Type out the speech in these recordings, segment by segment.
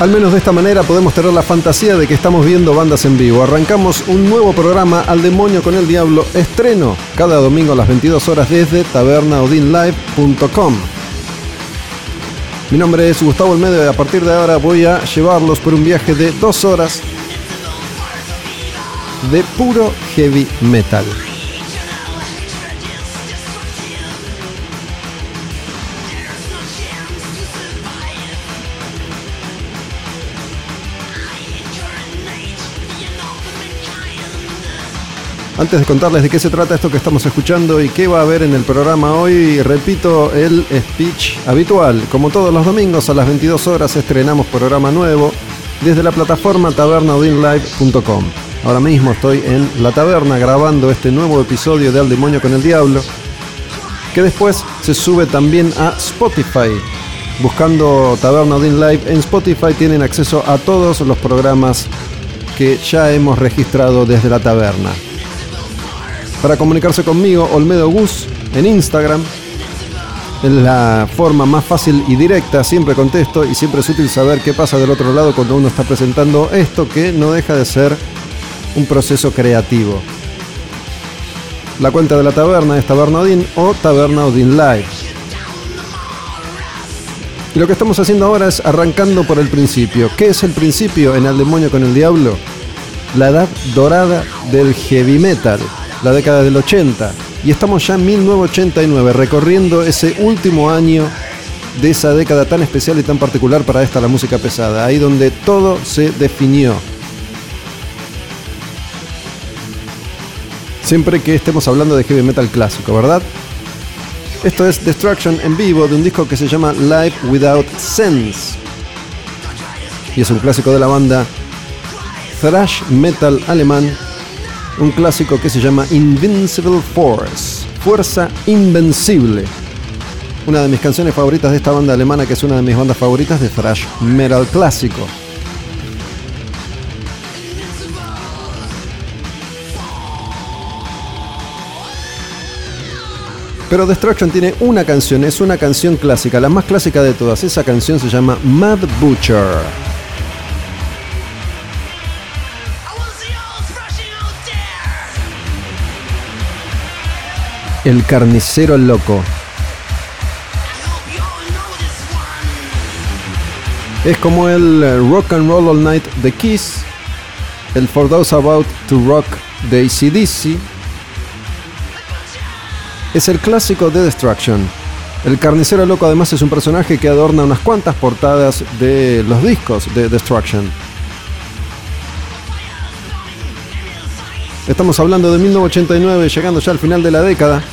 Al menos de esta manera podemos tener la fantasía de que estamos viendo bandas en vivo. Arrancamos un nuevo programa Al Demonio con el Diablo, estreno cada domingo a las 22 horas desde tabernaudinlive.com. Mi nombre es Gustavo Olmedo y a partir de ahora voy a llevarlos por un viaje de dos horas de puro heavy metal. Antes de contarles de qué se trata esto que estamos escuchando y qué va a haber en el programa hoy, repito el speech habitual. Como todos los domingos a las 22 horas estrenamos programa nuevo desde la plataforma tabernaudinlive.com. Ahora mismo estoy en la taberna grabando este nuevo episodio de Al Demonio con el Diablo, que después se sube también a Spotify. Buscando Taberna Live en Spotify tienen acceso a todos los programas que ya hemos registrado desde la taberna. Para comunicarse conmigo, Olmedo Gus en Instagram. Es la forma más fácil y directa, siempre contesto y siempre es útil saber qué pasa del otro lado cuando uno está presentando esto que no deja de ser un proceso creativo. La cuenta de la taberna es Tabernaudin o Tabernaudin Live. Y lo que estamos haciendo ahora es arrancando por el principio. ¿Qué es el principio en El demonio con el diablo? La edad dorada del heavy metal la década del 80. Y estamos ya en 1989, recorriendo ese último año de esa década tan especial y tan particular para esta la música pesada, ahí donde todo se definió. Siempre que estemos hablando de heavy metal clásico, ¿verdad? Esto es Destruction en vivo de un disco que se llama Live Without Sense. Y es un clásico de la banda thrash metal alemán un clásico que se llama Invincible Force, Fuerza Invencible. Una de mis canciones favoritas de esta banda alemana, que es una de mis bandas favoritas de thrash metal clásico. Pero Destruction tiene una canción, es una canción clásica, la más clásica de todas. Esa canción se llama Mad Butcher. El carnicero loco. Es como el eh, Rock and Roll All Night de Kiss, el For Those About to Rock de ACDC. Es el clásico de Destruction. El carnicero loco además es un personaje que adorna unas cuantas portadas de los discos de Destruction. Estamos hablando de 1989, llegando ya al final de la década.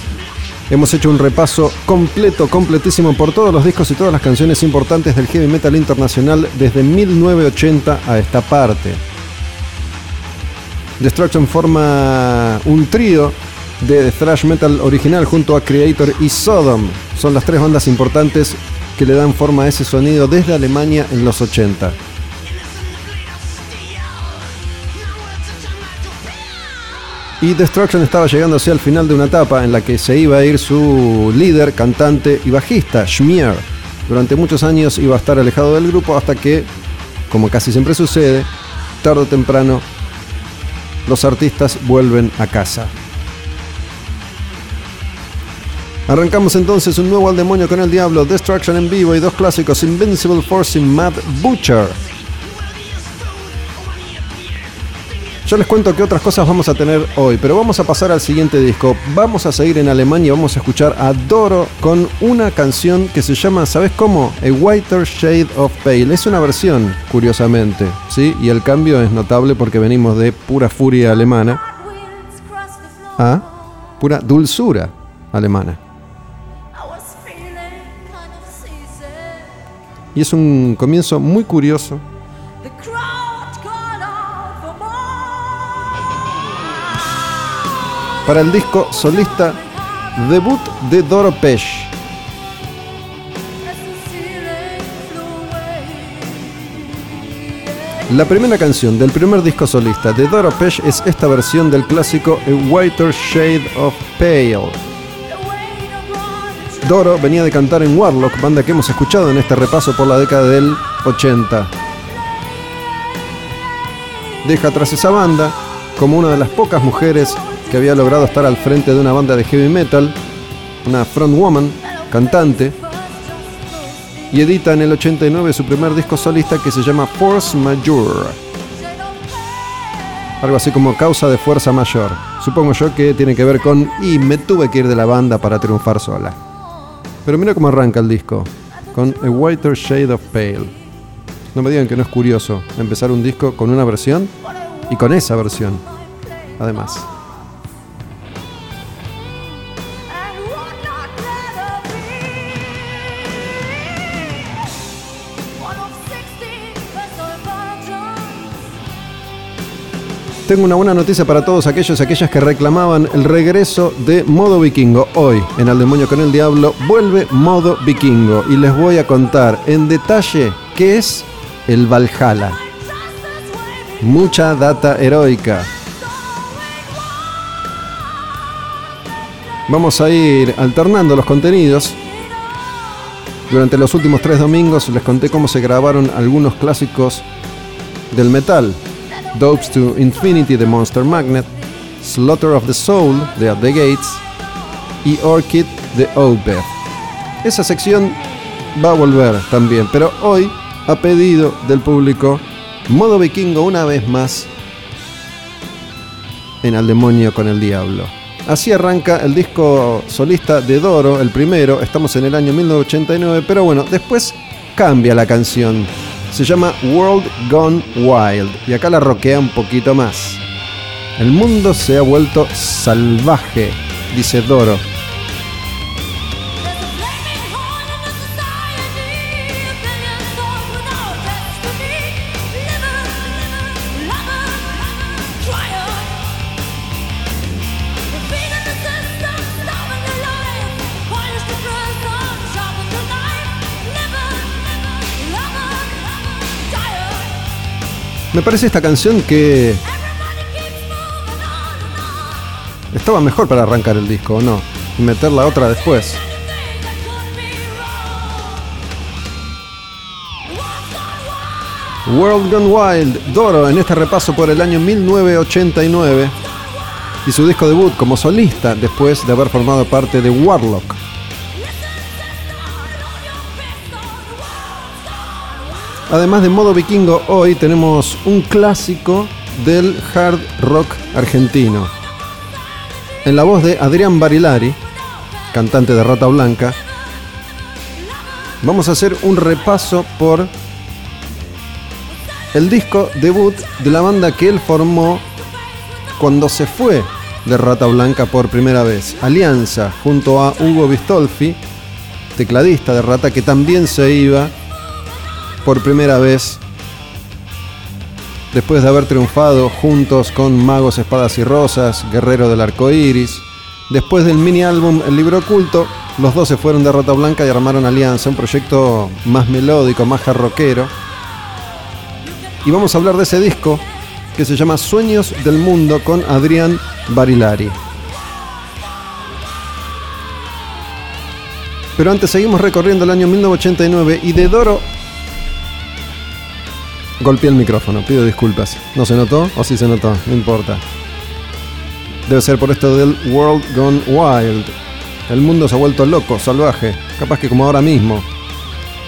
Hemos hecho un repaso completo, completísimo por todos los discos y todas las canciones importantes del heavy metal internacional desde 1980 a esta parte. Destruction forma un trío de thrash metal original junto a Creator y Sodom. Son las tres bandas importantes que le dan forma a ese sonido desde Alemania en los 80. Y Destruction estaba llegando hacia el final de una etapa en la que se iba a ir su líder, cantante y bajista, Schmier. Durante muchos años iba a estar alejado del grupo hasta que, como casi siempre sucede, tarde o temprano los artistas vuelven a casa. Arrancamos entonces un nuevo al demonio con el diablo, Destruction en vivo y dos clásicos, Invincible Force y Mad Butcher. Yo les cuento qué otras cosas vamos a tener hoy, pero vamos a pasar al siguiente disco. Vamos a seguir en Alemania vamos a escuchar a Doro con una canción que se llama, ¿sabes cómo? A Whiter Shade of Pale. Es una versión, curiosamente, ¿sí? Y el cambio es notable porque venimos de pura furia alemana a pura dulzura alemana. Y es un comienzo muy curioso para el disco solista debut de Doro Pesh. La primera canción del primer disco solista de Doro Pesh es esta versión del clásico A Whiter Shade of Pale. Doro venía de cantar en Warlock, banda que hemos escuchado en este repaso por la década del 80. Deja tras esa banda como una de las pocas mujeres que había logrado estar al frente de una banda de heavy metal, una frontwoman, cantante, y edita en el 89 su primer disco solista que se llama Force Majeure. Algo así como causa de fuerza mayor. Supongo yo que tiene que ver con y me tuve que ir de la banda para triunfar sola. Pero mira cómo arranca el disco, con A Whiter Shade of Pale. No me digan que no es curioso empezar un disco con una versión y con esa versión, además. Tengo una buena noticia para todos aquellos y aquellas que reclamaban el regreso de modo vikingo. Hoy, en Al Demonio con el Diablo, vuelve modo vikingo y les voy a contar en detalle qué es el Valhalla. Mucha data heroica. Vamos a ir alternando los contenidos. Durante los últimos tres domingos les conté cómo se grabaron algunos clásicos del metal Dopes to Infinity de Monster Magnet, Slaughter of the Soul de At the Gates y Orchid de Obeth. Esa sección va a volver también, pero hoy, a pedido del público, modo vikingo una vez más en Al Demonio con el Diablo. Así arranca el disco solista de Doro, el primero, estamos en el año 1989, pero bueno, después cambia la canción se llama World Gone Wild y acá la roquea un poquito más. El mundo se ha vuelto salvaje, dice Doro. Me parece esta canción que estaba mejor para arrancar el disco, ¿o no? Y meter la otra después. World Gone Wild, Doro en este repaso por el año 1989 y su disco debut como solista después de haber formado parte de Warlock. Además de modo vikingo, hoy tenemos un clásico del hard rock argentino. En la voz de Adrián Barilari, cantante de Rata Blanca, vamos a hacer un repaso por el disco debut de la banda que él formó cuando se fue de Rata Blanca por primera vez. Alianza junto a Hugo Bistolfi, tecladista de Rata que también se iba por primera vez, después de haber triunfado juntos con Magos, Espadas y Rosas, Guerrero del Arco Iris, después del mini álbum El Libro Oculto, los dos se fueron de Rota Blanca y armaron Alianza, un proyecto más melódico, más jarroquero. Y vamos a hablar de ese disco que se llama Sueños del Mundo con Adrián Barilari. Pero antes seguimos recorriendo el año 1989 y de Doro... Golpeé el micrófono, pido disculpas. ¿No se notó? ¿O sí se notó? No importa. Debe ser por esto del World Gone Wild. El mundo se ha vuelto loco, salvaje, capaz que como ahora mismo.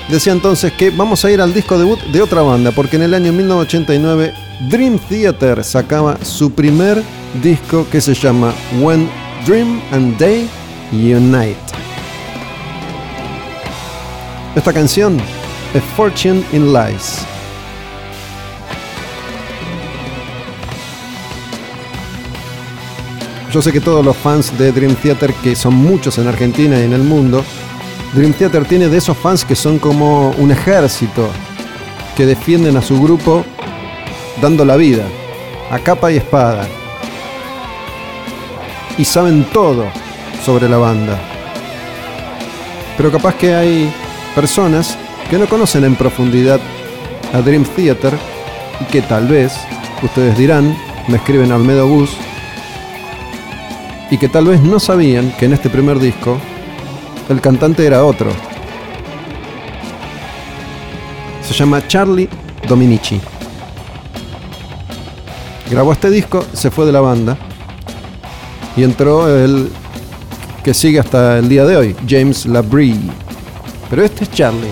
Decía entonces que vamos a ir al disco debut de otra banda, porque en el año 1989 Dream Theater sacaba su primer disco que se llama When Dream and Day Unite. Esta canción es Fortune in Lies. Yo sé que todos los fans de Dream Theater, que son muchos en Argentina y en el mundo, Dream Theater tiene de esos fans que son como un ejército, que defienden a su grupo dando la vida, a capa y espada. Y saben todo sobre la banda. Pero capaz que hay personas que no conocen en profundidad a Dream Theater y que tal vez, ustedes dirán, me escriben Almedo Bus, y que tal vez no sabían que en este primer disco el cantante era otro. Se llama Charlie Dominici. Grabó este disco, se fue de la banda y entró el que sigue hasta el día de hoy, James Labrie. Pero este es Charlie.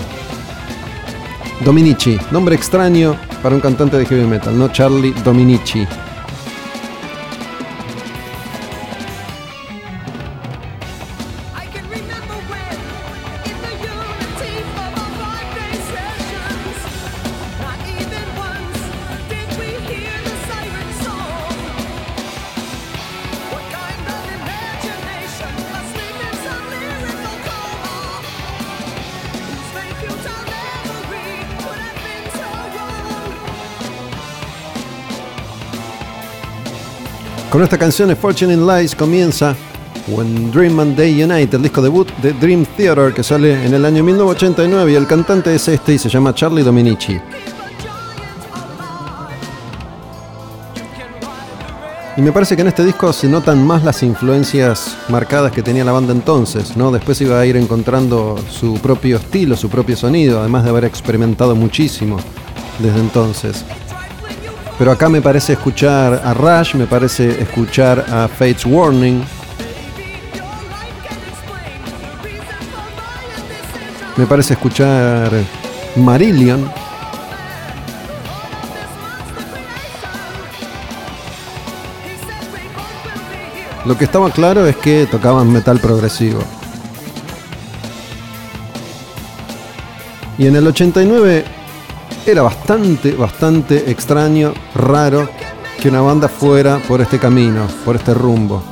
Dominici, nombre extraño para un cantante de heavy metal, no Charlie Dominici. Con esta canción, Fortune in Lies, comienza When Dream and Day Unite, el disco debut de Dream Theater que sale en el año 1989 y el cantante es este y se llama Charlie Dominici. Y me parece que en este disco se notan más las influencias marcadas que tenía la banda entonces, ¿no? Después iba a ir encontrando su propio estilo, su propio sonido, además de haber experimentado muchísimo desde entonces. Pero acá me parece escuchar a Rush, me parece escuchar a Fates Warning. Me parece escuchar Marillion. Lo que estaba claro es que tocaban metal progresivo. Y en el 89 era bastante, bastante extraño, raro que una banda fuera por este camino, por este rumbo.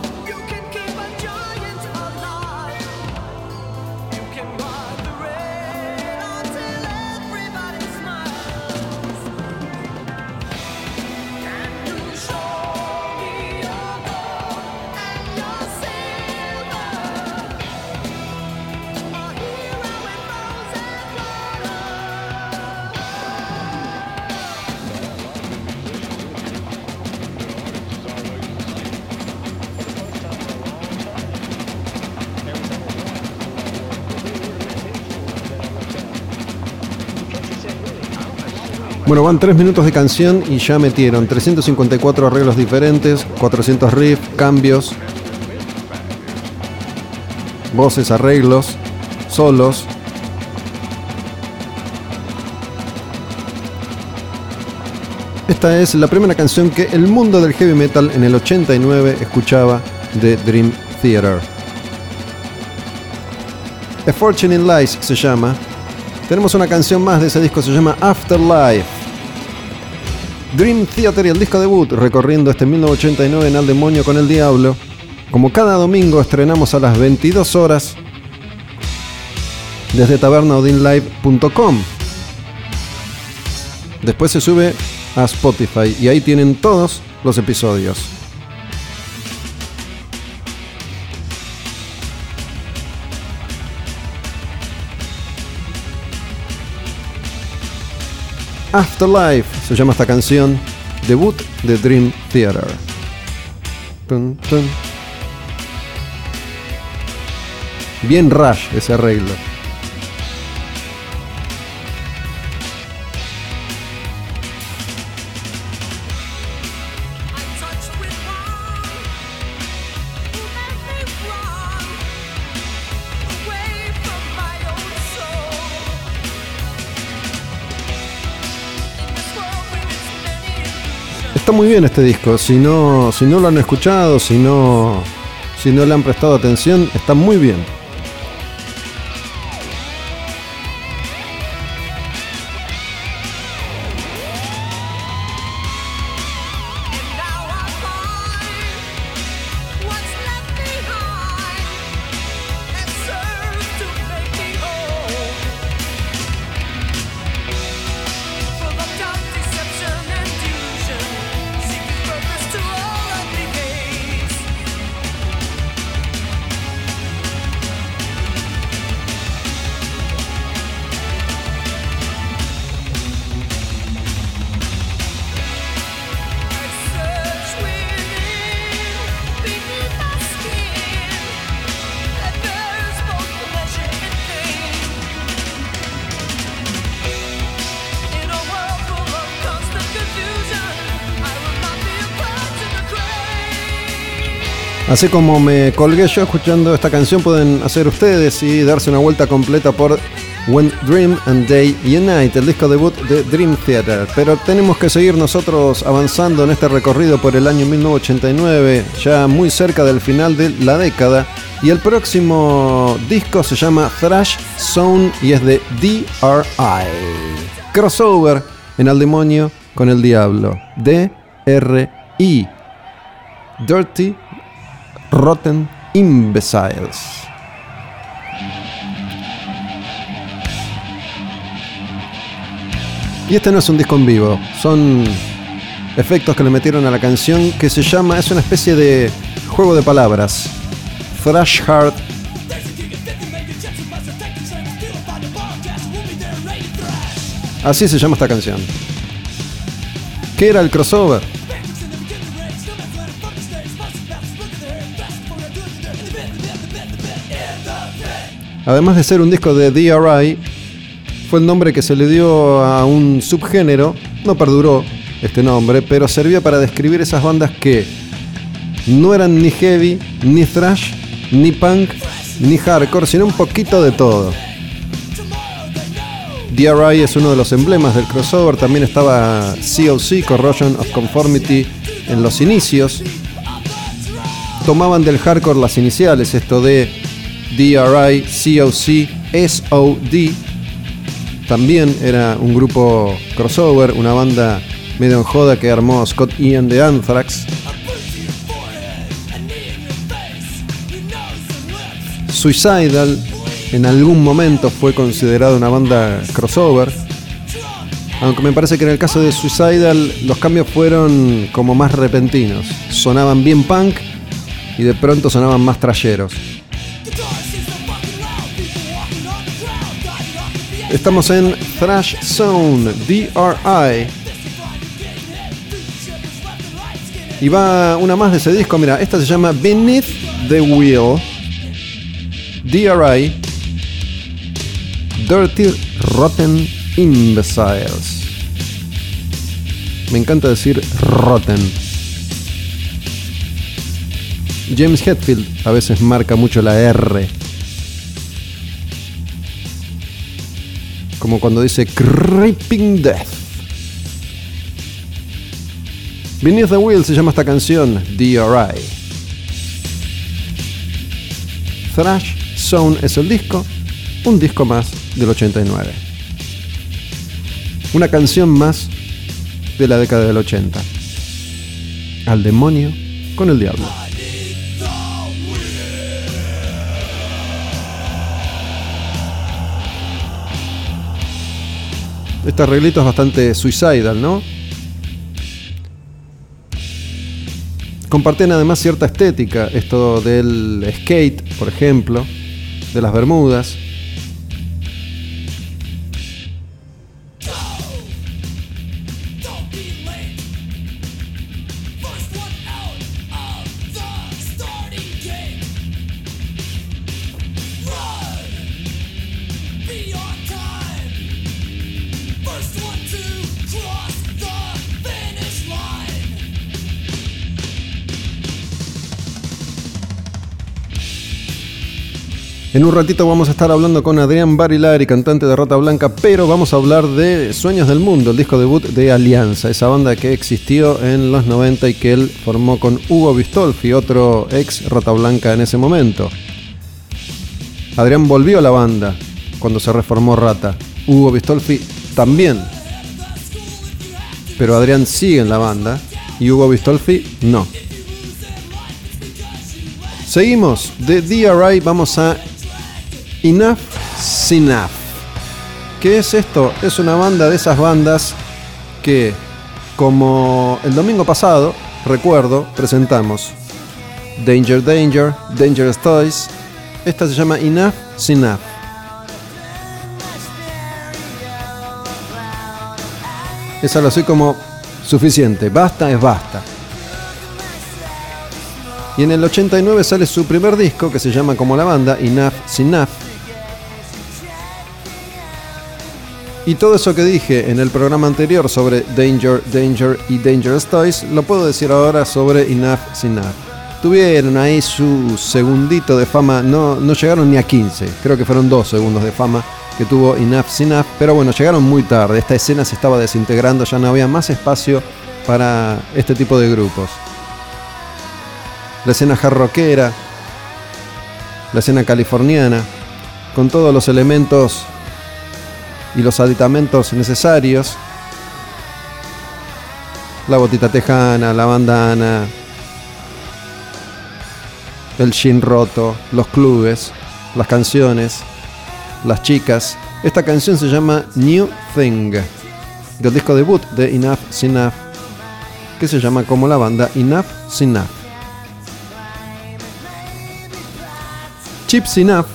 Van 3 minutos de canción y ya metieron 354 arreglos diferentes, 400 riffs, cambios, voces, arreglos, solos. Esta es la primera canción que el mundo del heavy metal en el 89 escuchaba de Dream Theater. A Fortune in Lies se llama. Tenemos una canción más de ese disco, se llama Afterlife. Dream Theater y el disco debut, recorriendo este 1989 en Al Demonio con el Diablo. Como cada domingo estrenamos a las 22 horas desde tabernaudinlive.com. Después se sube a Spotify y ahí tienen todos los episodios. Afterlife se llama esta canción debut de Dream Theater. Bien Rush ese arreglo. Muy bien este disco. Si no, si no lo han escuchado, si no, si no le han prestado atención, está muy bien. Así como me colgué yo escuchando esta canción, pueden hacer ustedes y darse una vuelta completa por When Dream and Day Unite, el disco debut de Dream Theater. Pero tenemos que seguir nosotros avanzando en este recorrido por el año 1989, ya muy cerca del final de la década. Y el próximo disco se llama Thrash Zone y es de DRI. Crossover en el demonio con el diablo. D-R-I. Dirty Rotten Imbeciles. Y este no es un disco en vivo, son efectos que le metieron a la canción que se llama, es una especie de juego de palabras. Thrash Hard. Así se llama esta canción. ¿Qué era el crossover? Además de ser un disco de DRI, fue el nombre que se le dio a un subgénero, no perduró este nombre, pero servía para describir esas bandas que no eran ni heavy, ni thrash, ni punk, ni hardcore, sino un poquito de todo. DRI es uno de los emblemas del crossover, también estaba COC, Corrosion of Conformity, en los inicios. Tomaban del hardcore las iniciales, esto de DRI, COC, SOD. También era un grupo crossover, una banda medio en joda que armó Scott Ian de Anthrax. Suicidal en algún momento fue considerada una banda crossover. Aunque me parece que en el caso de Suicidal los cambios fueron como más repentinos. Sonaban bien punk y de pronto sonaban más trayeros. Estamos en Thrash Zone, DRI. Y va una más de ese disco, mira, esta se llama Beneath the Wheel. DRI. Dirty Rotten Imbeciles. Me encanta decir rotten. James Hetfield a veces marca mucho la R como cuando dice Creeping Death. Beneath the Wheel se llama esta canción, DRI. Thrash Zone es el disco, un disco más del 89. Una canción más de la década del 80. Al demonio con el diablo. Este arreglito es bastante suicidal, ¿no? Comparten además cierta estética, esto del skate, por ejemplo, de las Bermudas. En un ratito vamos a estar hablando con Adrián Barilari, cantante de Rata Blanca, pero vamos a hablar de Sueños del Mundo, el disco debut de Alianza, esa banda que existió en los 90 y que él formó con Hugo Bistolfi, otro ex Rata Blanca en ese momento. Adrián volvió a la banda cuando se reformó Rata. Hugo Bistolfi también. Pero Adrián sigue en la banda y Hugo Bistolfi no. Seguimos. De DRI vamos a Enough Enough. ¿Qué es esto? Es una banda de esas bandas que, como el domingo pasado, recuerdo, presentamos Danger Danger, Dangerous Toys. Esta se llama Enough Enough. Esa lo soy como suficiente, basta es basta. Y en el 89 sale su primer disco que se llama como la banda, Enough Enough. Y todo eso que dije en el programa anterior sobre Danger, Danger y Dangerous Toys, lo puedo decir ahora sobre Enough Enough. Tuvieron ahí su segundito de fama, no, no llegaron ni a 15, creo que fueron dos segundos de fama que tuvo Enough Enough, pero bueno, llegaron muy tarde, esta escena se estaba desintegrando, ya no había más espacio para este tipo de grupos. La escena jarroquera, la escena californiana, con todos los elementos y los aditamentos necesarios. La botita tejana, la bandana, el jean roto, los clubes, las canciones, las chicas. Esta canción se llama New Thing, del disco debut de Enough Enough, que se llama como la banda Enough Enough. Chip Enough,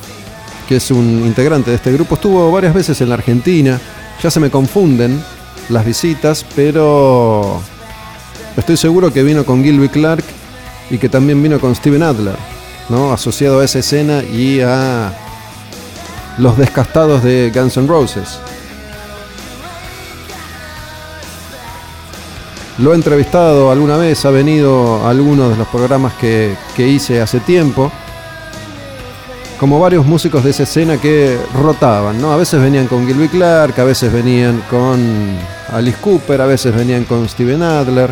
que es un integrante de este grupo, estuvo varias veces en la Argentina. Ya se me confunden las visitas, pero estoy seguro que vino con Gilby Clark y que también vino con Steven Adler, ¿no? asociado a esa escena y a los descastados de Guns N' Roses. Lo he entrevistado alguna vez, ha venido a algunos de los programas que, que hice hace tiempo. Como varios músicos de esa escena que rotaban, ¿no? A veces venían con Gilby Clark, a veces venían con Alice Cooper, a veces venían con Steven Adler.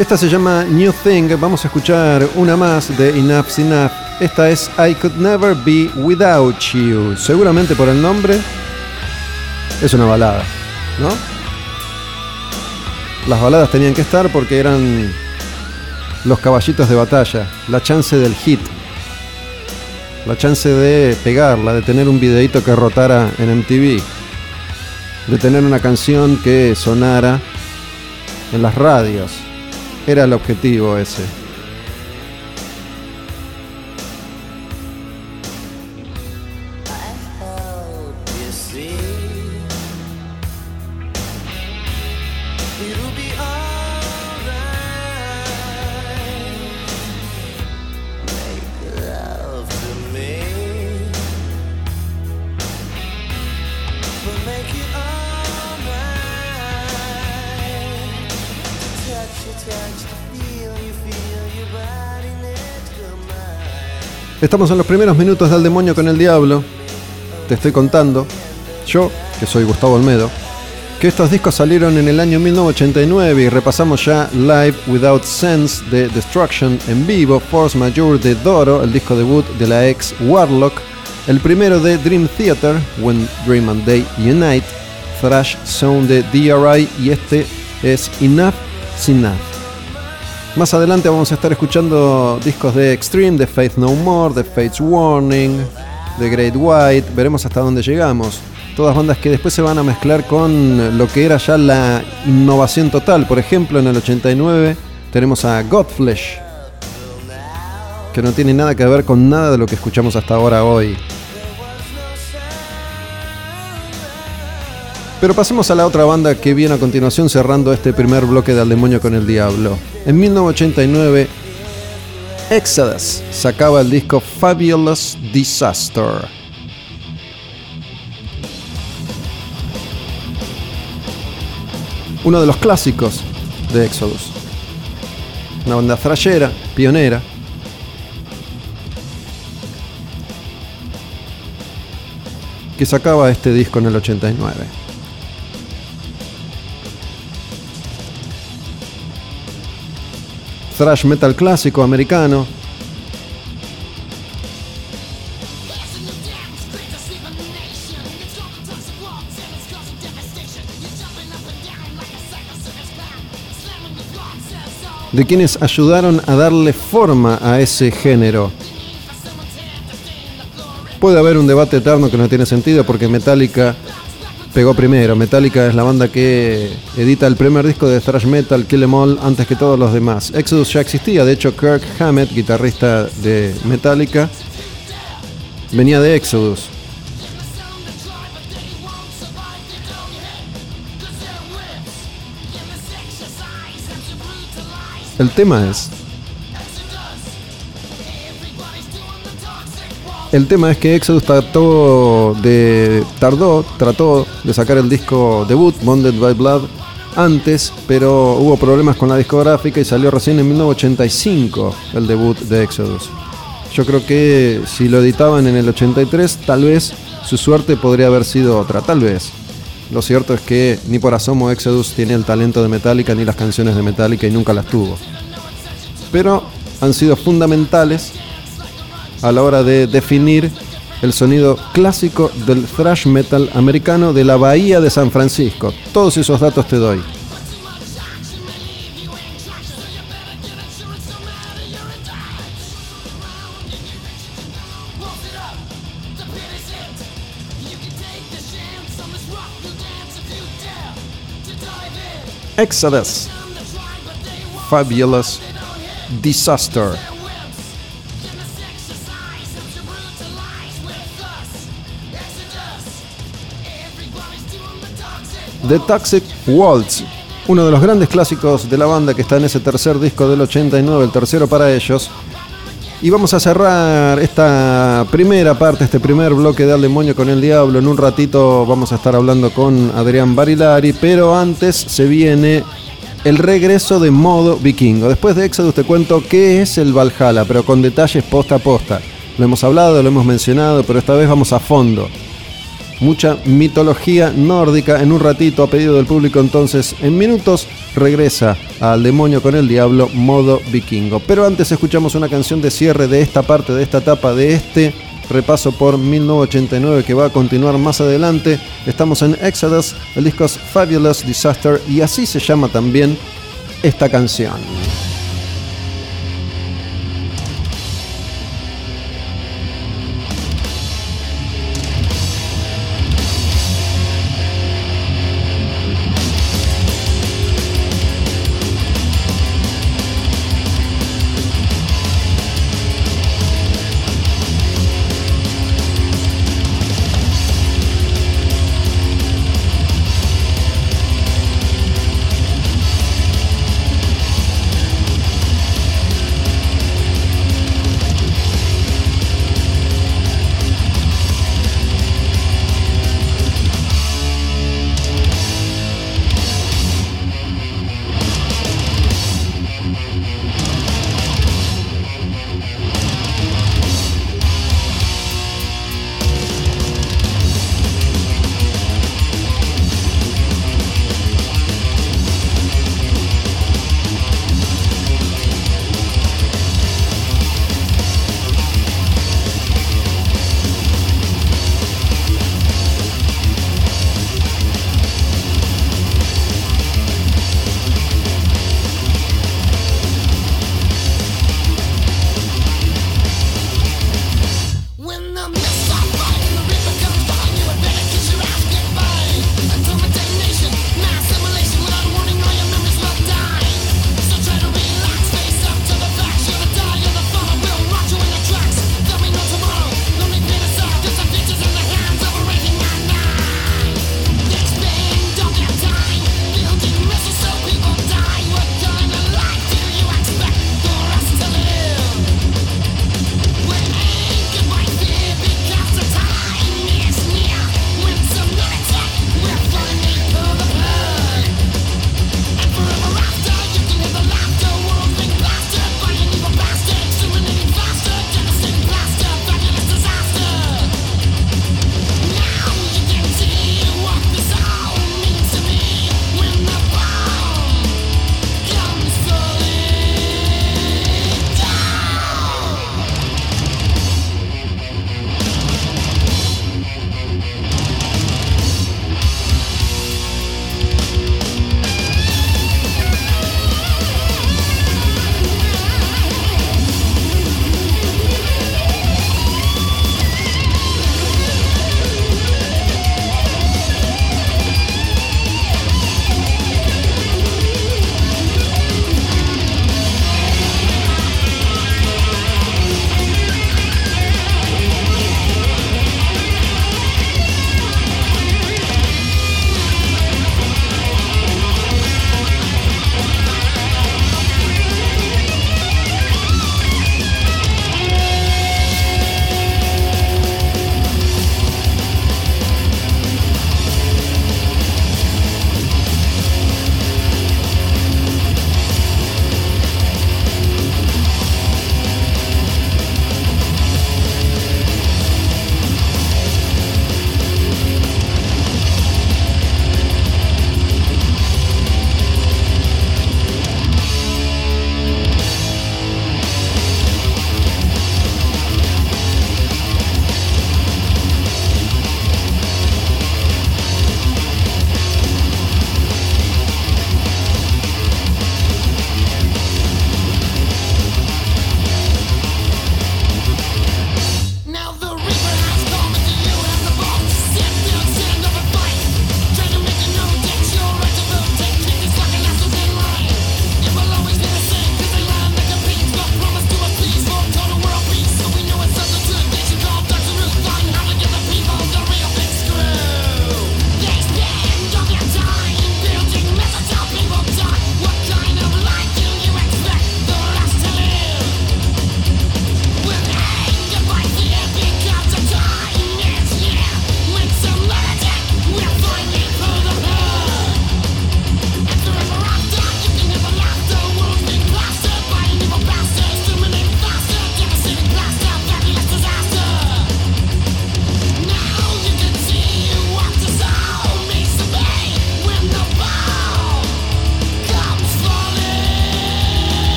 Esta se llama New Thing. Vamos a escuchar una más de Enough Enough. Esta es I Could Never Be Without You. Seguramente por el nombre es una balada, ¿no? Las baladas tenían que estar porque eran los caballitos de batalla, la chance del hit, la chance de pegarla, de tener un videito que rotara en MTV, de tener una canción que sonara en las radios. Era el objetivo ese. Estamos en los primeros minutos del demonio con el diablo. Te estoy contando, yo, que soy Gustavo Olmedo, que estos discos salieron en el año 1989 y repasamos ya Live Without Sense de Destruction en vivo, Force Majeure de Doro, el disco debut de la ex Warlock, el primero de Dream Theater, When Dream and Day Unite, Thrash Zone de DRI y este es Enough Enough. Más adelante vamos a estar escuchando discos de Extreme, de Faith No More, de Fate's Warning, de Great White. Veremos hasta dónde llegamos. Todas bandas que después se van a mezclar con lo que era ya la innovación total. Por ejemplo, en el 89 tenemos a Godflesh, que no tiene nada que ver con nada de lo que escuchamos hasta ahora hoy. Pero pasemos a la otra banda que viene a continuación cerrando este primer bloque de Al Demonio con el Diablo. En 1989, Exodus sacaba el disco Fabulous Disaster. Uno de los clásicos de Exodus. Una banda thrashera, pionera, que sacaba este disco en el 89. Thrash metal clásico americano, de quienes ayudaron a darle forma a ese género. Puede haber un debate eterno que no tiene sentido porque Metallica pegó primero. Metallica es la banda que edita el primer disco de thrash metal, Kill Em All, antes que todos los demás. Exodus ya existía, de hecho Kirk Hammett, guitarrista de Metallica, venía de Exodus. El tema es. El tema es que Exodus trató de. tardó, trató de sacar el disco debut, Bonded by Blood, antes, pero hubo problemas con la discográfica y salió recién en 1985 el debut de Exodus. Yo creo que si lo editaban en el 83, tal vez su suerte podría haber sido otra, tal vez. Lo cierto es que ni por asomo Exodus tiene el talento de Metallica ni las canciones de Metallica y nunca las tuvo. Pero han sido fundamentales a la hora de definir el sonido clásico del thrash metal americano de la bahía de San Francisco. Todos esos datos te doy. Exodus. Fabulous Disaster. The Toxic Waltz, uno de los grandes clásicos de la banda que está en ese tercer disco del 89, el tercero para ellos. Y vamos a cerrar esta primera parte, este primer bloque de Al Demonio con el Diablo. En un ratito vamos a estar hablando con Adrián Barilari, pero antes se viene el regreso de modo vikingo. Después de Exodus te cuento qué es el Valhalla, pero con detalles posta a posta. Lo hemos hablado, lo hemos mencionado, pero esta vez vamos a fondo. Mucha mitología nórdica en un ratito a pedido del público, entonces en minutos regresa al demonio con el diablo modo vikingo. Pero antes escuchamos una canción de cierre de esta parte, de esta etapa, de este repaso por 1989 que va a continuar más adelante. Estamos en Exodus, el disco es Fabulous Disaster y así se llama también esta canción.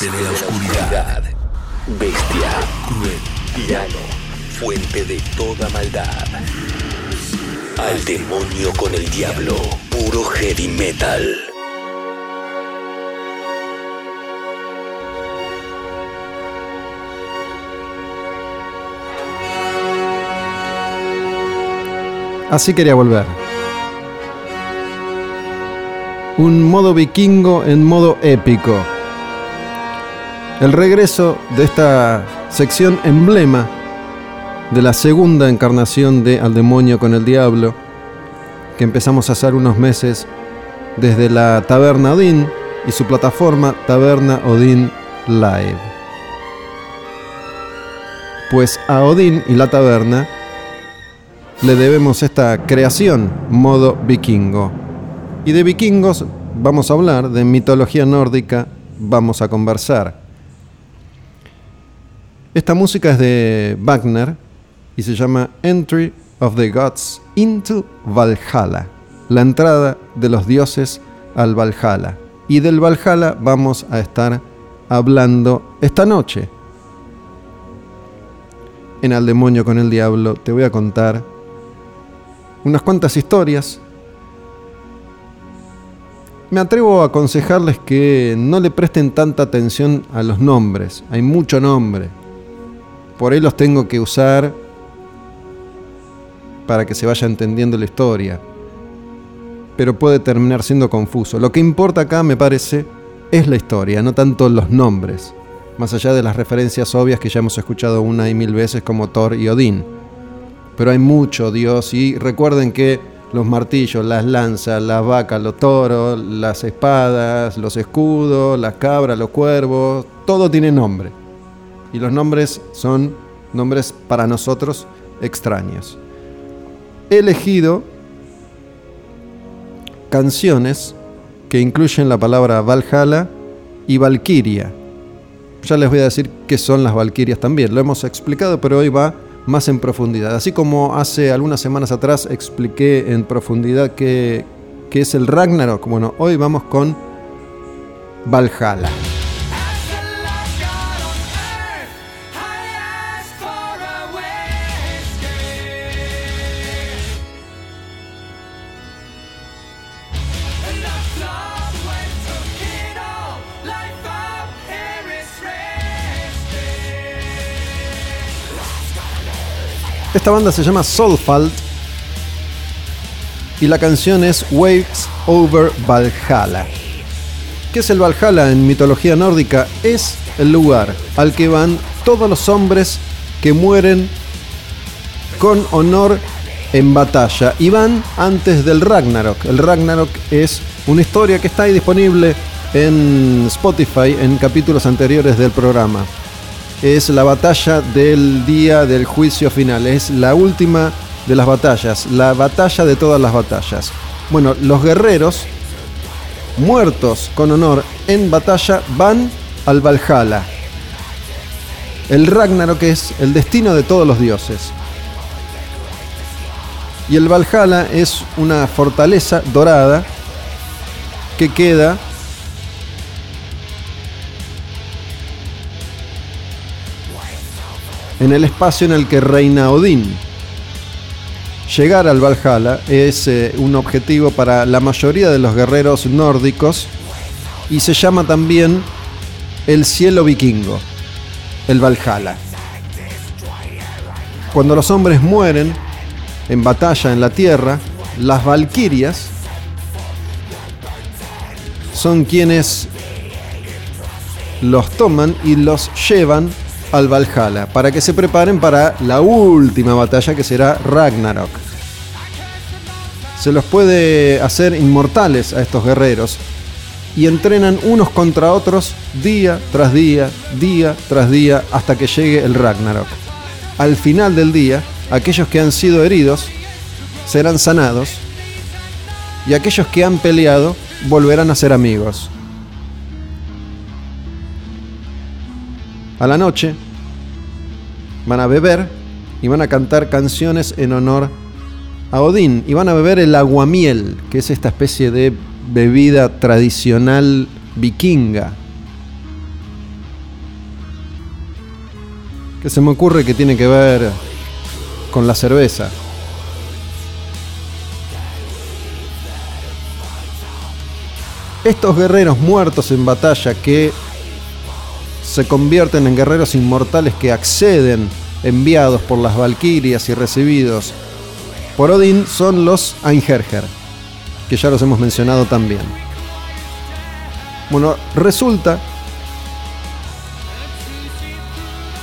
De la Oscuridad, Bestia, Cruel, Tirano, Fuente de toda maldad. Al demonio con el diablo, puro heavy metal. Así quería volver. Un modo vikingo en modo épico. El regreso de esta sección emblema de la segunda encarnación de Al demonio con el diablo, que empezamos a hacer unos meses desde la Taberna Odín y su plataforma Taberna Odín Live. Pues a Odín y la taberna le debemos esta creación, modo vikingo. Y de vikingos vamos a hablar, de mitología nórdica vamos a conversar. Esta música es de Wagner y se llama Entry of the Gods into Valhalla, la entrada de los dioses al Valhalla. Y del Valhalla vamos a estar hablando esta noche. En Al demonio con el diablo te voy a contar unas cuantas historias. Me atrevo a aconsejarles que no le presten tanta atención a los nombres. Hay mucho nombre. Por ahí los tengo que usar para que se vaya entendiendo la historia. Pero puede terminar siendo confuso. Lo que importa acá, me parece, es la historia, no tanto los nombres. Más allá de las referencias obvias que ya hemos escuchado una y mil veces como Thor y Odín pero hay mucho Dios y recuerden que los martillos, las lanzas, las vacas, los toros, las espadas, los escudos, las cabras, los cuervos, todo tiene nombre. Y los nombres son nombres para nosotros extraños. He elegido canciones que incluyen la palabra Valhalla y Valkyria. Ya les voy a decir qué son las Valkyrias también. Lo hemos explicado, pero hoy va más en profundidad. Así como hace algunas semanas atrás expliqué en profundidad qué, qué es el Ragnarok, bueno, hoy vamos con Valhalla. Esta banda se llama Soulfalt y la canción es Waves Over Valhalla. ¿Qué es el Valhalla en mitología nórdica? Es el lugar al que van todos los hombres que mueren con honor en batalla y van antes del Ragnarok. El Ragnarok es una historia que está ahí disponible en Spotify en capítulos anteriores del programa es la batalla del día del juicio final. Es la última de las batallas, la batalla de todas las batallas. Bueno, los guerreros muertos con honor en batalla van al Valhalla. El Ragnarok es el destino de todos los dioses. Y el Valhalla es una fortaleza dorada que queda en el espacio en el que reina Odín. Llegar al Valhalla es eh, un objetivo para la mayoría de los guerreros nórdicos y se llama también el cielo vikingo, el Valhalla. Cuando los hombres mueren en batalla en la tierra, las valquirias son quienes los toman y los llevan al Valhalla, para que se preparen para la última batalla que será Ragnarok. Se los puede hacer inmortales a estos guerreros y entrenan unos contra otros día tras día, día tras día, hasta que llegue el Ragnarok. Al final del día, aquellos que han sido heridos serán sanados y aquellos que han peleado volverán a ser amigos. A la noche van a beber y van a cantar canciones en honor a Odín y van a beber el aguamiel, que es esta especie de bebida tradicional vikinga. Que se me ocurre que tiene que ver con la cerveza. Estos guerreros muertos en batalla que se convierten en guerreros inmortales que acceden, enviados por las Valquirias y recibidos por Odín, son los Einherjer, que ya los hemos mencionado también. Bueno, resulta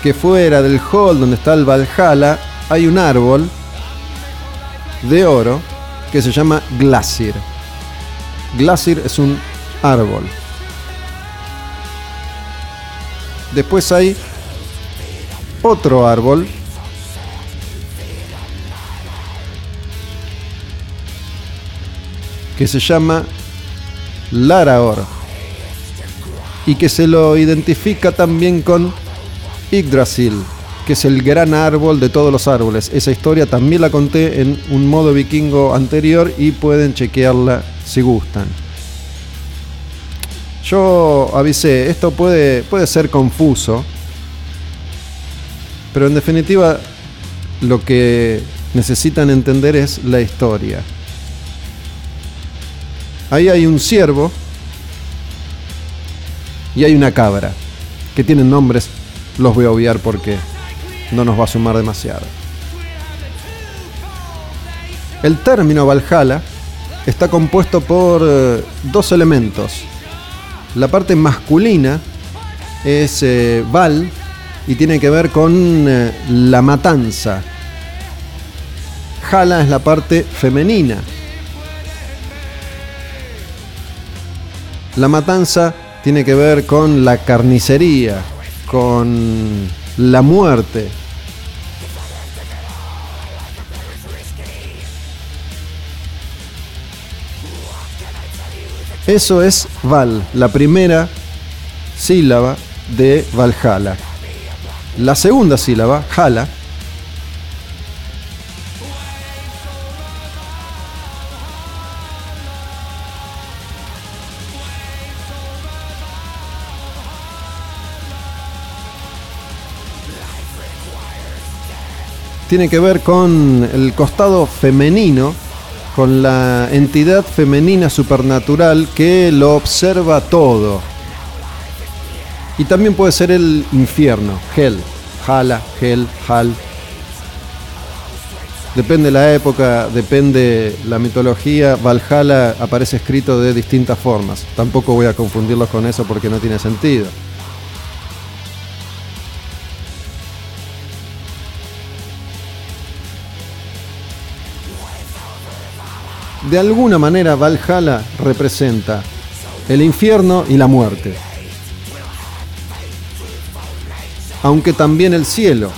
que fuera del hall donde está el Valhalla hay un árbol de oro que se llama Glacier. Glacier es un árbol. Después hay otro árbol que se llama Laraor y que se lo identifica también con Yggdrasil, que es el gran árbol de todos los árboles. Esa historia también la conté en un modo vikingo anterior y pueden chequearla si gustan. Yo avisé, esto puede, puede ser confuso, pero en definitiva lo que necesitan entender es la historia. Ahí hay un ciervo y hay una cabra, que tienen nombres, los voy a obviar porque no nos va a sumar demasiado. El término Valhalla está compuesto por eh, dos elementos. La parte masculina es eh, Val y tiene que ver con eh, la matanza. Jala es la parte femenina. La matanza tiene que ver con la carnicería, con la muerte. Eso es Val, la primera sílaba de Valhalla. La segunda sílaba, Hala, tiene que ver con el costado femenino, con la entidad femenina supernatural que lo observa todo. Y también puede ser el infierno, Hel, Hala, Hel, Hal. Depende la época, depende la mitología. Valhalla aparece escrito de distintas formas. Tampoco voy a confundirlos con eso porque no tiene sentido. De alguna manera Valhalla representa el infierno y la muerte. Aunque también el cielo,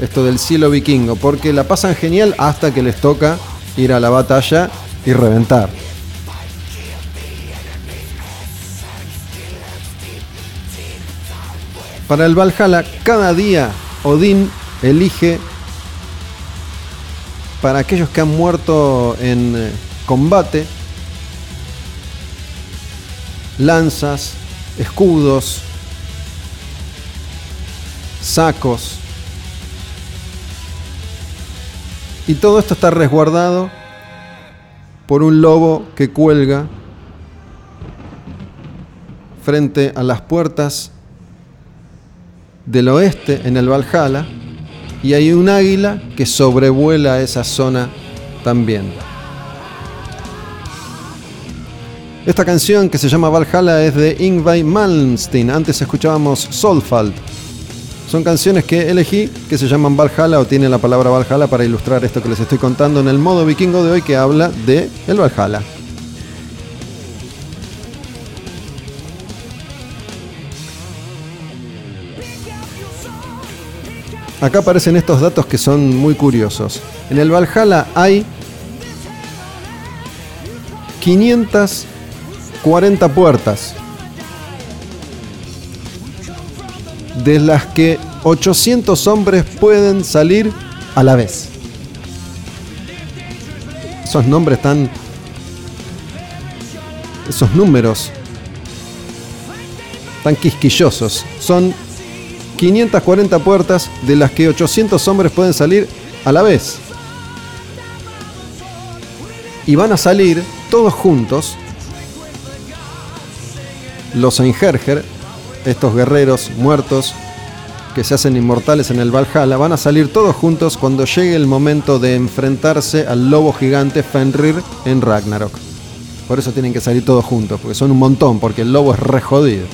esto del cielo vikingo, porque la pasan genial hasta que les toca ir a la batalla y reventar. Para el Valhalla, cada día Odín elige para aquellos que han muerto en eh, combate, lanzas, escudos, sacos. Y todo esto está resguardado por un lobo que cuelga frente a las puertas del oeste en el Valhalla y hay un águila que sobrevuela esa zona también. Esta canción que se llama Valhalla es de Ingvar Malmsteen. Antes escuchábamos Soulfall. Son canciones que elegí que se llaman Valhalla o tienen la palabra Valhalla para ilustrar esto que les estoy contando en el modo vikingo de hoy que habla de el Valhalla. Acá aparecen estos datos que son muy curiosos. En el Valhalla hay 500 40 puertas, de las que 800 hombres pueden salir a la vez. esos nombres tan... Esos números tan quisquillosos. Son 540 puertas de las que 800 hombres pueden salir a la vez. Y van a salir todos juntos los Einherjer, estos guerreros muertos que se hacen inmortales en el Valhalla, van a salir todos juntos cuando llegue el momento de enfrentarse al lobo gigante Fenrir en Ragnarok. Por eso tienen que salir todos juntos, porque son un montón, porque el lobo es re jodido.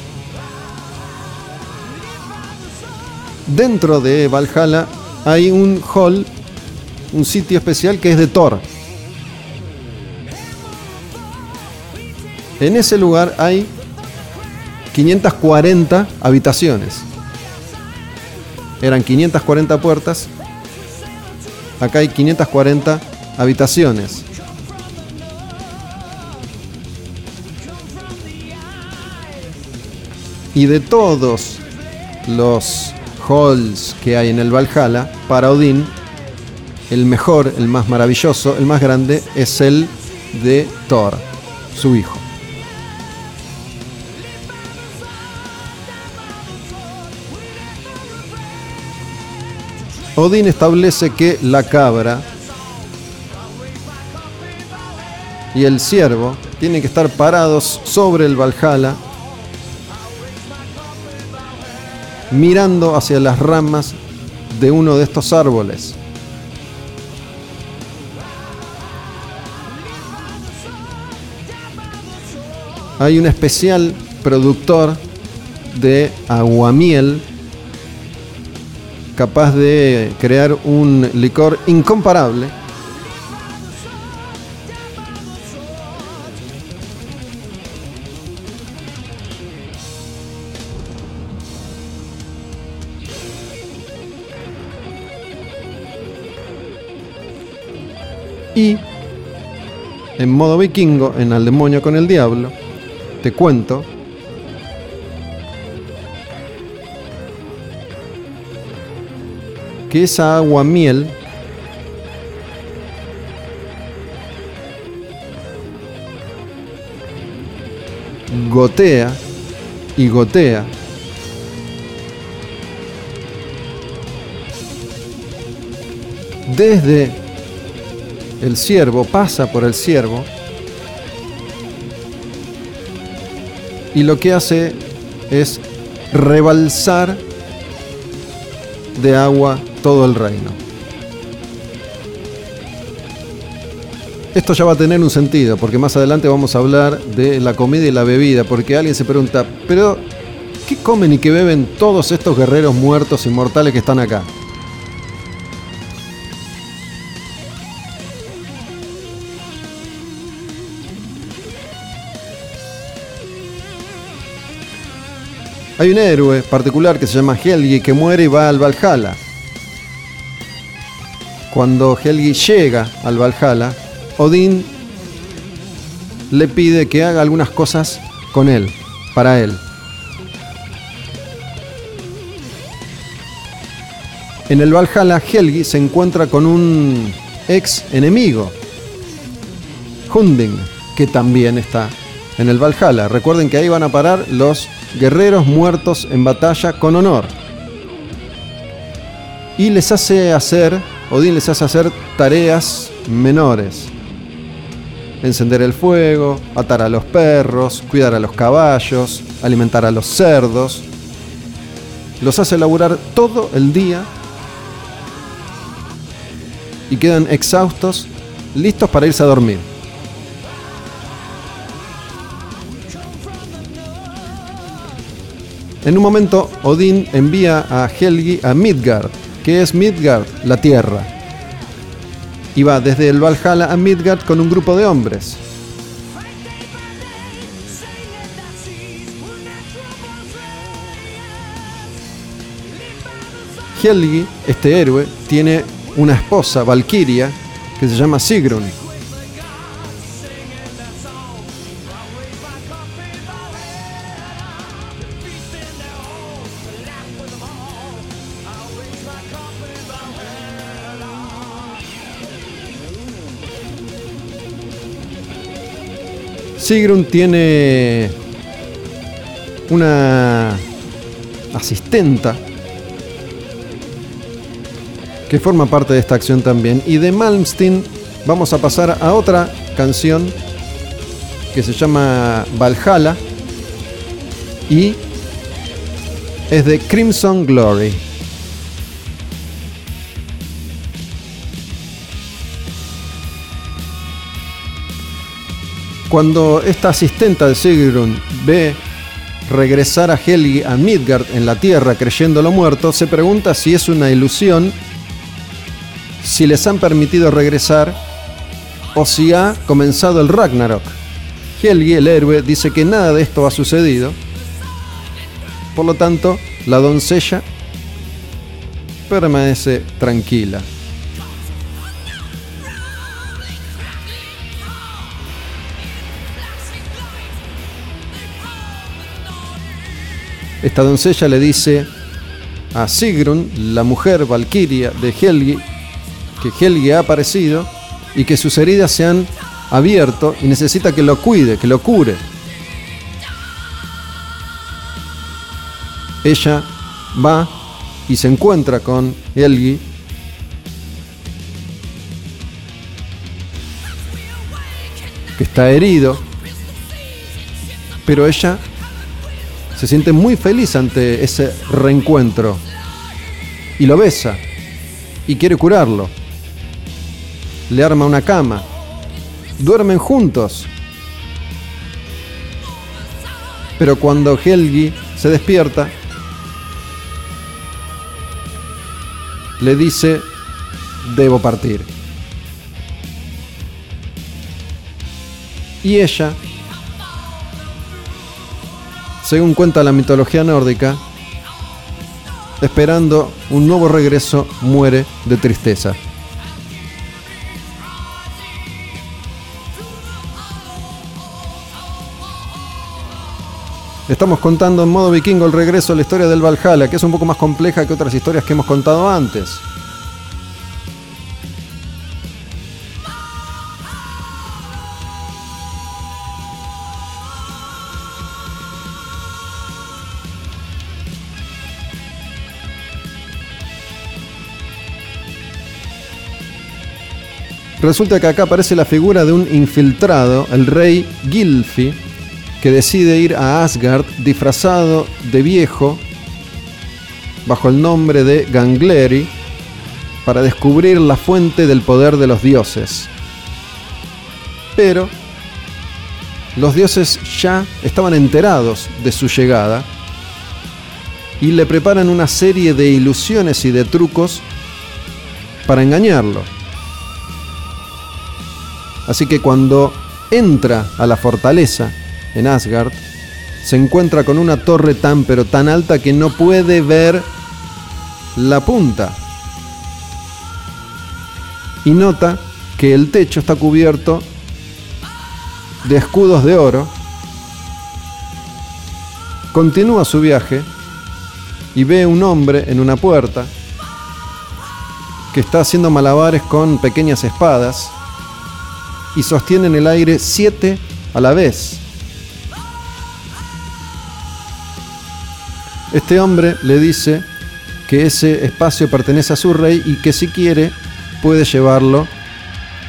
Dentro de Valhalla hay un hall, un sitio especial que es de Thor. En ese lugar hay 540 habitaciones. Eran 540 puertas. Acá hay 540 habitaciones. Y de todos los halls que hay en el Valhalla, para Odín, el mejor, el más maravilloso, el más grande es el de Thor, su hijo. Odín establece que la cabra y el ciervo tienen que estar parados sobre el Valhalla, mirando hacia las ramas de uno de estos árboles. Hay un especial productor de aguamiel capaz de crear un licor incomparable. Y en modo vikingo, en Al demonio con el diablo, te cuento que esa agua miel. Gotea y gotea. Desde el ciervo, pasa por el ciervo y lo que hace es rebalsar de agua todo el reino. Esto ya va a tener un sentido, porque más adelante vamos a hablar de la comida y la bebida, porque alguien se pregunta, pero ¿qué comen y qué beben todos estos guerreros muertos inmortales que están acá? Hay un héroe particular que se llama Helgi que muere y va al Valhalla. Cuando Helgi llega al Valhalla, Odín le pide que haga algunas cosas con él, para él. En el Valhalla, Helgi se encuentra con un ex enemigo, Hunding, que también está en el Valhalla. Recuerden que ahí van a parar los guerreros muertos en batalla con honor. Y les hace hacer, Odín les hace hacer tareas menores. Encender el fuego, atar a los perros, cuidar a los caballos, alimentar a los cerdos. Los hace laburar todo el día y quedan exhaustos, listos para irse a dormir. En un momento, Odín envía a Helgi a Midgard, que es Midgard, la tierra. Y va desde el Valhalla a Midgard con un grupo de hombres. Helgi, este héroe, tiene una esposa, Valkyria, que se llama Sigrun. Sigrun tiene una asistenta que forma parte de esta acción también. Y de Malmsteen vamos a pasar a otra canción que se llama Valhalla y es de Crimson Glory. Cuando esta asistenta de Sigrun ve regresar a Helgi a Midgard en la Tierra creyéndolo muerto, se pregunta si es una ilusión, si les han permitido regresar o si ha comenzado el Ragnarok. Helgi, el héroe, dice que nada de esto ha sucedido. Por lo tanto, la doncella permanece tranquila. Esta doncella le dice a Sigrun, la mujer valquiria de Helgi, que Helgi ha aparecido y que sus heridas se han abierto y necesita que lo cuide, que lo cure. Ella va y se encuentra con Helgi. que está herido, pero ella se siente muy feliz ante ese reencuentro y lo besa y quiere curarlo. Le arma una cama, duermen juntos. Pero cuando Helgi se despierta, le dice, debo partir. Y ella, según cuenta la mitología nórdica, esperando un nuevo regreso, muere de tristeza. Estamos contando en modo vikingo el regreso a la historia del Valhalla, que es un poco más compleja que otras historias que hemos contado antes. Resulta que acá aparece la figura de un infiltrado, el rey Gilfi, que decide ir a Asgard disfrazado de viejo bajo el nombre de Gangleri para descubrir la fuente del poder de los dioses. Pero los dioses ya estaban enterados de su llegada y le preparan una serie de ilusiones y de trucos para engañarlo. Así que cuando entra a la fortaleza en Asgard, se encuentra con una torre tan pero tan alta que no puede ver la punta. Y nota que el techo está cubierto de escudos de oro. Continúa su viaje y ve un hombre en una puerta que está haciendo malabares con pequeñas espadas y sostiene en el aire siete a la vez. Este hombre le dice que ese espacio pertenece a su rey y que si quiere puede llevarlo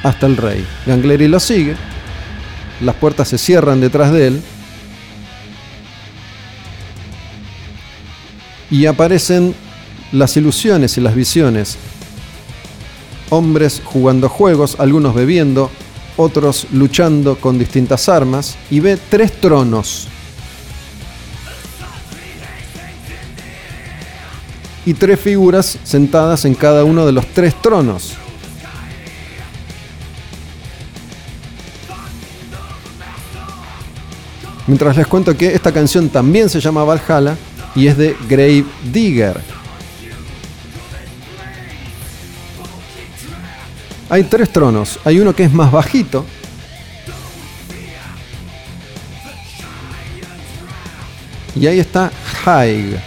hasta el rey. Gangleri lo sigue, las puertas se cierran detrás de él y aparecen las ilusiones y las visiones. Hombres jugando juegos, algunos bebiendo, otros luchando con distintas armas y ve tres tronos y tres figuras sentadas en cada uno de los tres tronos. Mientras les cuento que esta canción también se llama Valhalla y es de Grave Digger. Hay tres tronos. Hay uno que es más bajito. Y ahí está Haig.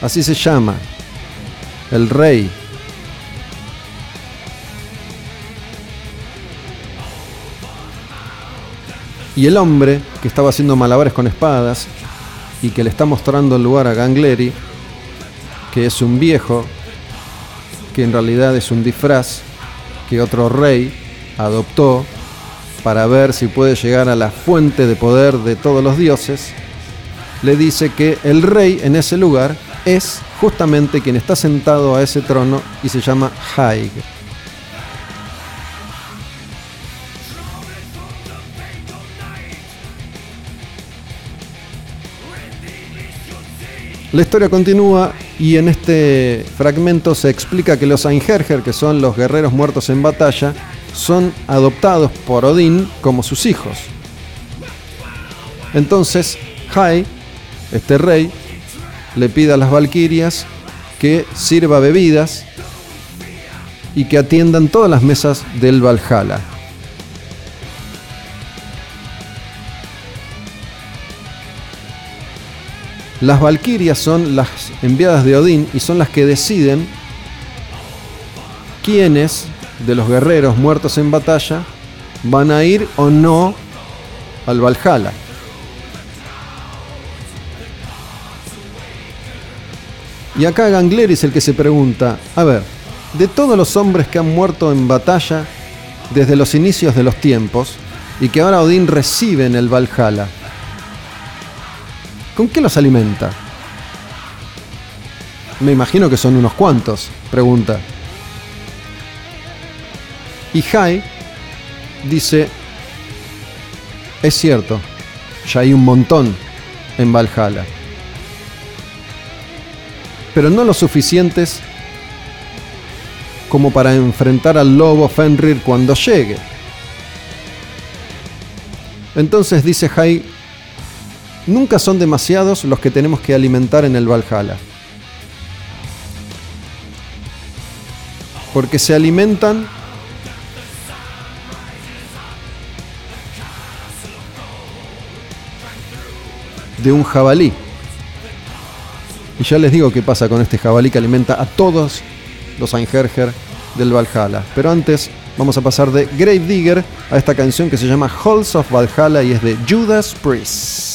Así se llama. El rey. Y el hombre que estaba haciendo malabares con espadas y que le está mostrando el lugar a Gangleri, que es un viejo, que en realidad es un disfraz que otro rey adoptó para ver si puede llegar a la fuente de poder de todos los dioses, le dice que el rey en ese lugar es justamente quien está sentado a ese trono y se llama Haig. La historia continúa y en este fragmento se explica que los Einherjer, que son los guerreros muertos en batalla, son adoptados por Odín como sus hijos. Entonces, Hai, este rey, le pide a las valquirias que sirva bebidas y que atiendan todas las mesas del Valhalla. Las valquirias son las enviadas de Odín y son las que deciden quiénes de los guerreros muertos en batalla van a ir o no al Valhalla. Y acá Gangler es el que se pregunta, a ver, de todos los hombres que han muerto en batalla desde los inicios de los tiempos y que ahora Odín recibe en el Valhalla, ¿con qué los alimenta? Me imagino que son unos cuantos, pregunta. Y Hai dice, es cierto, ya hay un montón en Valhalla pero no lo suficientes como para enfrentar al lobo Fenrir cuando llegue. Entonces dice Hai, nunca son demasiados los que tenemos que alimentar en el Valhalla. Porque se alimentan de un jabalí. Y ya les digo qué pasa con este jabalí que alimenta a todos los Einherjer del Valhalla. Pero antes vamos a pasar de Grave Digger a esta canción que se llama Halls of Valhalla y es de Judas Priest.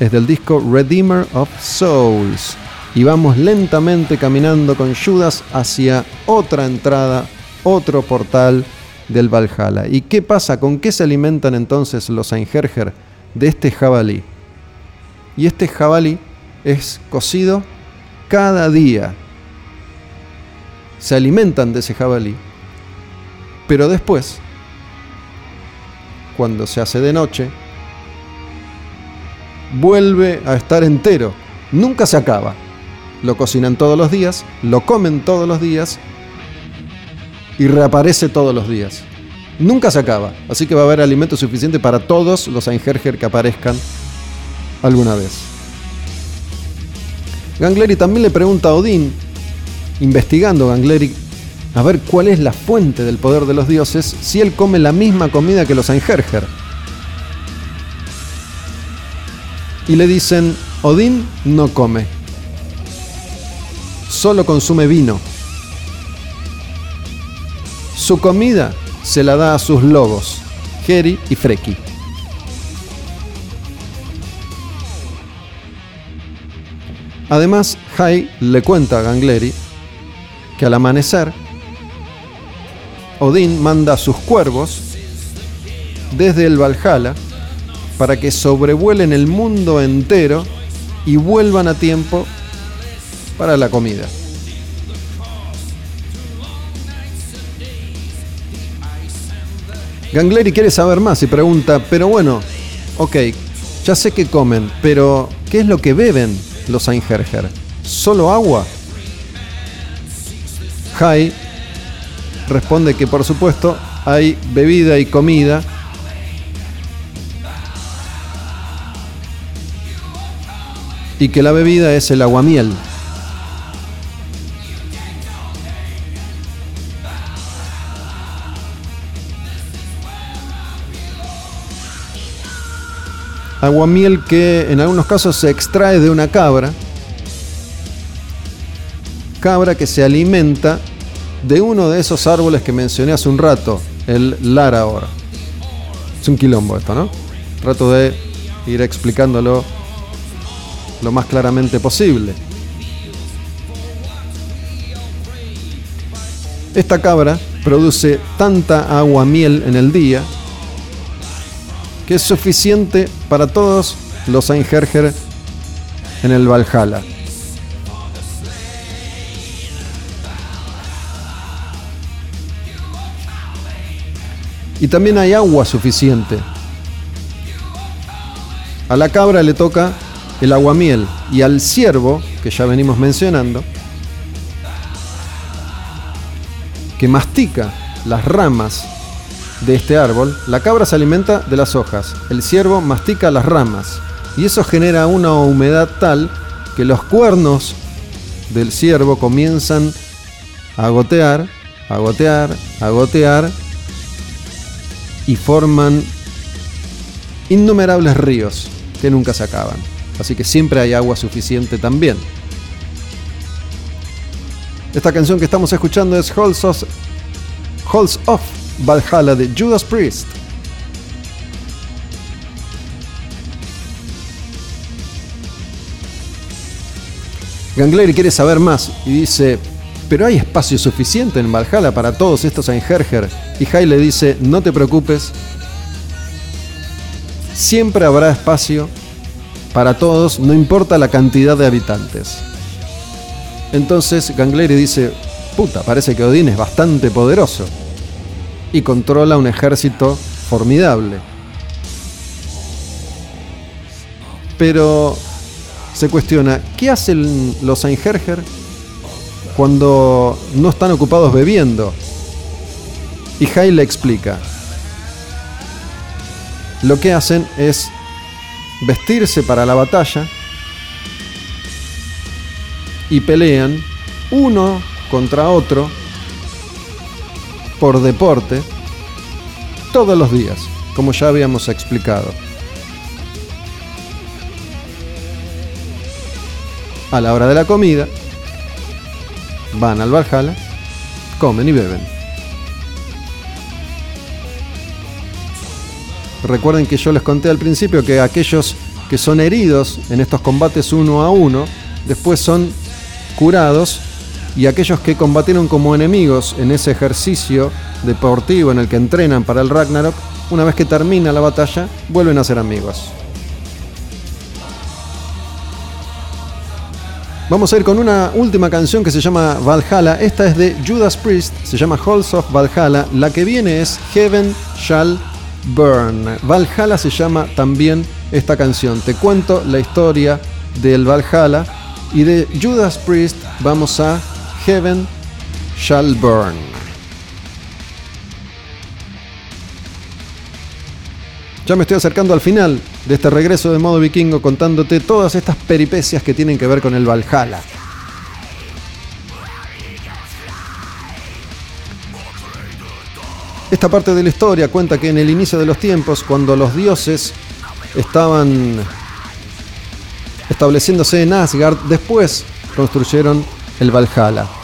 Es del disco Redeemer of Souls. Y vamos lentamente caminando con Judas hacia otra entrada, otro portal del Valhalla. ¿Y qué pasa? ¿Con qué se alimentan entonces los Einherjer de este jabalí? Y este jabalí es cocido cada día. Se alimentan de ese jabalí. Pero después, cuando se hace de noche, vuelve a estar entero. Nunca se acaba. Lo cocinan todos los días, lo comen todos los días y reaparece todos los días. Nunca se acaba. Así que va a haber alimento suficiente para todos los Einherjer que aparezcan alguna vez. Gangleri también le pregunta a Odín, investigando Gangleri, a ver cuál es la fuente del poder de los dioses, si él come la misma comida que los Einherjer. Y le dicen, Odín no come, solo consume vino. Su comida se la da a sus lobos, Geri y Freki. Además, Hai le cuenta a Gangleri que al amanecer, Odín manda a sus cuervos desde el Valhalla para que sobrevuelen el mundo entero y vuelvan a tiempo para la comida. Gangleri quiere saber más y pregunta, pero bueno, ok, ya sé que comen, pero ¿qué es lo que beben? los Einherjer? ¿Solo agua? Hai responde que por supuesto hay bebida y comida. Y que la bebida es el aguamiel. aguamiel que en algunos casos se extrae de una cabra, cabra que se alimenta de uno de esos árboles que mencioné hace un rato, el Laraor. Es un quilombo esto, ¿no? Trato de ir explicándolo lo más claramente posible. Esta cabra produce tanta agua miel en el día que es suficiente para todos los Einherjer en el Valhalla. Y también hay agua suficiente. A la cabra le toca el aguamiel y al ciervo, que ya venimos mencionando, que mastica las ramas de este árbol, la cabra se alimenta de las hojas, el ciervo mastica las ramas y eso genera una humedad tal que los cuernos del ciervo comienzan a gotear, a gotear, a gotear y forman innumerables ríos que nunca se acaban. Así que siempre hay agua suficiente también. Esta canción que estamos escuchando es Halls of, Halls of Valhalla de Judas Priest. Gangleri quiere saber más y dice, pero hay espacio suficiente en Valhalla para todos estos Einherjer. Y Jai le dice, no te preocupes, siempre habrá espacio para todos, no importa la cantidad de habitantes. Entonces Gangleri dice, puta, parece que Odín es bastante poderoso y controla un ejército formidable. Pero se cuestiona, ¿qué hacen los Einherjer cuando no están ocupados bebiendo? Y Jai le explica. Lo que hacen es vestirse para la batalla y pelean uno contra otro por deporte todos los días, como ya habíamos explicado. A la hora de la comida, van al Valhalla, comen y beben. Recuerden que yo les conté al principio que aquellos que son heridos en estos combates uno a uno, después son curados y aquellos que combatieron como enemigos en ese ejercicio deportivo en el que entrenan para el Ragnarok, una vez que termina la batalla, vuelven a ser amigos. Vamos a ir con una última canción que se llama Valhalla. Esta es de Judas Priest, se llama Halls of Valhalla. La que viene es Heaven Shall Burn. Valhalla se llama también esta canción. Te cuento la historia del Valhalla y de Judas Priest vamos a Heaven Shall Burn. Ya me estoy acercando al final de este regreso de modo vikingo contándote todas estas peripecias que tienen que ver con el Valhalla. Esta parte de la historia cuenta que en el inicio de los tiempos, cuando los dioses estaban estableciéndose en Asgard, después construyeron el Valhalla.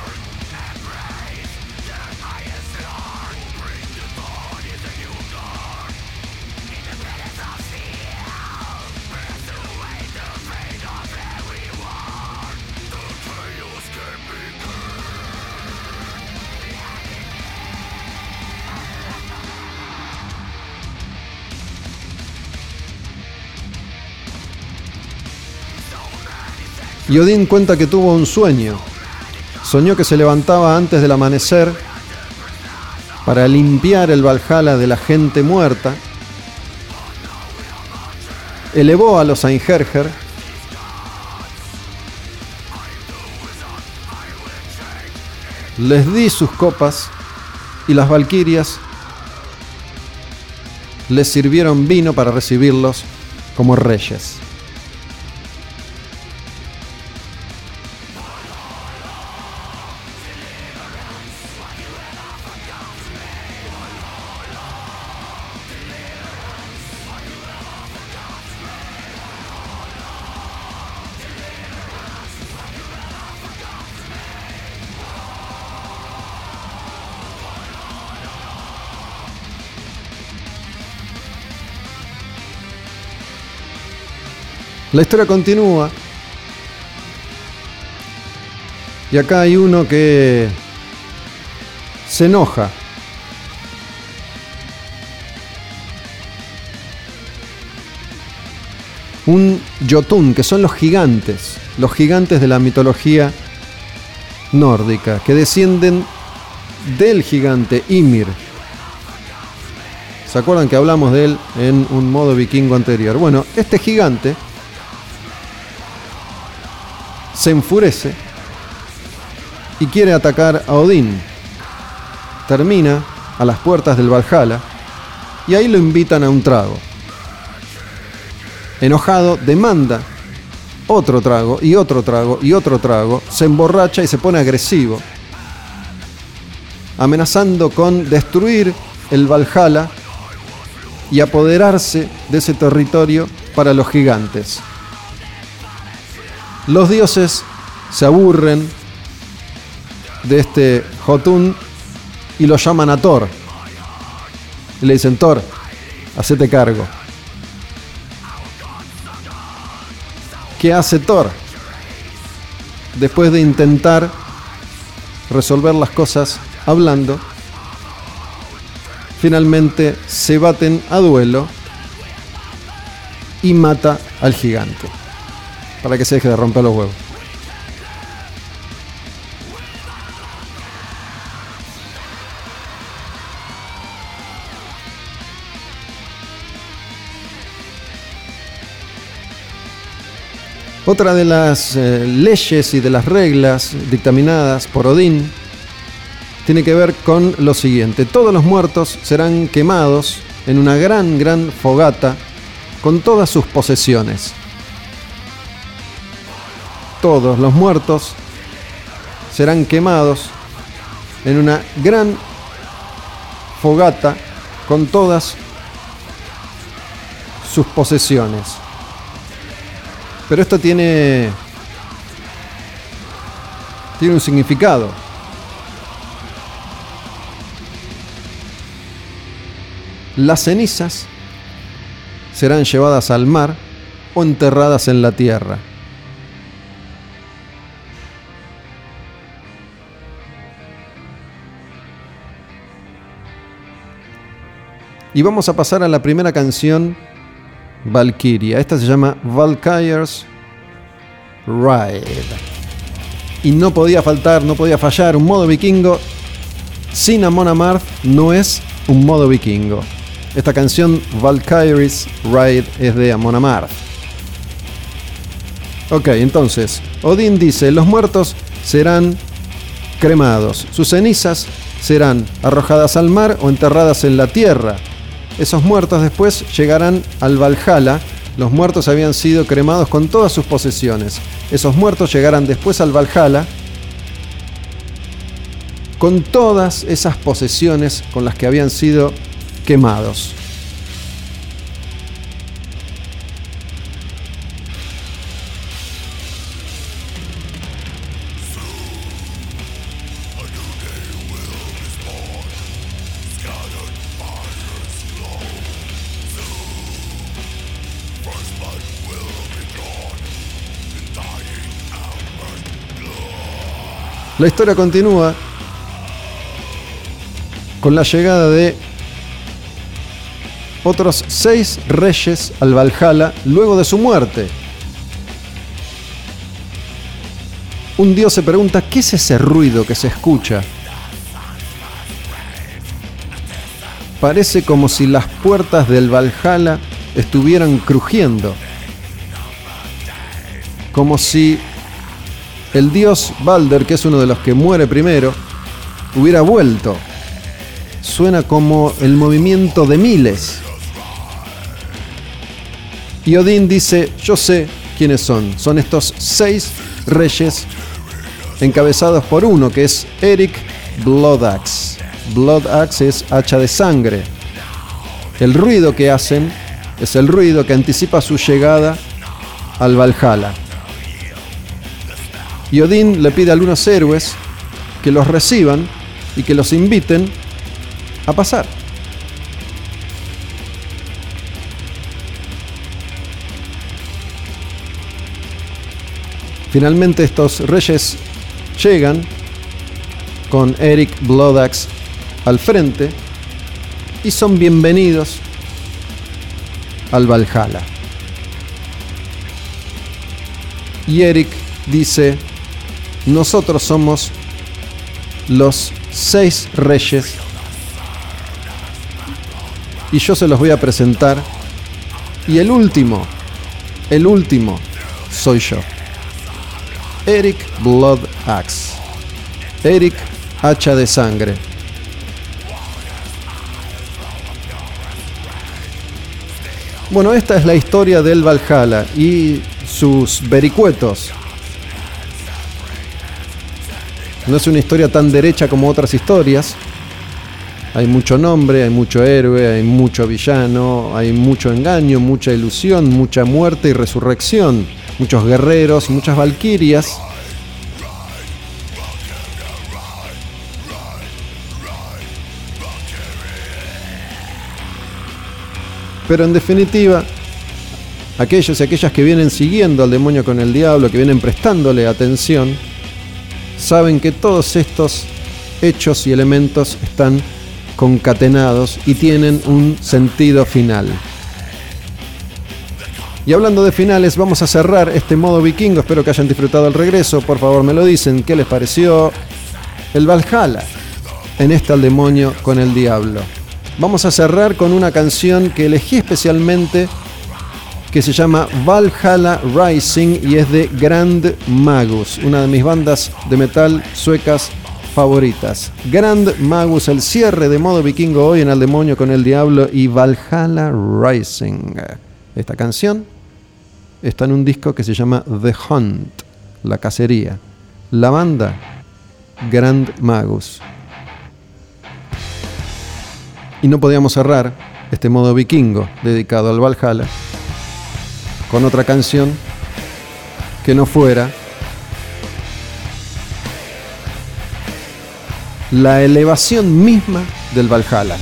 Y Odín cuenta que tuvo un sueño. Soñó que se levantaba antes del amanecer para limpiar el Valhalla de la gente muerta. Elevó a los Einherjer les di sus copas y las valquirias les sirvieron vino para recibirlos como reyes. La historia continúa. Y acá hay uno que se enoja. Un Jotun, que son los gigantes, los gigantes de la mitología nórdica, que descienden del gigante Ymir. ¿Se acuerdan que hablamos de él en un modo vikingo anterior? Bueno, este gigante se enfurece y quiere atacar a Odín. Termina a las puertas del Valhalla y ahí lo invitan a un trago. Enojado, demanda otro trago y otro trago y otro trago, se emborracha y se pone agresivo, amenazando con destruir el Valhalla y apoderarse de ese territorio para los gigantes. Los dioses se aburren de este Jotun y lo llaman a Thor. Y le dicen, Thor, hacete cargo. ¿Qué hace Thor? Después de intentar resolver las cosas hablando, finalmente se baten a duelo y mata al gigante para que se deje de romper los huevos. Otra de las eh, leyes y de las reglas dictaminadas por Odín tiene que ver con lo siguiente. Todos los muertos serán quemados en una gran, gran fogata con todas sus posesiones todos los muertos serán quemados en una gran fogata con todas sus posesiones. Pero esto tiene tiene un significado. Las cenizas serán llevadas al mar o enterradas en la tierra. Y vamos a pasar a la primera canción, Valkyria. Esta se llama Valkyria's Ride. Y no podía faltar, no podía fallar un modo vikingo. Sin Amon Amarth no es un modo vikingo. Esta canción, Valkyrie's Ride, es de Amon Amarth. Ok, entonces, Odín dice, los muertos serán cremados, sus cenizas serán arrojadas al mar o enterradas en la tierra. Esos muertos después llegarán al Valhalla. Los muertos habían sido cremados con todas sus posesiones. Esos muertos llegarán después al Valhalla con todas esas posesiones con las que habían sido quemados. La historia continúa con la llegada de otros seis reyes al Valhalla luego de su muerte. Un dios se pregunta, ¿qué es ese ruido que se escucha? Parece como si las puertas del Valhalla estuvieran crujiendo. Como si el dios Balder, que es uno de los que muere primero, hubiera vuelto. Suena como el movimiento de miles. Y Odín dice, yo sé quiénes son. Son estos seis reyes encabezados por uno, que es Eric Bloodaxe. Bloodaxe es hacha de sangre. El ruido que hacen es el ruido que anticipa su llegada al Valhalla. Y Odín le pide a algunos héroes que los reciban y que los inviten a pasar. Finalmente estos reyes llegan con Eric Bloodaxe al frente y son bienvenidos al Valhalla. Y Eric dice, nosotros somos los seis reyes y yo se los voy a presentar y el último, el último soy yo. Eric Blood Axe. Eric Hacha de Sangre. Bueno, esta es la historia del Valhalla y sus vericuetos. No es una historia tan derecha como otras historias. Hay mucho nombre, hay mucho héroe, hay mucho villano, hay mucho engaño, mucha ilusión, mucha muerte y resurrección, muchos guerreros, muchas valquirias. Pero en definitiva, aquellos y aquellas que vienen siguiendo al demonio con el diablo, que vienen prestándole atención, saben que todos estos hechos y elementos están concatenados y tienen un sentido final. Y hablando de finales, vamos a cerrar este modo vikingo. Espero que hayan disfrutado el regreso. Por favor, me lo dicen. ¿Qué les pareció el Valhalla? En este al demonio con el diablo. Vamos a cerrar con una canción que elegí especialmente que se llama Valhalla Rising y es de Grand Magus, una de mis bandas de metal suecas favoritas. Grand Magus, el cierre de modo vikingo hoy en El Demonio con el Diablo y Valhalla Rising. Esta canción está en un disco que se llama The Hunt, la cacería. La banda Grand Magus. Y no podíamos cerrar este modo vikingo dedicado al Valhalla con otra canción que no fuera la elevación misma del Valhalla.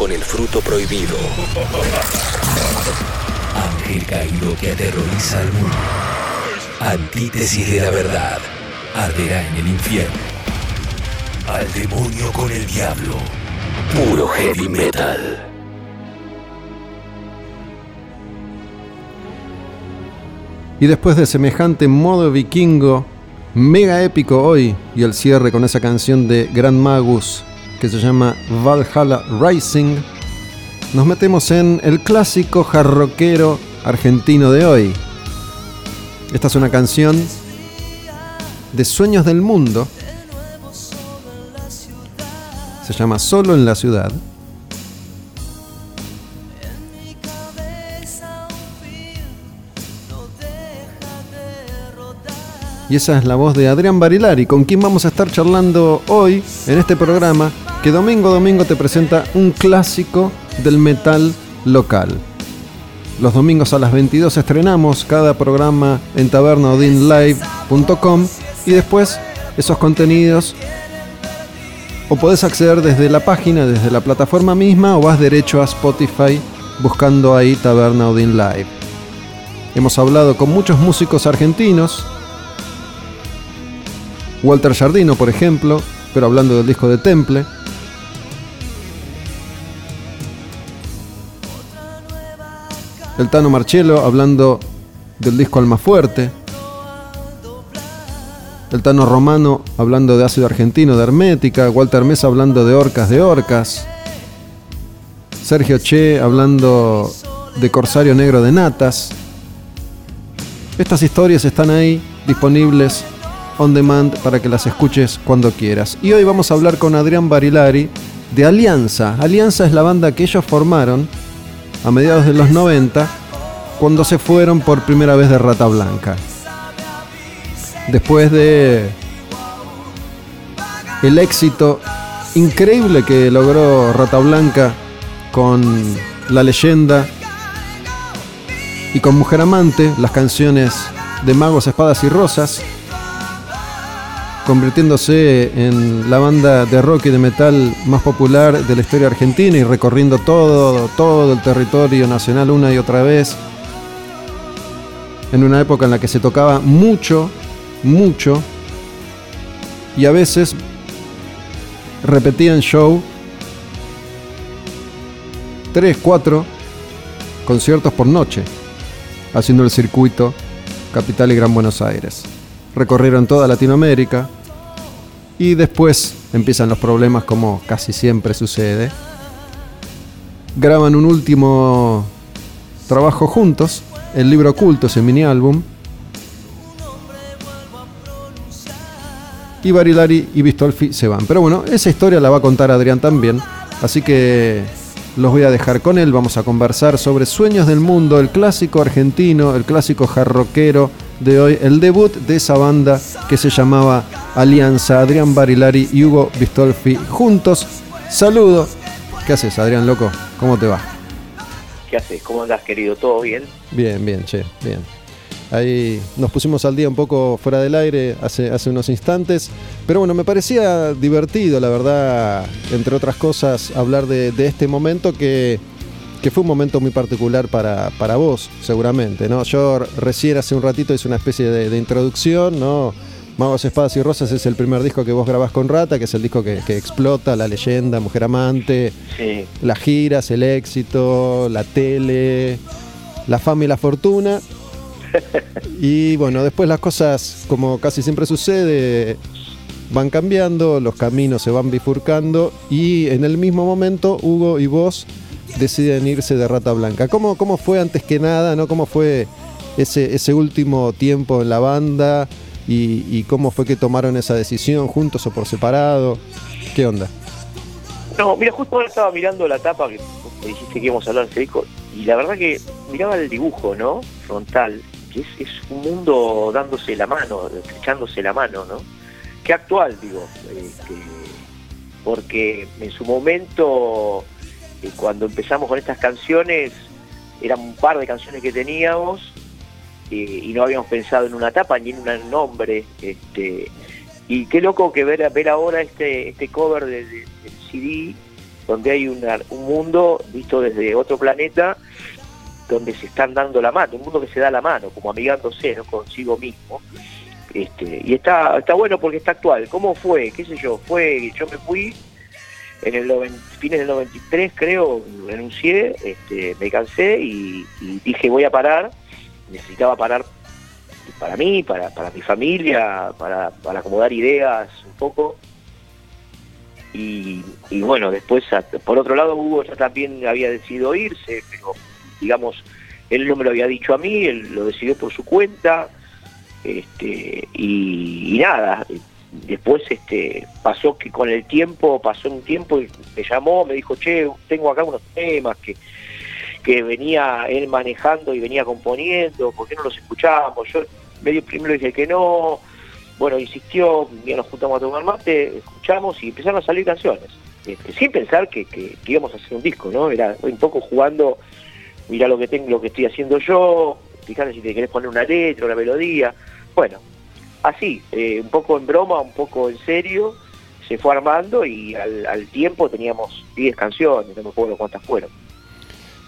Con el fruto prohibido. Ángel caído que aterroriza al mundo. Antítesis de la verdad, arderá en el infierno. Al demonio con el diablo. Puro heavy metal. Y después de semejante modo vikingo, mega épico hoy, y el cierre con esa canción de Grand Magus que se llama Valhalla Rising, nos metemos en el clásico jarroquero argentino de hoy. Esta es una canción de Sueños del Mundo. Se llama Solo en la ciudad. Y esa es la voz de Adrián Barilari, con quien vamos a estar charlando hoy en este programa que domingo a domingo te presenta un clásico del metal local. Los domingos a las 22 estrenamos cada programa en tabernaodinlive.com y después esos contenidos o podés acceder desde la página, desde la plataforma misma o vas derecho a Spotify buscando ahí Taberna Odin Live. Hemos hablado con muchos músicos argentinos, Walter Jardino por ejemplo, pero hablando del disco de Temple, el Tano Marcello hablando del disco Alma Fuerte, el Tano Romano hablando de ácido argentino, de hermética, Walter Mesa hablando de orcas de orcas, Sergio Che hablando de Corsario Negro de Natas. Estas historias están ahí disponibles on demand para que las escuches cuando quieras. Y hoy vamos a hablar con Adrián Barilari de Alianza. Alianza es la banda que ellos formaron a mediados de los 90, cuando se fueron por primera vez de Rata Blanca. Después de el éxito increíble que logró Rata Blanca con La leyenda y con Mujer Amante, las canciones de Magos, Espadas y Rosas, convirtiéndose en la banda de rock y de metal más popular de la historia argentina y recorriendo todo, todo el territorio nacional una y otra vez. En una época en la que se tocaba mucho, mucho, y a veces repetían show, tres, cuatro conciertos por noche, haciendo el circuito Capital y Gran Buenos Aires. Recorrieron toda Latinoamérica, y después empiezan los problemas como casi siempre sucede. Graban un último trabajo juntos, el libro oculto, ese mini álbum. Y Barilari y Bistolfi se van. Pero bueno, esa historia la va a contar Adrián también. Así que los voy a dejar con él. Vamos a conversar sobre Sueños del Mundo, el clásico argentino, el clásico jarroquero de hoy, el debut de esa banda que se llamaba Alianza, Adrián Barilari y Hugo Bistolfi juntos. Saludo. ¿Qué haces, Adrián, loco? ¿Cómo te va? ¿Qué haces? ¿Cómo andas, querido? ¿Todo bien? Bien, bien, che, bien. Ahí nos pusimos al día un poco fuera del aire hace, hace unos instantes. Pero bueno, me parecía divertido, la verdad, entre otras cosas, hablar de este momento que que fue un momento muy particular para, para vos, seguramente, ¿no? Yo recién hace un ratito hice una especie de, introducción, ¿no? Magos, Espadas y Rosas es el primer disco que vos grabás con Rata, que es el disco que, explota, la leyenda, Mujer Amante, las giras, el éxito, la tele, la fama y la fortuna. y bueno, después las cosas, como casi siempre sucede, van cambiando, los caminos se van bifurcando y en el mismo momento Hugo y vos deciden irse de Rata Blanca. ¿Cómo, cómo fue antes que nada, no? ¿Cómo fue ese, ese último tiempo en la banda y, cómo fue que tomaron esa decisión, juntos o por separado? ¿Qué onda? No, mira, justo ahora estaba mirando la tapa que dijiste que íbamos a hablar de y la verdad que miraba el dibujo, ¿no? Frontal, que es, un mundo dándose la mano, echándose la mano, ¿no? Qué actual, digo, este, porque en su momento cuando empezamos con estas canciones, eran un par de canciones que teníamos y no habíamos pensado en una tapa ni en un nombre. Este, Y qué loco que ver, ver ahora este, este cover de, del CD, donde hay un mundo visto desde otro planeta, donde se están dando la mano, un mundo que se da la mano, como amigándose ¿no? consigo mismo. Este, y está, está bueno porque está actual. ¿Cómo fue? ¿Qué sé yo? Fue, yo me fui en el 90, fines del 93 creo, renuncié, este, me cansé y, dije voy a parar, necesitaba parar para mí, para, mi familia, para, acomodar ideas un poco. Y, y, bueno, después, por otro lado, Hugo ya también había decidido irse, pero digamos, él no me lo había dicho a mí, él lo decidió por su cuenta, este, y, nada, después este, pasó que con el tiempo, pasó un tiempo y me llamó, me dijo, che, tengo acá unos temas que, que venía él manejando y venía componiendo, ¿por qué no los escuchábamos? Yo medio primero dije que no, bueno, insistió, ya nos juntamos a tomar mate, escuchamos y empezaron a salir canciones. Este, sin pensar que, que, íbamos a hacer un disco, ¿no? Era un poco jugando, mira lo que tengo, lo que estoy haciendo yo, fíjate si te querés poner una letra, una melodía. Bueno, así, eh, un poco en broma, un poco en serio, se fue armando y al, tiempo teníamos 10 canciones, no me acuerdo cuántas fueron.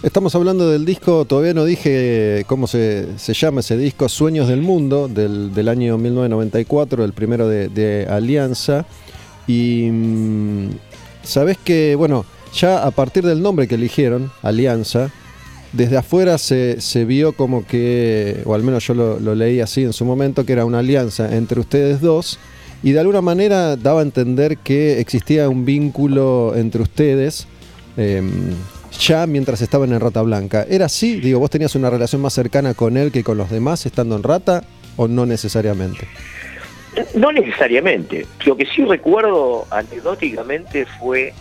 Estamos hablando del disco, todavía no dije cómo se, llama ese disco, Sueños del Mundo, del, año 1994, el primero de, Alianza. Y mm, sabes que, bueno, ya a partir del nombre que eligieron, Alianza, desde afuera se, vio como que, o al menos yo lo, leí así en su momento, que era una alianza entre ustedes dos y de alguna manera daba a entender que existía un vínculo entre ustedes em, ya mientras estaban en Rata Blanca. ¿Era así? Digo, ¿vos tenías una relación más cercana con él que con los demás estando en Rata o no necesariamente? No necesariamente. Lo que sí recuerdo anecdóticamente fue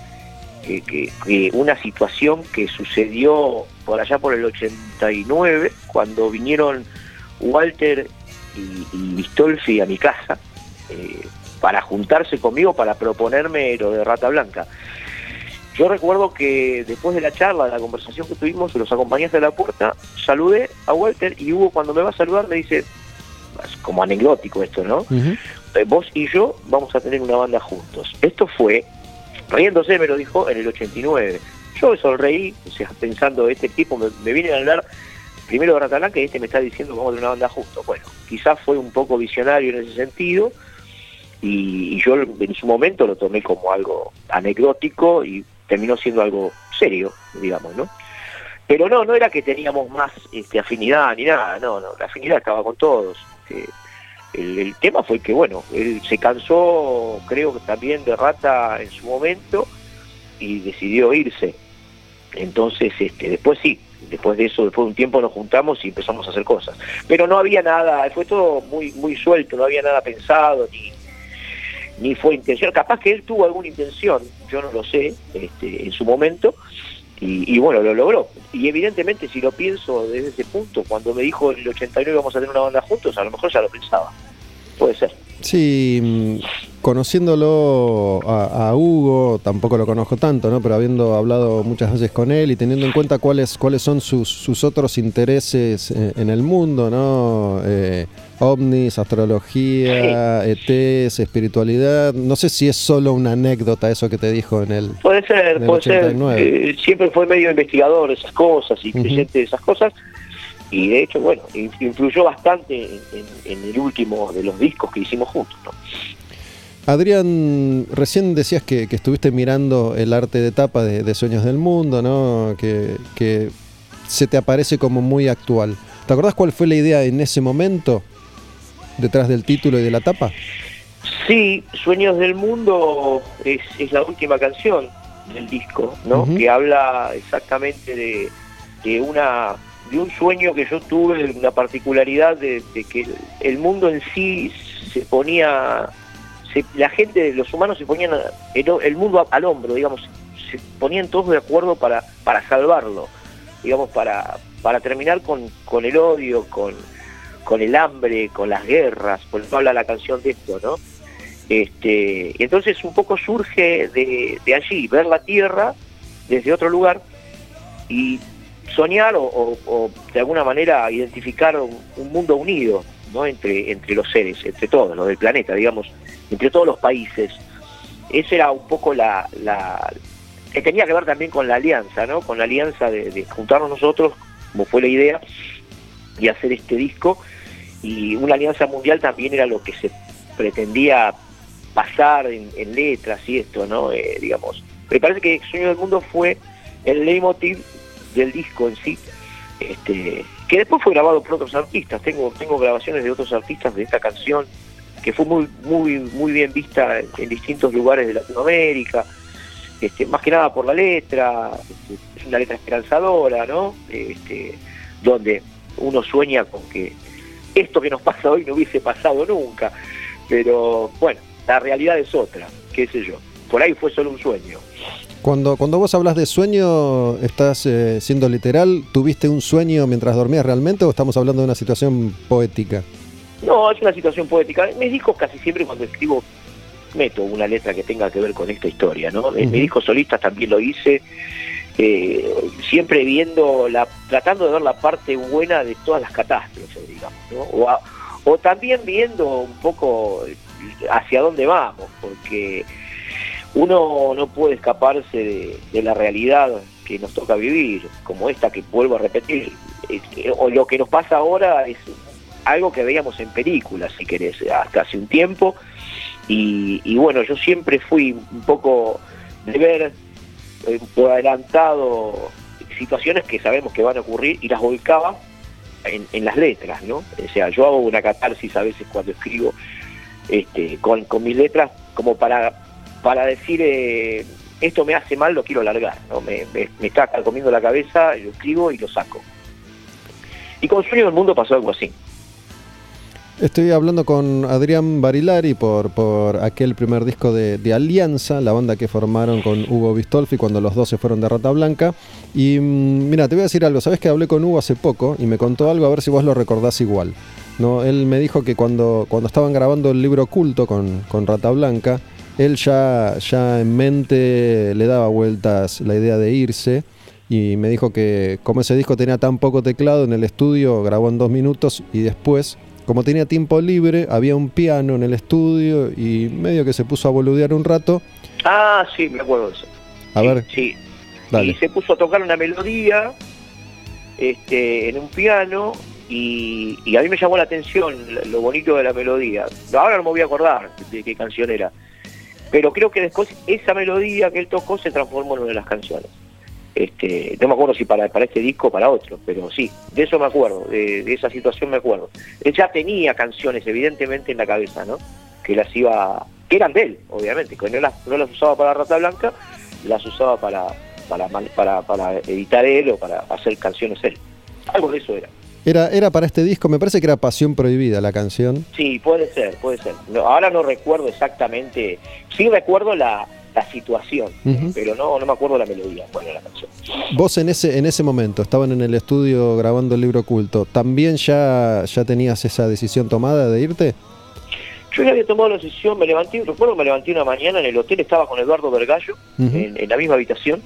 que, una situación que sucedió por allá por el 89, cuando vinieron Walter y, y Bistolfi a mi casa eh, para juntarse conmigo para proponerme lo de Rata Blanca. Yo recuerdo que después de la charla, de la conversación que tuvimos, los acompañé hasta la puerta, saludé a Walter y Hugo cuando me va a saludar me dice, como anecdótico esto, ¿no? Eh, vos y yo vamos a tener una banda juntos. Esto fue riéndose me lo dijo en el 89. Yo me sonreí, pensando, este tipo me, viene a hablar primero de Ratalán, que este me está diciendo vamos a una banda justo. Bueno, quizás fue un poco visionario en ese sentido, y, yo en su momento lo tomé como algo anecdótico y terminó siendo algo serio, digamos, ¿no? Pero no, no era que teníamos más este, afinidad ni nada, no, no, la afinidad estaba con todos. Este, el, tema fue que, bueno, él se cansó, creo que también de Rata en su momento y decidió irse. Entonces, este, después sí, después de eso, después de un tiempo nos juntamos y empezamos a hacer cosas. Pero no había nada, fue todo muy, muy suelto, no había nada pensado, ni, ni fue intención. Capaz que él tuvo alguna intención, yo no lo sé, este, en su momento, y, bueno, lo logró. Y evidentemente, si lo pienso desde ese punto, cuando me dijo el 89 vamos a tener una banda juntos, a lo mejor ya lo pensaba. Puede ser. Sí, mm, conociéndolo a, Hugo, tampoco lo conozco tanto, ¿no? Pero habiendo hablado muchas veces con él y teniendo en cuenta cuáles, cuáles son sus, sus otros intereses eh, en, el mundo, ¿no? Eh, ovnis, astrología, ETs, espiritualidad. No sé si es solo una anécdota eso que te dijo en el. Puede ser, puede ser. Eh, siempre fue medio investigador de esas cosas y creyente de esas cosas. Y de hecho, bueno, influyó bastante en, el último de los discos que hicimos juntos. ¿no? Adrián, recién decías que, estuviste mirando el arte de tapa de, Sueños del Mundo, ¿no? Que, que se te aparece como muy actual. ¿Te acordás cuál fue la idea en ese momento? detrás del título y de la tapa? Sí, Sueños del Mundo es, la última canción del disco, ¿no? Que habla exactamente de, una de un sueño que yo tuve, una particularidad de, que el mundo en sí se ponía, la gente, los humanos se ponían el, mundo al hombro, digamos, se ponían todos de acuerdo para, para salvarlo, digamos, para, para terminar con, con el odio, con, con el hambre, con las guerras, por eso habla la canción de esto, ¿no? Este, y entonces un poco surge de, allí, ver la tierra desde otro lugar y soñar o, de alguna manera identificar un, mundo unido, ¿no? entre, entre los seres, entre todos, los del planeta, digamos, entre todos los países. Esa era un poco la, la que tenía que ver también con la alianza, ¿no? Con la alianza de, juntarnos nosotros, como fue la idea, y hacer este disco. Y una alianza mundial también era lo que se pretendía pasar en, letras y esto, ¿no? Eh, digamos. Me parece que Sueño del Mundo fue el leitmotiv del disco en sí, este, que después fue grabado por otros artistas. Tengo, tengo grabaciones de otros artistas de esta canción que fue muy, muy, muy bien vista en, distintos lugares de Latinoamérica, este, más que nada por la letra, este, es una letra esperanzadora, ¿no? Este, donde uno sueña con que esto que nos pasa hoy no hubiese pasado nunca, pero bueno, la realidad es otra, qué sé yo, por ahí fue solo un sueño. Cuando, cuando vos hablas de sueño, ¿estás eh, siendo literal? ¿Tuviste un sueño mientras dormías realmente o estamos hablando de una situación poética? No, es una situación poética. Mis discos casi siempre cuando escribo meto una letra que tenga que ver con esta historia, ¿no? En mis discos solistas también lo hice, eh, siempre viendo, la, tratando de ver la parte buena de todas las catástrofes, digamos, ¿no? O, o también viendo un poco hacia dónde vamos, porque uno no puede escaparse de, la realidad que nos toca vivir, como esta que vuelvo a repetir. o lo que nos pasa ahora es algo que veíamos en películas, si querés, hasta hace un tiempo. Y, bueno, yo siempre fui un poco de ver eh, por adelantado situaciones que sabemos que van a ocurrir y las volcaba en, las letras, ¿no? O sea, yo hago una catarsis a veces cuando escribo este, con, con mis letras como para para decir eh, esto me hace mal, lo quiero largar, ¿no? me, está comiendo la cabeza, lo escribo y lo saco. Y con Sueño del Mundo pasó algo así. Estoy hablando con Adrián Barilari por, por aquel primer disco de, Alianza, la banda que formaron con Hugo Bistolfi cuando los dos se fueron de Rata Blanca. Y mm, mira, te voy a decir algo, sabes que hablé con Hugo hace poco y me contó algo, a ver si vos lo recordás igual. ¿no? Él me dijo que cuando, cuando estaban grabando el libro oculto con, con Rata Blanca, él ya, ya en mente le daba vueltas la idea de irse y me dijo que como ese disco tenía tan poco teclado en el estudio, grabó en dos minutos y después, como tenía tiempo libre, había un piano en el estudio y medio que se puso a boludear un rato. Ah, sí, me acuerdo de eso. A ver. Sí. Y se puso a tocar una melodía este, en un piano y, a mí me llamó la atención lo bonito de la melodía. Ahora no me voy a acordar de qué canción era pero creo que después esa melodía que él tocó se transformó en una de las canciones. Este, no me acuerdo si para, para este disco o para otro, pero sí, de eso me acuerdo, de, esa situación me acuerdo. Él ya tenía canciones evidentemente en la cabeza, ¿no? Que las iba, que eran de él, obviamente, que no las, no las usaba para Rata Blanca, las usaba para, para, para, para editar él o para hacer canciones él. Algo de eso era. Era, era para este disco, me parece que era Pasión Prohibida la canción. Sí, puede ser, puede ser. ahora no recuerdo exactamente, sí recuerdo la, situación, pero no, no me acuerdo la melodía, cuál la canción. Vos en ese, en ese momento, estaban en el estudio grabando el libro oculto, ¿también ya, ya tenías esa decisión tomada de irte? Yo ya había tomado la decisión, me levanté, recuerdo que me levanté una mañana en el hotel, estaba con Eduardo Vergallo, en la misma habitación,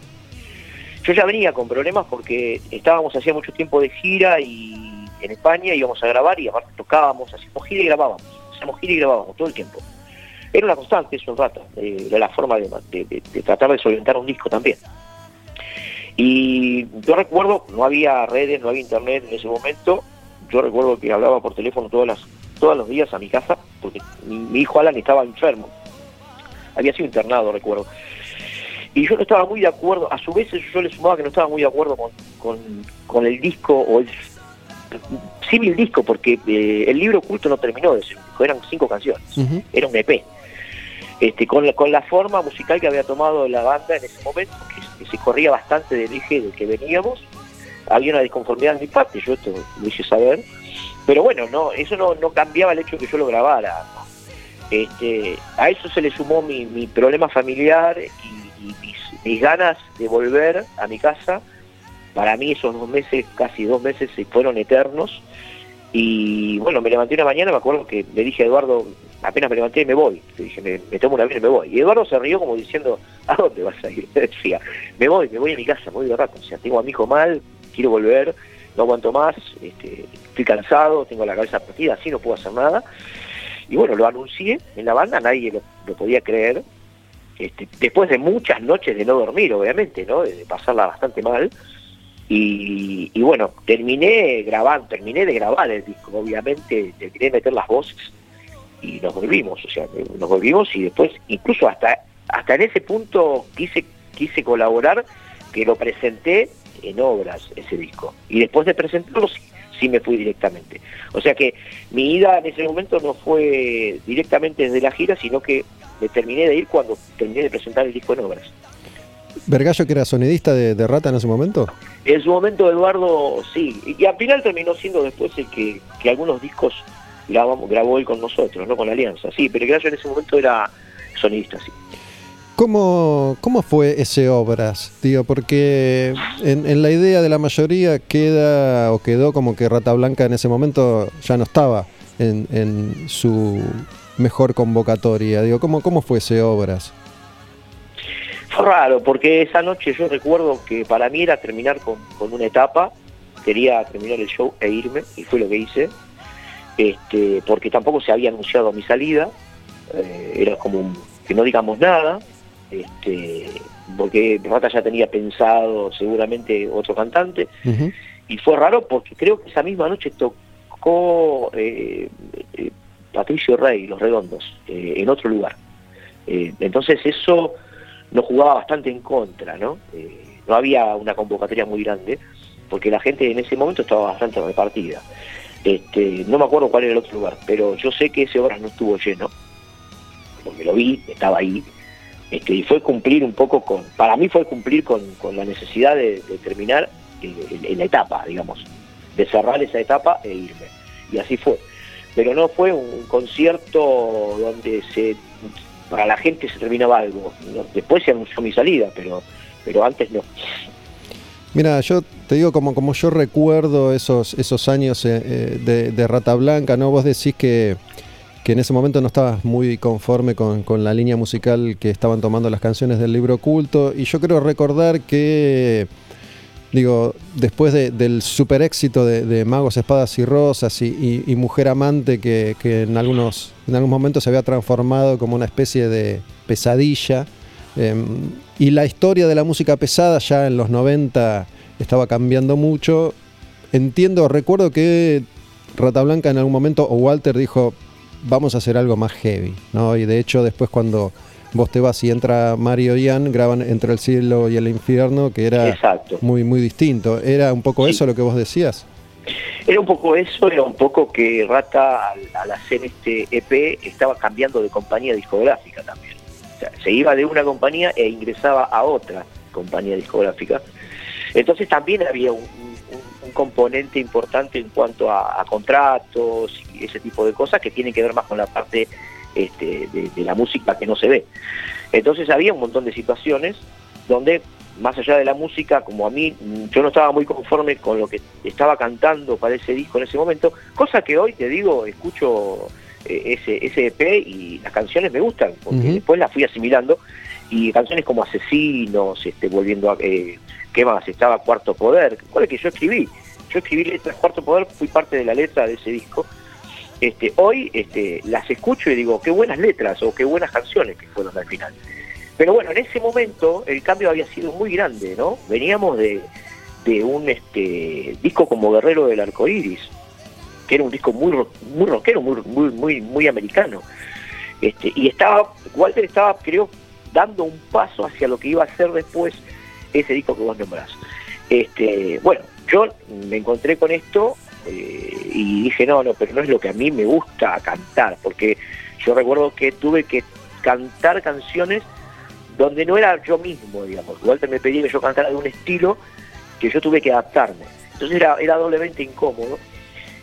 yo ya venía con problemas porque estábamos hacía mucho tiempo de gira y en España íbamos a grabar y aparte tocábamos, hacíamos gira y grabábamos, hacíamos gira y grabábamos todo el tiempo. Era una constante eso un rato, de, la forma de, tratar de solventar un disco también. Y yo recuerdo, no había redes, no había internet en ese momento, yo recuerdo que hablaba por teléfono todas las, todos los días a mi casa, porque mi hijo Alan estaba enfermo, había sido internado, recuerdo. Y yo no estaba muy de acuerdo, a su vez yo le sumaba que no estaba muy de acuerdo con, con, el disco, o el civil disco, porque eh, el libro oculto no terminó de ser eran cinco canciones, era un EP. Este, con, la, con la forma musical que había tomado la banda en ese momento, que, se corría bastante del eje del que veníamos, había una disconformidad en mi parte, yo esto lo hice saber, pero bueno, no eso no, no cambiaba el hecho de que yo lo grabara. Este, a eso se le sumó mi, mi problema familiar y mis, ganas de volver a mi casa, para mí esos dos meses, casi dos meses, fueron eternos. Y bueno, me levanté una mañana, me acuerdo que le dije a Eduardo, apenas me levanté y me voy. Le dije, me, tomo un avión y me voy. Y Eduardo se rió como diciendo, ¿a dónde vas a ir? decía, me voy, me voy a mi casa, me voy de rato. O sea, tengo a mi hijo mal, quiero volver. no aguanto más, este, estoy cansado, tengo la cabeza partida, así no puedo hacer nada. Y bueno, lo anuncié en la banda, nadie lo, podía creer. Este, después de muchas noches de no dormir, obviamente, ¿no? de pasarla bastante mal, y, bueno, terminé grabando, terminé de grabar el disco, obviamente terminé de meter las voces y nos volvimos, o sea, nos volvimos y después, incluso hasta, hasta en ese punto quise, quise colaborar, que lo presenté en obras ese disco. Y después de presentarlo sí, me fui directamente. O sea que mi ida en ese momento no fue directamente desde la gira, sino que me terminé de ir cuando terminé de presentar el disco en obras. ¿Vergallo que era sonidista de, Rata en ese momento? En su momento Eduardo sí, y al final terminó siendo después el que, algunos discos grabamos, grabó él con nosotros, no con la Alianza, sí, pero Vergallo en ese momento era sonidista, sí. ¿Cómo, ¿Cómo fue ese Obras? Digo, porque en, la idea de la mayoría queda o quedó como que Rata Blanca en ese momento ya no estaba en, en su mejor convocatoria. Digo, ¿cómo, ¿cómo fue ese Obras? Fue raro, porque esa noche yo recuerdo que para mí era terminar con, una etapa, quería terminar el show e irme, y fue lo que hice, este, porque tampoco se había anunciado mi salida, eh, era como que no digamos nada, este, porque Rata ya tenía pensado seguramente otro cantante, y fue raro porque creo que esa misma noche tocó eh, eh, Patricio Rey, Los Redondos, en otro lugar. entonces eso nos jugaba bastante en contra, ¿no? Eh, no había una convocatoria muy grande, porque la gente en ese momento estaba bastante repartida. Este, no me acuerdo cuál era el otro lugar, pero yo sé que ese Obras no estuvo lleno, porque lo vi, estaba ahí, este, y fue cumplir un poco con, para mí fue cumplir con, la necesidad de, terminar en la etapa, digamos, de cerrar esa etapa e irme. Y así fue. Pero no fue un concierto donde se para la gente se terminaba algo. Después se anunció mi salida, pero, pero antes no. Mira, yo te digo como, como yo recuerdo esos, esos años eh, eh, de, Rata Blanca, ¿no? Vos decís que, que, en ese momento no estabas muy conforme con, con, la línea musical que estaban tomando las canciones del libro oculto, y yo creo recordar que digo, después del super éxito de, Magos, Espadas y Rosas y, Mujer Amante, que, en, algunos, en algunos momentos se había transformado como una especie de pesadilla, em, y la historia de la música pesada ya en los 90 estaba cambiando mucho, entiendo, recuerdo que Rata Blanca en algún momento, o Walter dijo, vamos a hacer algo más heavy, ¿no? Y de hecho después cuando vos te vas y entra Mario y Ian, graban Entre el cielo y el infierno, que era muy muy distinto. ¿Era un poco eso lo que vos decías? Era un poco eso, era un poco que Rata al, hacer este EP estaba cambiando de compañía discográfica también. O sea, se iba de una compañía e ingresaba a otra compañía discográfica. Entonces también había un, componente importante en cuanto a, a, contratos y ese tipo de cosas que tienen que ver más con la parte este, de, la música que no se ve. Entonces había un montón de situaciones donde, más allá de la música, como a mí, yo no estaba muy conforme con lo que estaba cantando para ese disco en ese momento, cosa que hoy te digo, escucho eh, ese, ese EP y las canciones me gustan, porque después las fui asimilando, y canciones como Asesinos, este, volviendo a... Eh, ¿Qué más? Estaba Cuarto Poder, ¿cuál es que yo escribí? Yo escribí letras Cuarto Poder, fui parte de la letra de ese disco, este, hoy este, las escucho y digo, qué buenas letras o qué buenas canciones que fueron al final. Pero bueno, en ese momento el cambio había sido muy grande, ¿no? Veníamos de, un este, disco como Guerrero del Arco Iris, que era un disco muy, muy rockero, muy, muy, muy, muy americano. Este, y estaba, Walter estaba, creo, dando un paso hacia lo que iba a ser después ese disco que vos nombrás. Este, bueno, yo me encontré con esto y dije, no, no, pero no es lo que a mí me gusta cantar, porque yo recuerdo que tuve que cantar canciones donde no era yo mismo, digamos. Walter me pedía que yo cantara de un estilo que yo tuve que adaptarme. Entonces era, era doblemente incómodo.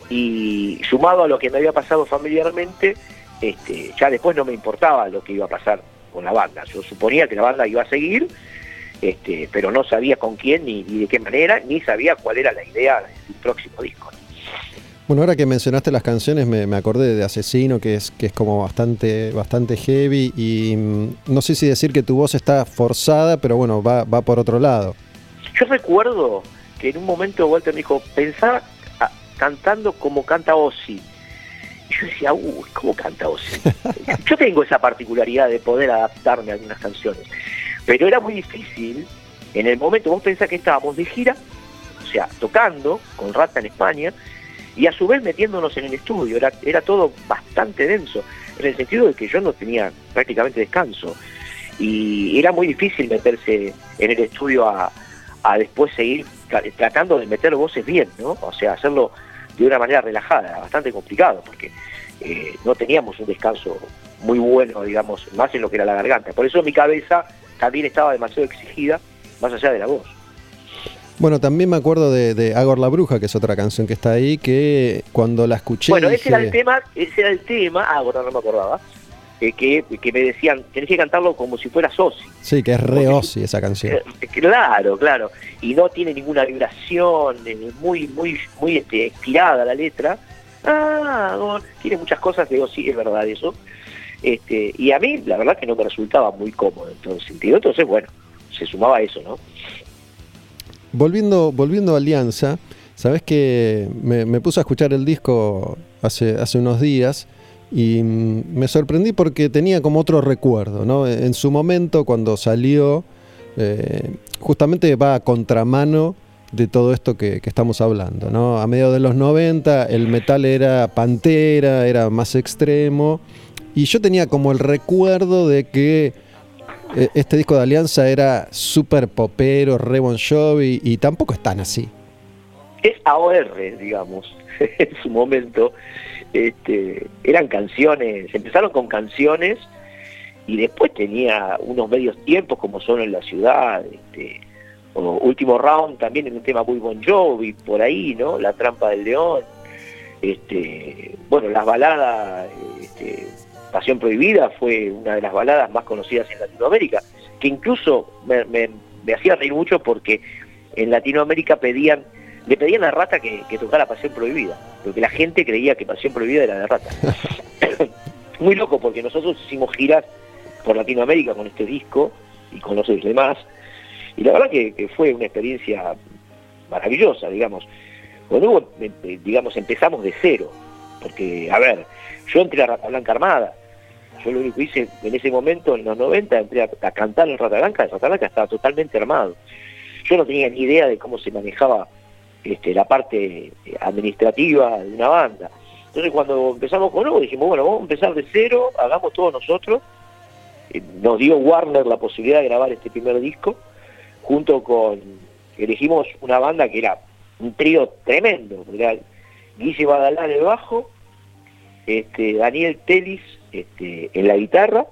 Y sumado a lo que me había pasado familiarmente, este, ya después no me importaba lo que iba a pasar con la banda. Yo suponía que la banda iba a seguir, este, pero no sabía con quién ni, de qué manera, ni sabía cuál era la idea del próximo disco. Bueno, ahora que mencionaste las canciones, me, acordé de Asesino, que es, que es como bastante, bastante heavy, y mm, no sé si decir que tu voz está forzada, pero bueno, va, va por otro lado. Yo recuerdo que en un momento Walter me dijo, pensá ah, cantando como canta Ozzy. Y yo decía, uy, ¿cómo canta Ozzy? yo tengo esa particularidad de poder adaptarme a algunas canciones, pero era muy difícil. En el momento, vos pensás que estábamos de gira, o sea, tocando con Rata en España, y a su vez metiéndonos en el estudio, era, era todo bastante denso, en el sentido de que yo no tenía prácticamente descanso, y era muy difícil meterse en el estudio a, a después seguir tratando de meter voces bien, ¿no? O sea, hacerlo de una manera relajada, bastante complicado, porque eh, no teníamos un descanso muy bueno, digamos, más en lo que era la garganta. Por eso mi cabeza también estaba demasiado exigida, más allá de la voz. Bueno, también me acuerdo de, Agor la Bruja, que es otra canción que está ahí, que cuando la escuché. Bueno, ese era el tema, ese era el tema, Agor no me acordaba, eh, que, me decían, tenés que cantarlo como si fuera Sosi. Sí, que es re Ossi esa canción. Eh, claro, claro. Y no tiene ninguna vibración, es muy, muy, muy este, estirada la letra. Ah, tiene muchas cosas que digo, sí, es verdad eso. Este, y a mí, la verdad que no me resultaba muy cómodo en todo sentido. Entonces, bueno, se sumaba eso, ¿no? Volviendo, volviendo a Alianza, sabes que me, puse a escuchar el disco hace, hace unos días y me sorprendí porque tenía como otro recuerdo, ¿no? En su momento, cuando salió, eh, justamente va a contramano de todo esto que, estamos hablando, ¿no? A mediados de los 90 el metal era pantera, era más extremo, y yo tenía como el recuerdo de que este disco de Alianza era súper popero, re bon Jovi, y tampoco es tan así. Es AOR, digamos, en su momento este, eran canciones, empezaron con canciones y después tenía unos medios tiempos como son en la ciudad, este, último round también en un tema muy Bon Jovi, por ahí, ¿no? La trampa del león, este, bueno, las baladas, este, Pasión Prohibida fue una de las baladas más conocidas en Latinoamérica, que incluso me, me hacía reír mucho porque en Latinoamérica pedían le pedían a Rata que, tocara Pasión Prohibida, porque la gente creía que Pasión Prohibida era de Rata. Muy loco, porque nosotros hicimos giras por Latinoamérica con este disco y con los demás, y la verdad que, fue una experiencia maravillosa, digamos. Cuando eh, eh, digamos, empezamos de cero, porque, a ver, yo entré a Rata Blanca Armada, yo lo único que hice en ese momento, en los 90, entré a, cantar en Rata Blanca, Rata Blanca estaba totalmente armado. Yo no tenía ni idea de cómo se manejaba este, la parte administrativa de una banda. Entonces cuando empezamos con Hugo dijimos, bueno, vamos a empezar de cero, hagamos todo nosotros. Nos dio Warner la posibilidad de grabar este primer disco, junto con, elegimos una banda que era un trío tremendo, era Guille Badalá en el bajo, este, Daniel Telis este, en la guitarra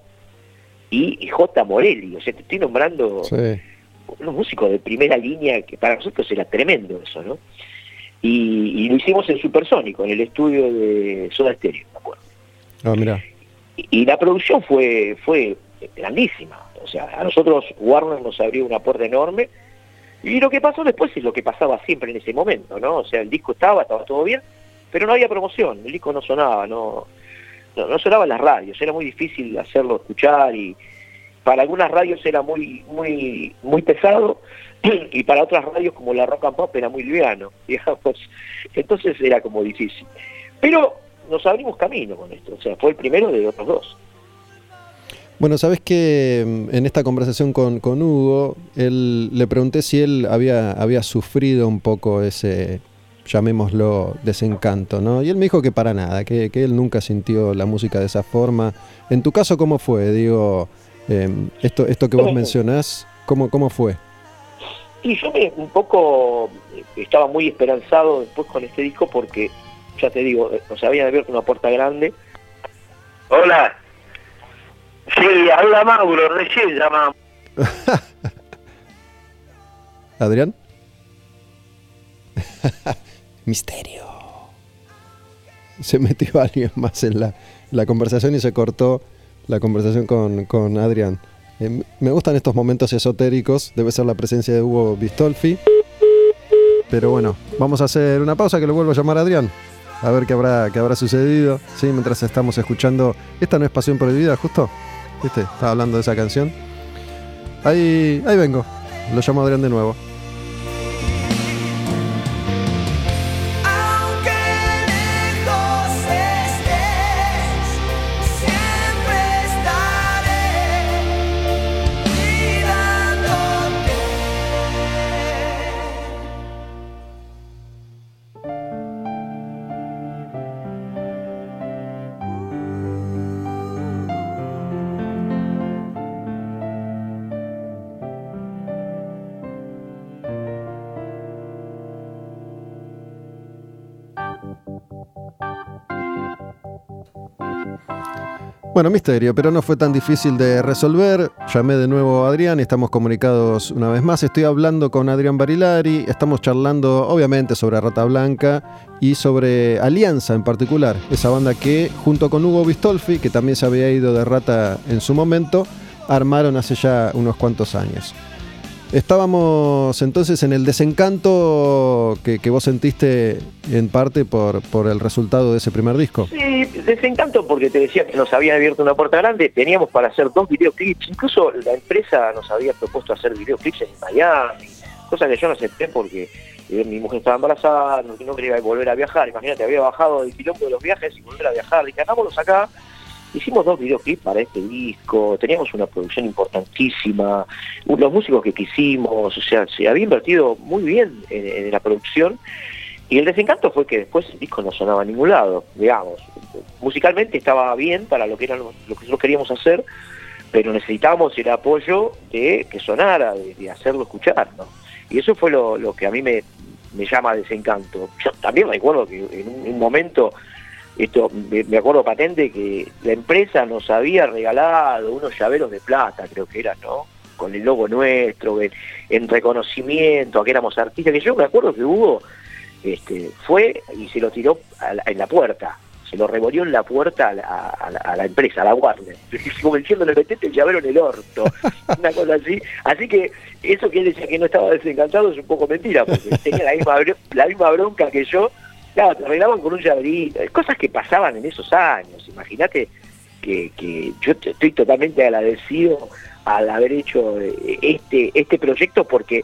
y, J. Morelli, o sea, te estoy nombrando unos músicos de primera línea que para nosotros era tremendo eso, ¿no? Y, lo hicimos en Supersónico, en el estudio de Soda Stereo, me acuerdo. Ah, mira. Y, la producción fue, fue grandísima. O sea, a nosotros Warner nos abrió una puerta enorme. Y lo que pasó después es lo que pasaba siempre en ese momento, ¿no? O sea, el disco estaba, estaba todo bien, pero no había promoción, el disco no sonaba, no, no, no sonaba las radios, era muy difícil hacerlo escuchar y, para algunas radios era muy muy muy pesado y para otras radios como la rock and pop era muy liviano, digamos. Entonces era como difícil. Pero nos abrimos camino con esto, o sea, fue el primero de otros dos. Bueno, sabes que mm, en esta conversación con, con Hugo, él, le pregunté si él había, había sufrido un poco ese, llamémoslo, desencanto, ¿no? Y él me dijo que para nada, que, que él nunca sintió la música de esa forma. En tu caso, ¿cómo fue? Digo, Em, esto, esto que vos mencionás, ¿cómo, ¿cómo fue? Y yo me, un poco estaba muy esperanzado después con este disco porque, ya te digo, o sea, había abierto una puerta grande. Hola. Sí, habla Mauro, recién llama. ¿Adrián? Misterio. Se metió alguien más en la, la conversación y se cortó la conversación con, Adrián. Eh, me gustan estos momentos esotéricos, debe ser la presencia de Hugo Bistolfi. Pero bueno, vamos a hacer una pausa que lo vuelvo a llamar a Adrián. A ver qué habrá, qué habrá sucedido. Sí, mientras estamos escuchando. Esta no es Pasión Prohibida, justo. ¿Viste? Estaba hablando de esa canción. Ahí, ahí vengo. Lo llamo Adrián de nuevo. Bueno, misterio, pero no fue tan difícil de resolver. Llamé de nuevo a Adrián y estamos comunicados una vez más. Estoy hablando con Adrián Barilari. Estamos charlando, obviamente, sobre Rata Blanca y sobre Alianza en particular. Esa banda que, junto con Hugo Bistolfi, que también se había ido de Rata en su momento, armaron hace ya unos cuantos años. Estábamos entonces en el desencanto que, vos sentiste en parte por, por el resultado de ese primer disco. Sí, desencanto porque te decía que nos habían abierto una puerta grande, teníamos para hacer dos videoclips, incluso la empresa nos había propuesto hacer videoclips en Miami, cosa que yo no acepté porque eh, mi mujer estaba embarazada, no, no quería volver a viajar, imagínate, había bajado del quilombo de los viajes y volver a viajar, dije, hagámoslos acá, Hicimos dos videoclips para este disco, teníamos una producción importantísima, los músicos que quisimos, o sea, se había invertido muy bien en, la producción y el desencanto fue que después el disco no sonaba a ningún lado, digamos. Musicalmente estaba bien para lo que, era lo que nosotros queríamos hacer, pero necesitábamos el apoyo de que sonara, de, hacerlo escuchar, ¿no? Y eso fue lo, que a mí me, llama desencanto. Yo también me acuerdo que en un momento esto me, acuerdo patente que la empresa nos había regalado unos llaveros de plata, creo que eran, ¿no? Con el logo nuestro, en, reconocimiento a que éramos artistas, que yo me acuerdo que Hugo este, fue y se lo tiró en la puerta, se lo revolvió en la puerta a la, empresa, a la Warner, como diciéndole, metete el llavero en el orto, una cosa así. Así que eso que él decía que no estaba desencantado es un poco mentira, porque tenía la misma, la misma bronca que yo Claro, te arreglaban con un llaverito, cosas que pasaban en esos años. Imagínate que, que yo estoy totalmente agradecido al haber hecho eh, este, este proyecto porque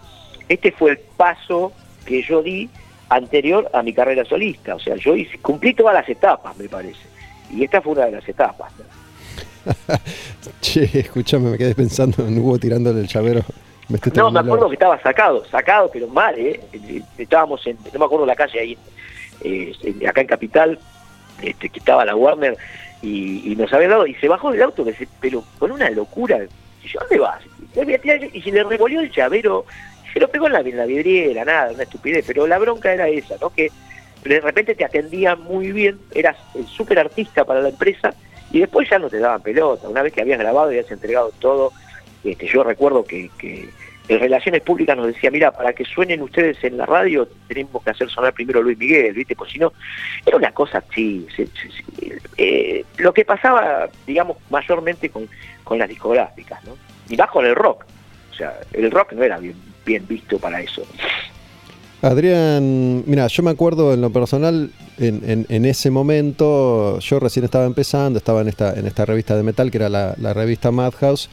este fue el paso que yo di anterior a mi carrera solista. O sea, yo cumplí todas las etapas, me parece. Y esta fue una de las etapas. che, escúchame, me quedé pensando en Hugo tirándole el llavero. no, me acuerdo que estaba sacado, sacado, pero mal, ¿eh? Estábamos en, no me acuerdo la calle ahí, eh, acá en Capital, este, que estaba la Warner, y, nos había dado, y se bajó del auto, pero con una locura. Y yo, ¿dónde vas? Y se le revolvió el llavero, se lo pegó en la, en la vidriera, nada, una estupidez, pero la bronca era esa, ¿no? Que de repente te atendían muy bien, eras el súper artista para la empresa, y después ya no te daban pelota. Una vez que habías grabado y habías entregado todo, este, yo recuerdo que, que en Relaciones Públicas nos decía, mira, para que suenen ustedes en la radio tenemos que hacer sonar primero Luis Miguel, ¿viste? Pues si no, era una cosa así. Eh, lo que pasaba, digamos, mayormente con, con las discográficas, ¿no? Y más con el rock. O sea, el rock no era bien, bien visto para eso. Adrián, mira, yo me acuerdo en lo personal, en, en, ese momento, yo recién estaba empezando, estaba en esta, en esta revista de metal, que era la revista Madhouse,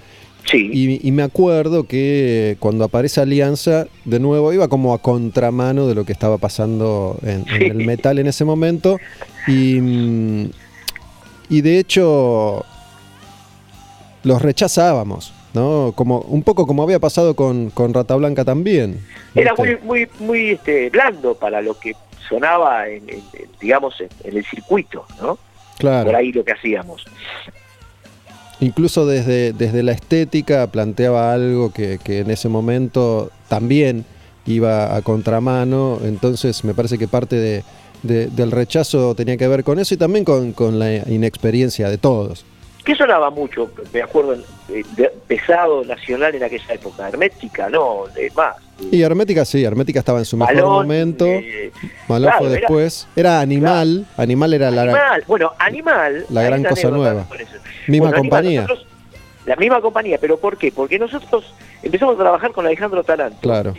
y, me acuerdo que cuando aparece Alianza, de nuevo iba como a contramano de lo que estaba pasando en, el metal en ese momento. Y, y de hecho los rechazábamos, ¿no? Como, un poco como había pasado con, con Rata Blanca también. Era muy, muy, muy este, blando para lo que sonaba, en, digamos, en, el circuito, ¿no? Claro. Por ahí lo que hacíamos. Incluso desde, desde la estética planteaba algo que, en ese momento también iba a contramano, entonces me parece que parte de, del rechazo tenía que ver con eso y también con, la inexperiencia de todos. ¿Qué sonaba mucho? Me acuerdo, eh, pesado nacional en aquella época, hermética, no. Y Hermética sí, Hermética estaba en su mejor momento. Eh, Malón fue después. Era, Animal, Animal era la Animal, bueno, Animal. La gran cosa nueva. Misma compañía. la misma compañía, pero ¿por qué? Porque nosotros empezamos a trabajar con Alejandro Taranto. Claro.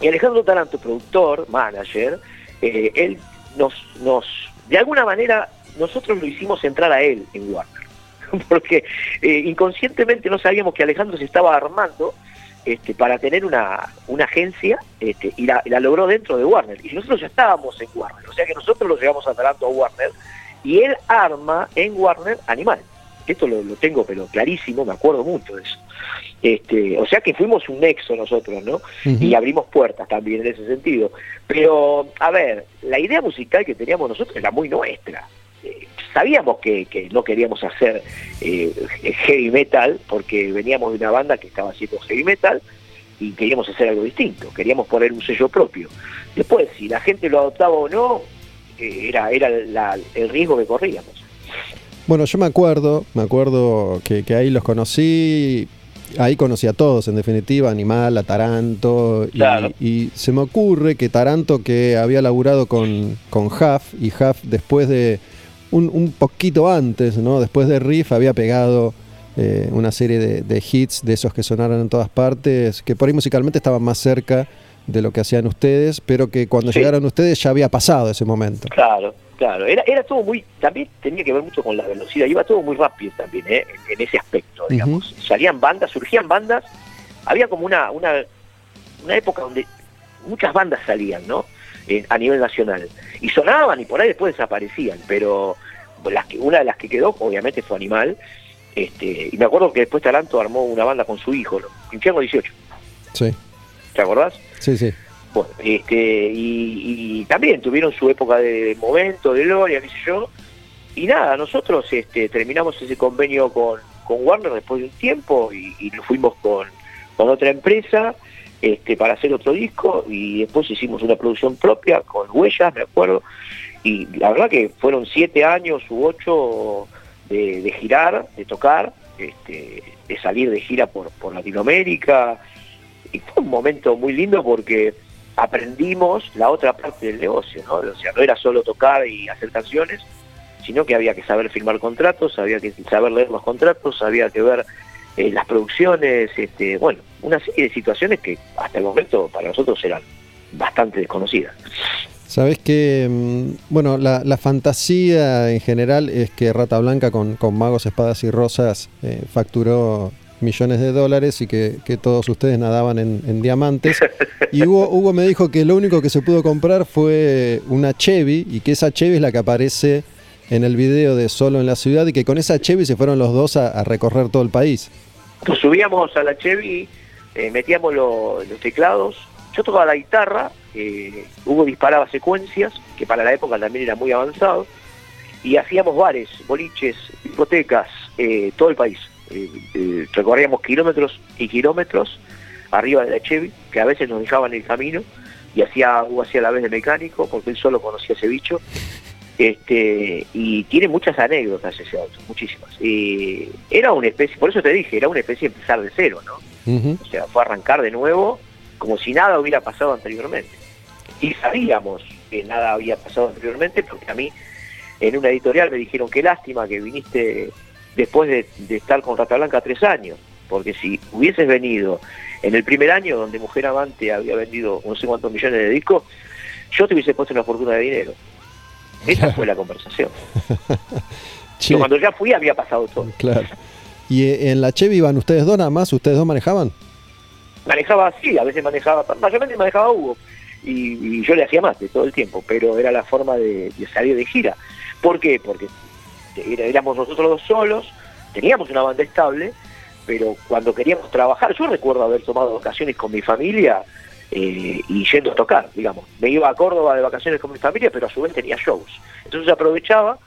Y Alejandro Taranto, productor, manager, eh, él nos, nos, de alguna manera, nosotros lo hicimos entrar a él en Warner. Porque eh, inconscientemente no sabíamos que Alejandro se estaba armando este, para tener una, una agencia este, y, la, logró dentro de Warner. Y nosotros ya estábamos en Warner, o sea que nosotros lo llevamos a a Warner y él arma en Warner Animal. Esto lo, tengo pero clarísimo, me acuerdo mucho de eso. Este, o sea que fuimos un nexo nosotros, ¿no? Y abrimos puertas también en ese sentido. Pero, a ver, la idea musical que teníamos nosotros era muy nuestra. Eh, sabíamos que, no queríamos hacer eh, heavy metal porque veníamos de una banda que estaba haciendo heavy metal y queríamos hacer algo distinto, queríamos poner un sello propio. Después, si la gente lo adoptaba o no, eh, era, era el riesgo que corríamos. Bueno, yo me acuerdo, me acuerdo que, que ahí los conocí, ahí conocí a todos, en definitiva, Animal, a Taranto, y se me ocurre que Taranto, que había laburado con, con Huff, y Huff después de, un, un poquito antes, ¿no? Después de Riff había pegado eh, una serie de, de hits de esos que sonaron en todas partes, que por ahí musicalmente estaban más cerca de lo que hacían ustedes, pero que cuando Sí. llegaron ustedes ya había pasado ese momento. Claro, claro. Era, era todo muy, también tenía que ver mucho con la velocidad, iba todo muy rápido también, ¿eh? en, en ese aspecto, digamos. Salían bandas, surgían bandas, había como una, una, una época donde muchas bandas salían, ¿no? Eh, a nivel nacional. Y sonaban y por ahí después desaparecían, pero las que, una de las que quedó, obviamente, fue Animal. Este, y me acuerdo que después Taranto armó una banda con su hijo, ¿no? Infierno 18, Sí, ¿te acordás? sí, sí. Bueno, este, y, y también tuvieron su época de momento, de gloria, qué sé yo. Y nada, nosotros este, terminamos ese convenio con, con Warner después de un tiempo y, y nos fuimos con, con otra empresa este, para hacer otro disco y después hicimos una producción propia con Huellas, me acuerdo. Y la verdad que fueron siete años u ocho de, girar, de tocar, este, de salir de gira por, por Latinoamérica. Y fue un momento muy lindo porque aprendimos la otra parte del negocio, ¿no? O sea, no era solo tocar y hacer canciones, sino que había que saber firmar contratos, había que saber leer los contratos, había que ver eh, las producciones, este, bueno, una serie de situaciones que hasta el momento para nosotros eran bastante desconocidas. Sabes que, mm, bueno, la, la fantasía en general es que Rata Blanca con, con magos, espadas y rosas eh, facturó millones de dólares y que, que todos ustedes nadaban en, en diamantes. Y Hugo, Hugo me dijo que lo único que se pudo comprar fue una Chevy y que esa Chevy es la que aparece en el video de Solo en la Ciudad y que con esa Chevy se fueron los dos a, a recorrer todo el país. Nos subíamos a la Chevy, eh, metíamos lo- los teclados, yo tocaba la guitarra, eh, Hugo disparaba secuencias, que para la época también era muy avanzado, y hacíamos bares, boliches, discotecas, eh, todo el país. Eh, recorríamos kilómetros y kilómetros arriba de la Chevy, que a veces nos dejaban el camino, y hacía Hugo hacía la vez de mecánico, porque él solo conocía ese bicho. Este, y tiene muchas anécdotas ese auto, muchísimas. Y era una especie, por eso te dije, era una especie de empezar de cero, ¿no? O sea, fue arrancar de nuevo como si nada hubiera pasado anteriormente. Y sabíamos que nada había pasado anteriormente porque a mí en una editorial me dijeron qué lástima que viniste después de, de estar con Rata Blanca tres años, porque si hubieses venido en el primer año donde Mujer Amante había vendido no sé cuántos millones de discos, yo te hubiese puesto una fortuna de dinero. Esa fue la conversación. Cuando ya fui había pasado todo. claro. ¿Y eh, en la Chevy iban ustedes dos nada más? ¿Ustedes dos manejaban? manejaba así, a veces manejaba, mayormente manejaba Hugo, y, y yo le hacía más de todo el tiempo, pero era la forma de, de salir de gira. ¿Por qué? Porque éramos nosotros dos solos, teníamos una banda estable, pero cuando queríamos trabajar, yo recuerdo haber tomado vacaciones con mi familia eh, y yendo a tocar, digamos. Me iba a Córdoba de vacaciones con mi familia, pero a su vez tenía shows. Entonces aprovechaba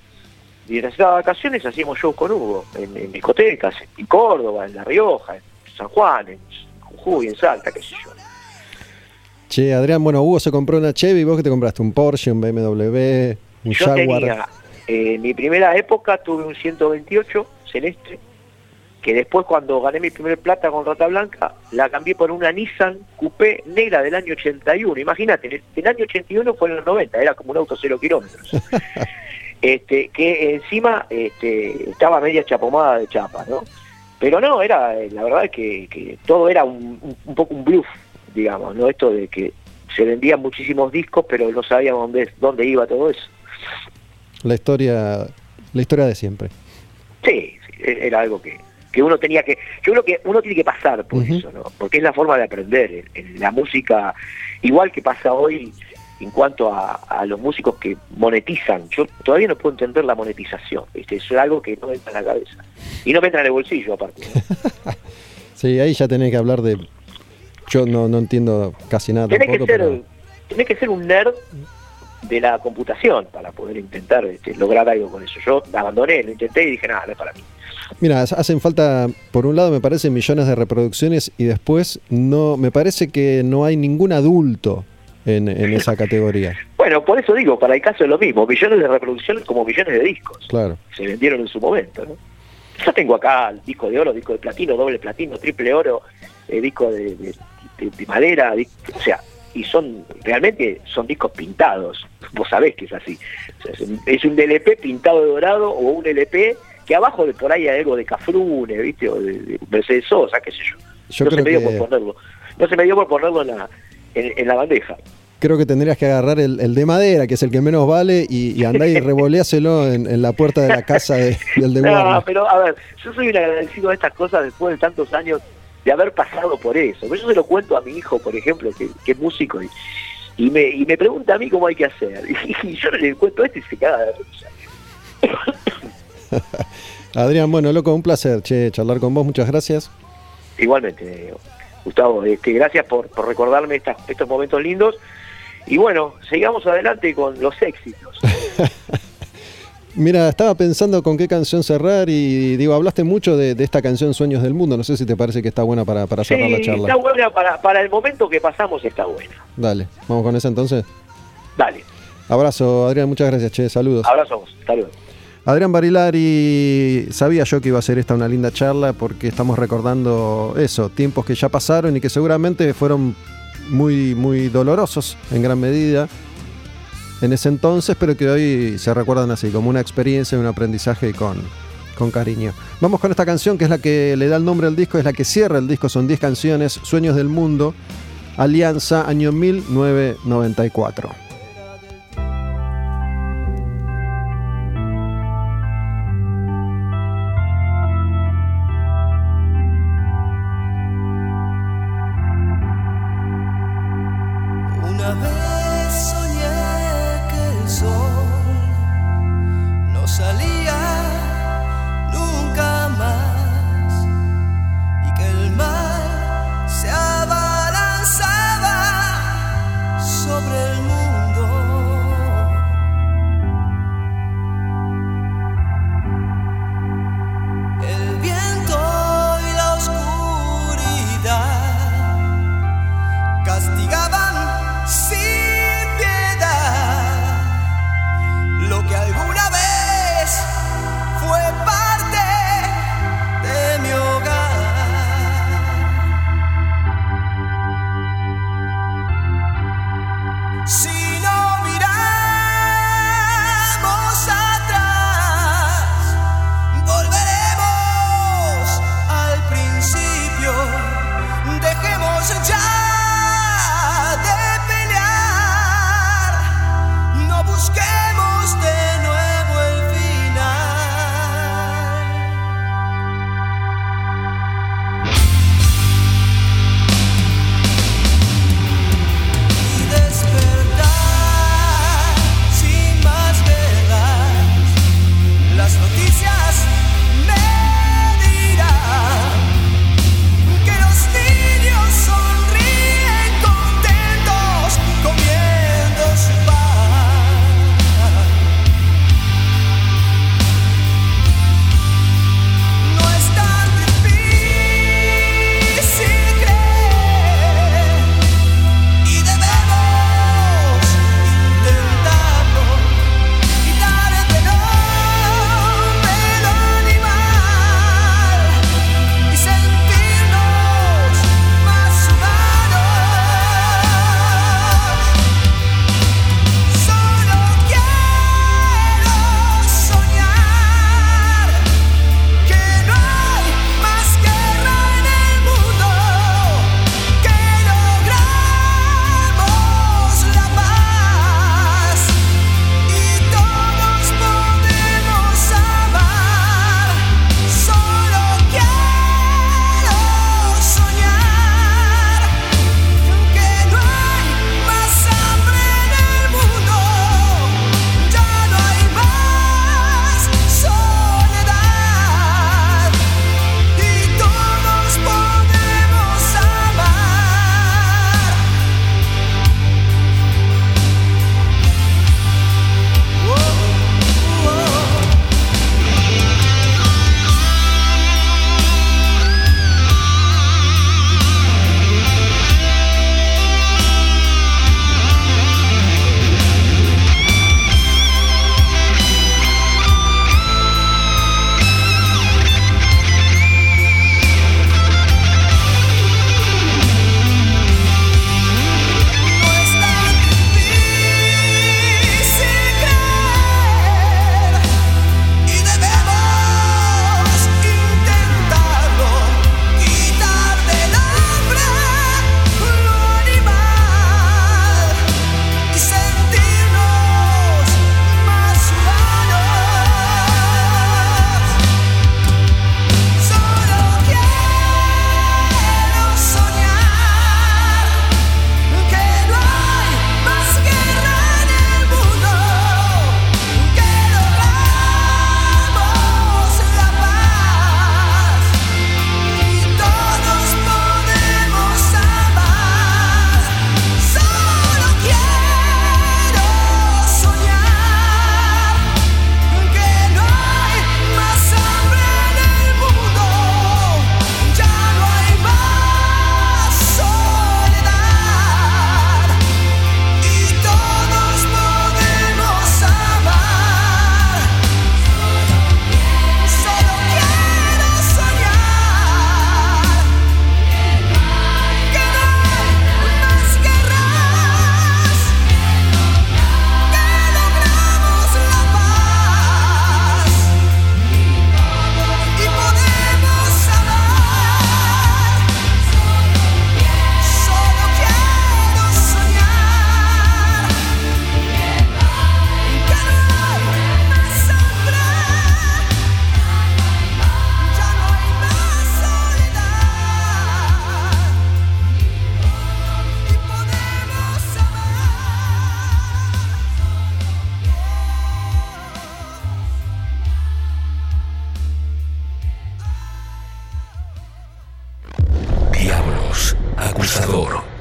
y en esas vacaciones hacíamos shows con Hugo, en, en discotecas, en Córdoba, en La Rioja, en San Juan, en Jujuy, en Salta, qué sé yo. Che, Adrián, bueno, Hugo se compró una Chevy, ¿vos qué te compraste? ¿Un Porsche, un BMW, un Yo Jaguar? tenía, eh, en mi primera época tuve un 128 celeste, que después cuando gané mi primer plata con Rata Blanca, la cambié por una Nissan Coupé negra del año 81. Imagínate, el, el año 81 fue en los 90, era como un auto cero kilómetros. este, que encima este, estaba media chapomada de chapa, ¿no? Pero no, era, eh, la verdad es que, que todo era un, poco un bluff, digamos, ¿no? Esto de que se vendían muchísimos discos, pero no sabíamos dónde, dónde iba todo eso. La historia, la historia de siempre. Sí, sí, era algo que, que uno tenía que, yo creo que uno tiene que pasar por eso, ¿no? Porque es la forma de aprender. En, en la música, igual que pasa hoy en cuanto a, a los músicos que monetizan, yo todavía no puedo entender la monetización, ¿viste? Eso es algo que no me entra en la cabeza. Y no me entra en el bolsillo, aparte. ¿no? Sí, ahí ya tenés que hablar de... Yo no, no entiendo casi nada tenés, que tampoco, ser, pero... tenés que ser un nerd de la computación para poder intentar este, lograr algo con eso. Yo abandoné, lo intenté y dije, nada, no es para mí. Mira, hacen falta, por un lado me parece millones de reproducciones y después no, me parece que no hay ningún adulto en, en esa categoría. Bueno, por eso digo, para el caso es lo mismo, millones de reproducciones como millones de discos. Claro. Se vendieron en su momento, ¿no? Yo tengo acá el disco de oro, disco de platino, doble platino, triple oro, eh, disco de, de- de- de madera, o sea, y son, realmente son discos pintados, vos sabés que es así. O sea, es un LP pintado de dorado o un LP que abajo de por ahí hay algo de Cafrune, ¿viste? O de, de Mercedes Sosa, qué sé yo. Yo no se me dio que- por ponerlo. No se me dio por ponerlo en la, en, en la bandeja. Creo que tendrías que agarrar el, el de madera, que es el que menos vale, y, y andá y revoleáselo en, en la puerta de la casa de- del de No, pero a ver, yo soy un agradecido de estas cosas después de tantos años de haber pasado por eso. Yo se lo cuento a mi hijo, por ejemplo, que, que es músico, y, y me, y me pregunta a mí cómo hay que hacer. Y, yo le cuento esto y se caga de risa. Adrián, bueno, loco, un placer, che, charlar con vos, muchas gracias. Igualmente, Gustavo, este, gracias por, por recordarme estas- estos momentos lindos. Y bueno, sigamos adelante con los éxitos. Mira, estaba pensando con qué canción cerrar y digo, hablaste mucho de, de esta canción Sueños del Mundo, no sé si te parece que está buena para, para cerrar la charla. está buena para, para el momento que pasamos, está buena. Dale, vamos con esa entonces. Dale, Abrazo, Adrián, muchas gracias, che, saludos. abrazos, hasta luego. Adrián Barilari, sabía yo que iba a ser esta una linda charla porque estamos recordando eso, tiempos que ya pasaron y que seguramente fueron muy, muy dolorosos en gran medida en ese entonces, pero que hoy se recuerdan así, como una experiencia un aprendizaje con, con cariño. Vamos con esta canción que es la que le da el nombre al disco, es la que cierra el disco, son 10 canciones, Sueños del Mundo, Alianza, año 1994.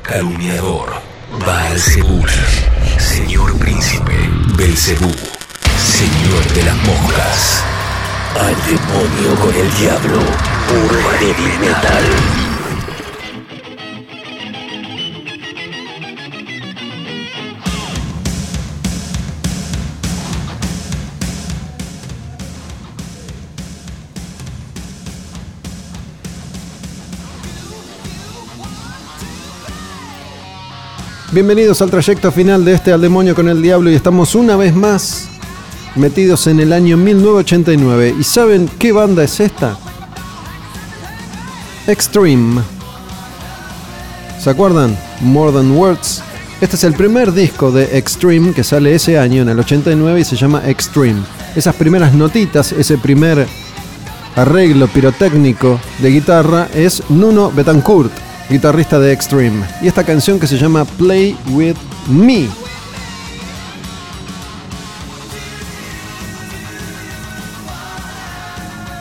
Calumniador, Baal señor príncipe, Belcebú, señor de las moscas, al demonio con el diablo, puro heavy metal. Bienvenidos al trayecto final de este Al Demonio con el Diablo y estamos una vez más metidos en el año 1989. ¿Y saben qué banda es esta? Extreme. ¿Se acuerdan? More Than Words. Este es el primer disco de Extreme que sale ese año, en el 89, y se llama Extreme. Esas primeras notitas, ese primer arreglo pirotécnico de guitarra es Nuno Betancourt, guitarrista de Extreme. Y esta canción que se llama Play With Me.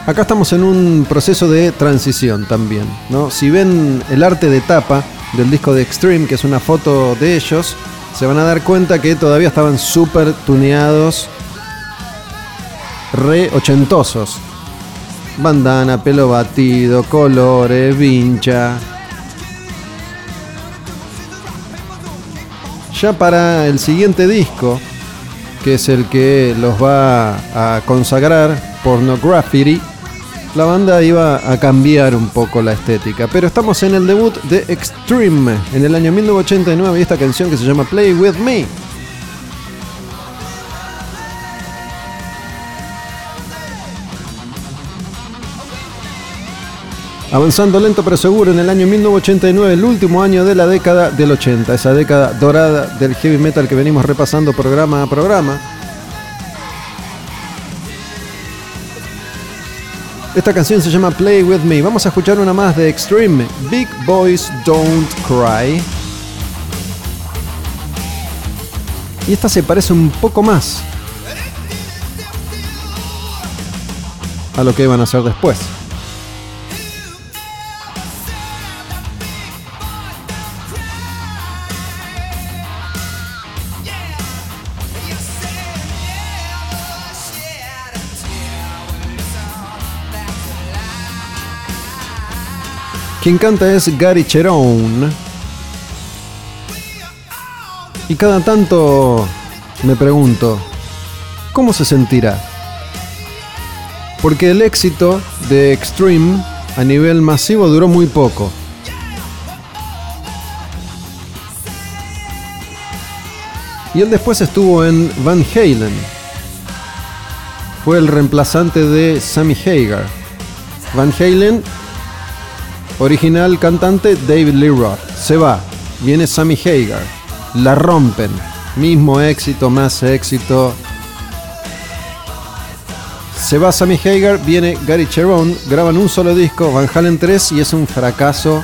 Acá estamos en un proceso de transición también, ¿no? Si ven el arte de tapa del disco de Extreme, que es una foto de ellos, se van a dar cuenta que todavía estaban súper tuneados, re ochentosos. Bandana, pelo batido, colores, vincha. Ya para el siguiente disco, que es el que los va a consagrar, Pornography, la banda iba a cambiar un poco la estética. Pero estamos en el debut de Extreme en el año 1989 y esta canción que se llama Play With Me. Avanzando lento pero seguro en el año 1989, el último año de la década del 80, esa década dorada del heavy metal que venimos repasando programa a programa. Esta canción se llama Play With Me. Vamos a escuchar una más de Extreme, Big Boys Don't Cry. Y esta se parece un poco más a lo que iban a hacer después. Quien canta es Gary Cherone. Y cada tanto me pregunto, ¿cómo se sentirá? Porque el éxito de Extreme a nivel masivo duró muy poco. Y él después estuvo en Van Halen. Fue el reemplazante de Sammy Hagar. Van Halen Original cantante David Lee Roth. Se va. Viene Sammy Hagar. La rompen. Mismo éxito, más éxito. Se va Sammy Hagar, viene Gary Cherone, graban un solo disco, Van Halen 3 y es un fracaso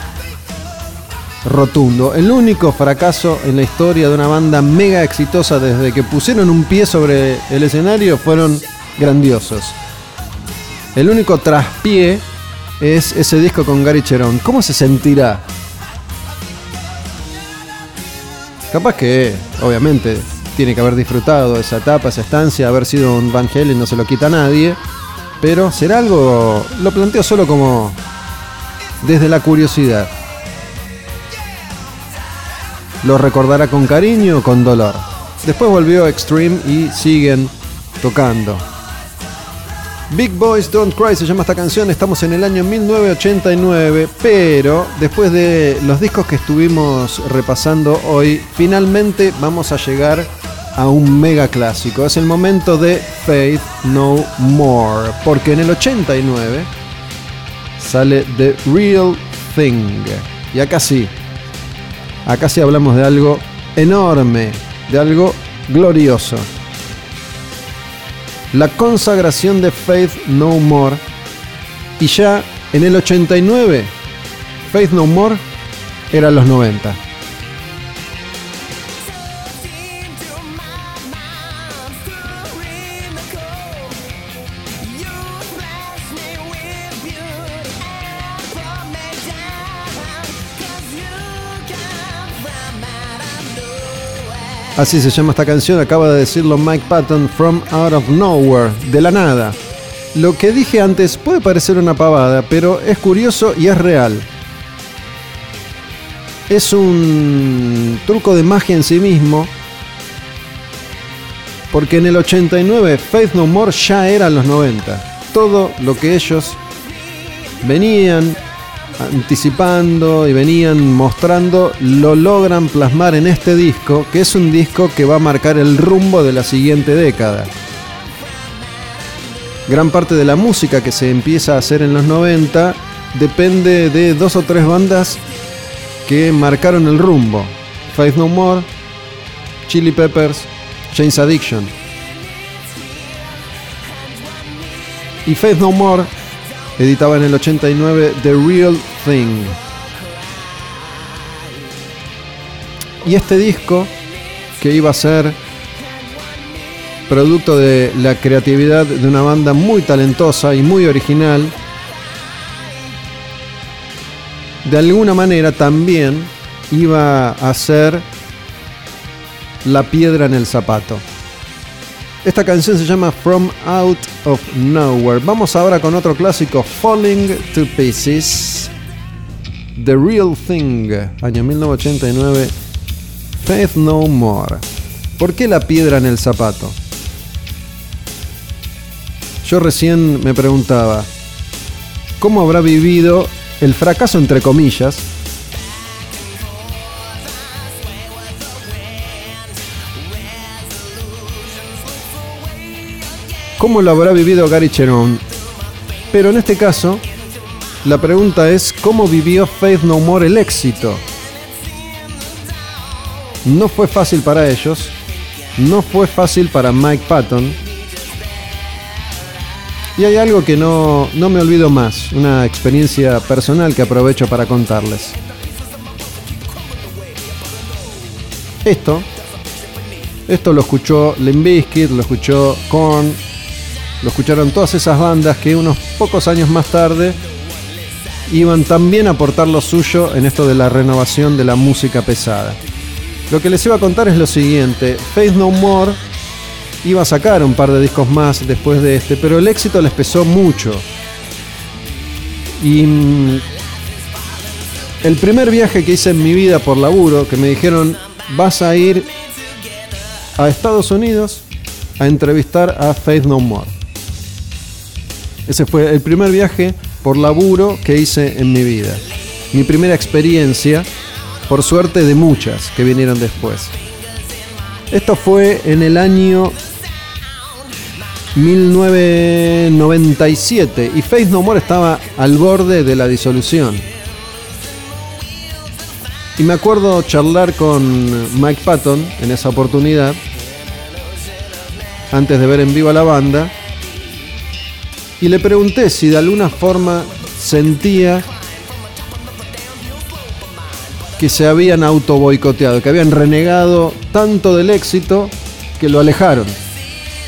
rotundo. El único fracaso en la historia de una banda mega exitosa desde que pusieron un pie sobre el escenario fueron grandiosos. El único traspié es ese disco con Gary Cherón. ¿Cómo se sentirá? Capaz que, obviamente, tiene que haber disfrutado esa etapa, esa estancia, haber sido un Van Halen, no se lo quita a nadie. Pero será algo, lo planteo solo como desde la curiosidad. Lo recordará con cariño o con dolor. Después volvió Extreme y siguen tocando. Big Boys Don't Cry se llama esta canción, estamos en el año 1989, pero después de los discos que estuvimos repasando hoy, finalmente vamos a llegar a un mega clásico. Es el momento de Faith No More, porque en el 89 sale The Real Thing. Y acá sí, acá sí hablamos de algo enorme, de algo glorioso la consagración de Faith No More. Y ya en el 89, Faith No More era los 90. Así se llama esta canción, acaba de decirlo Mike Patton, From Out of Nowhere, de la nada. Lo que dije antes puede parecer una pavada, pero es curioso y es real. Es un truco de magia en sí mismo, porque en el 89 Faith No More ya eran los 90. Todo lo que ellos venían anticipando y venían mostrando lo logran plasmar en este disco, que es un disco que va a marcar el rumbo de la siguiente década. Gran parte de la música que se empieza a hacer en los 90 depende de dos o tres bandas que marcaron el rumbo. Faith No More, Chili Peppers, James Addiction. Y Faith No More editaba en el 89 The Real Thing. Y este disco, que iba a ser producto de la creatividad de una banda muy talentosa y muy original, de alguna manera también iba a ser la piedra en el zapato. Esta canción se llama From Out of Nowhere. Vamos ahora con otro clásico, Falling to Pieces. The Real Thing, año 1989. Faith No More. ¿Por qué la piedra en el zapato? Yo recién me preguntaba, ¿cómo habrá vivido el fracaso entre comillas cómo lo habrá vivido Gary Cherón. Pero en este caso, la pregunta es cómo vivió Faith No More el éxito. No fue fácil para ellos, no fue fácil para Mike Patton. Y hay algo que no, no me olvido más, una experiencia personal que aprovecho para contarles. Esto, esto lo escuchó Limp Bizkit, lo escuchó Korn, lo escucharon todas esas bandas que unos pocos años más tarde iban también a aportar lo suyo en esto de la renovación de la música pesada. Lo que les iba a contar es lo siguiente, Faith No More iba a sacar un par de discos más después de este, pero el éxito les pesó mucho. Y mm, el primer viaje que hice en mi vida por laburo, que me dijeron, vas a ir a Estados Unidos a entrevistar a Faith No More. Ese fue el primer viaje por laburo que hice en mi vida. Mi primera experiencia, por suerte de muchas que vinieron después. Esto fue en el año 1997 y Faith No More estaba al borde de la disolución. Y me acuerdo charlar con Mike Patton en esa oportunidad, antes de ver en vivo a la banda, y le pregunté si de alguna forma sentía que se habían auto boicoteado, que habían renegado tanto del éxito que lo alejaron,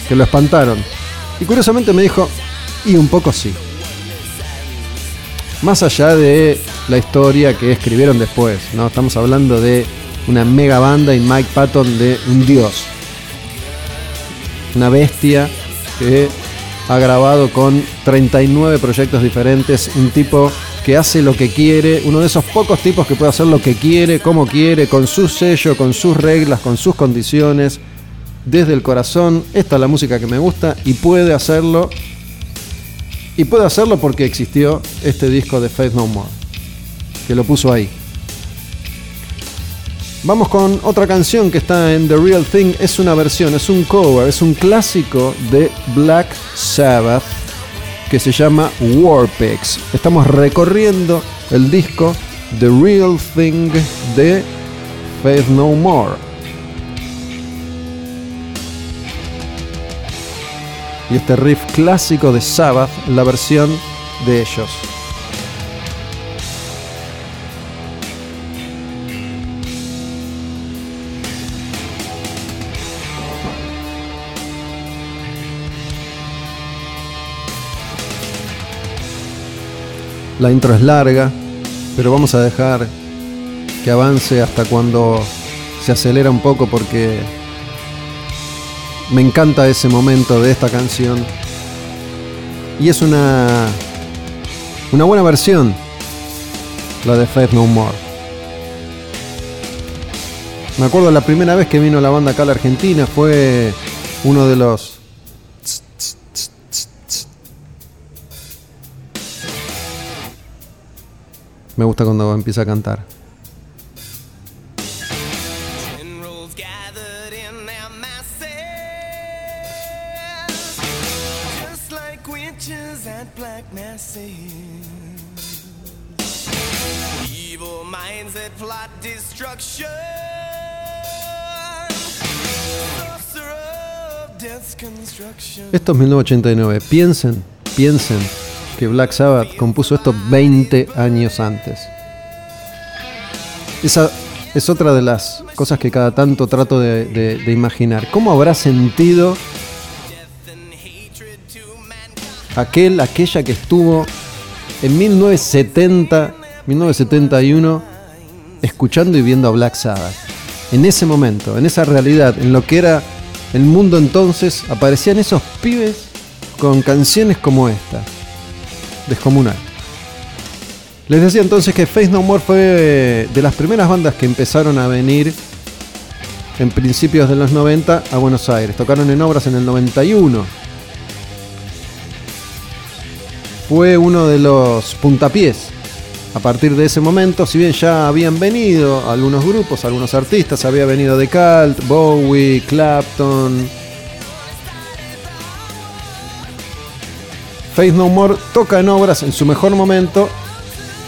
que lo espantaron. Y curiosamente me dijo, y un poco sí. Más allá de la historia que escribieron después, ¿no? Estamos hablando de una mega banda y Mike Patton de un dios. Una bestia que ha grabado con 39 proyectos diferentes, un tipo que hace lo que quiere, uno de esos pocos tipos que puede hacer lo que quiere, como quiere, con su sello, con sus reglas, con sus condiciones, desde el corazón. Esta es la música que me gusta y puede hacerlo. Y puede hacerlo porque existió este disco de Faith No More, que lo puso ahí. Vamos con otra canción que está en The Real Thing. Es una versión, es un cover, es un clásico de Black Sabbath que se llama Warpex. Estamos recorriendo el disco The Real Thing de Faith No More. Y este riff clásico de Sabbath, la versión de ellos. La intro es larga, pero vamos a dejar que avance hasta cuando se acelera un poco porque Me encanta ese momento de esta canción. Y es una. Una buena versión. La de Faith No More. Me acuerdo la primera vez que vino la banda acá a la Argentina fue uno de los. Me gusta cuando empieza a cantar. Esto es 1989. Piensen, piensen que Black Sabbath compuso esto 20 años antes. Esa es otra de las cosas que cada tanto trato de, de- imaginar. ¿Cómo habrá sentido aquel, aquella que estuvo en 1970, 1971, escuchando y viendo a Black Sabbath? En ese momento, en esa realidad, en lo que era el mundo entonces, aparecían esos pibes con canciones como esta. Descomunal. Les decía entonces que Face No More fue de las primeras bandas que empezaron a venir en principios de los 90 a Buenos Aires. Tocaron en obras en el 91. Fue uno de los puntapiés. A partir de ese momento, si bien ya habían venido algunos grupos, algunos artistas, había venido The Cult, Bowie, Clapton, Faith No More toca en obras en su mejor momento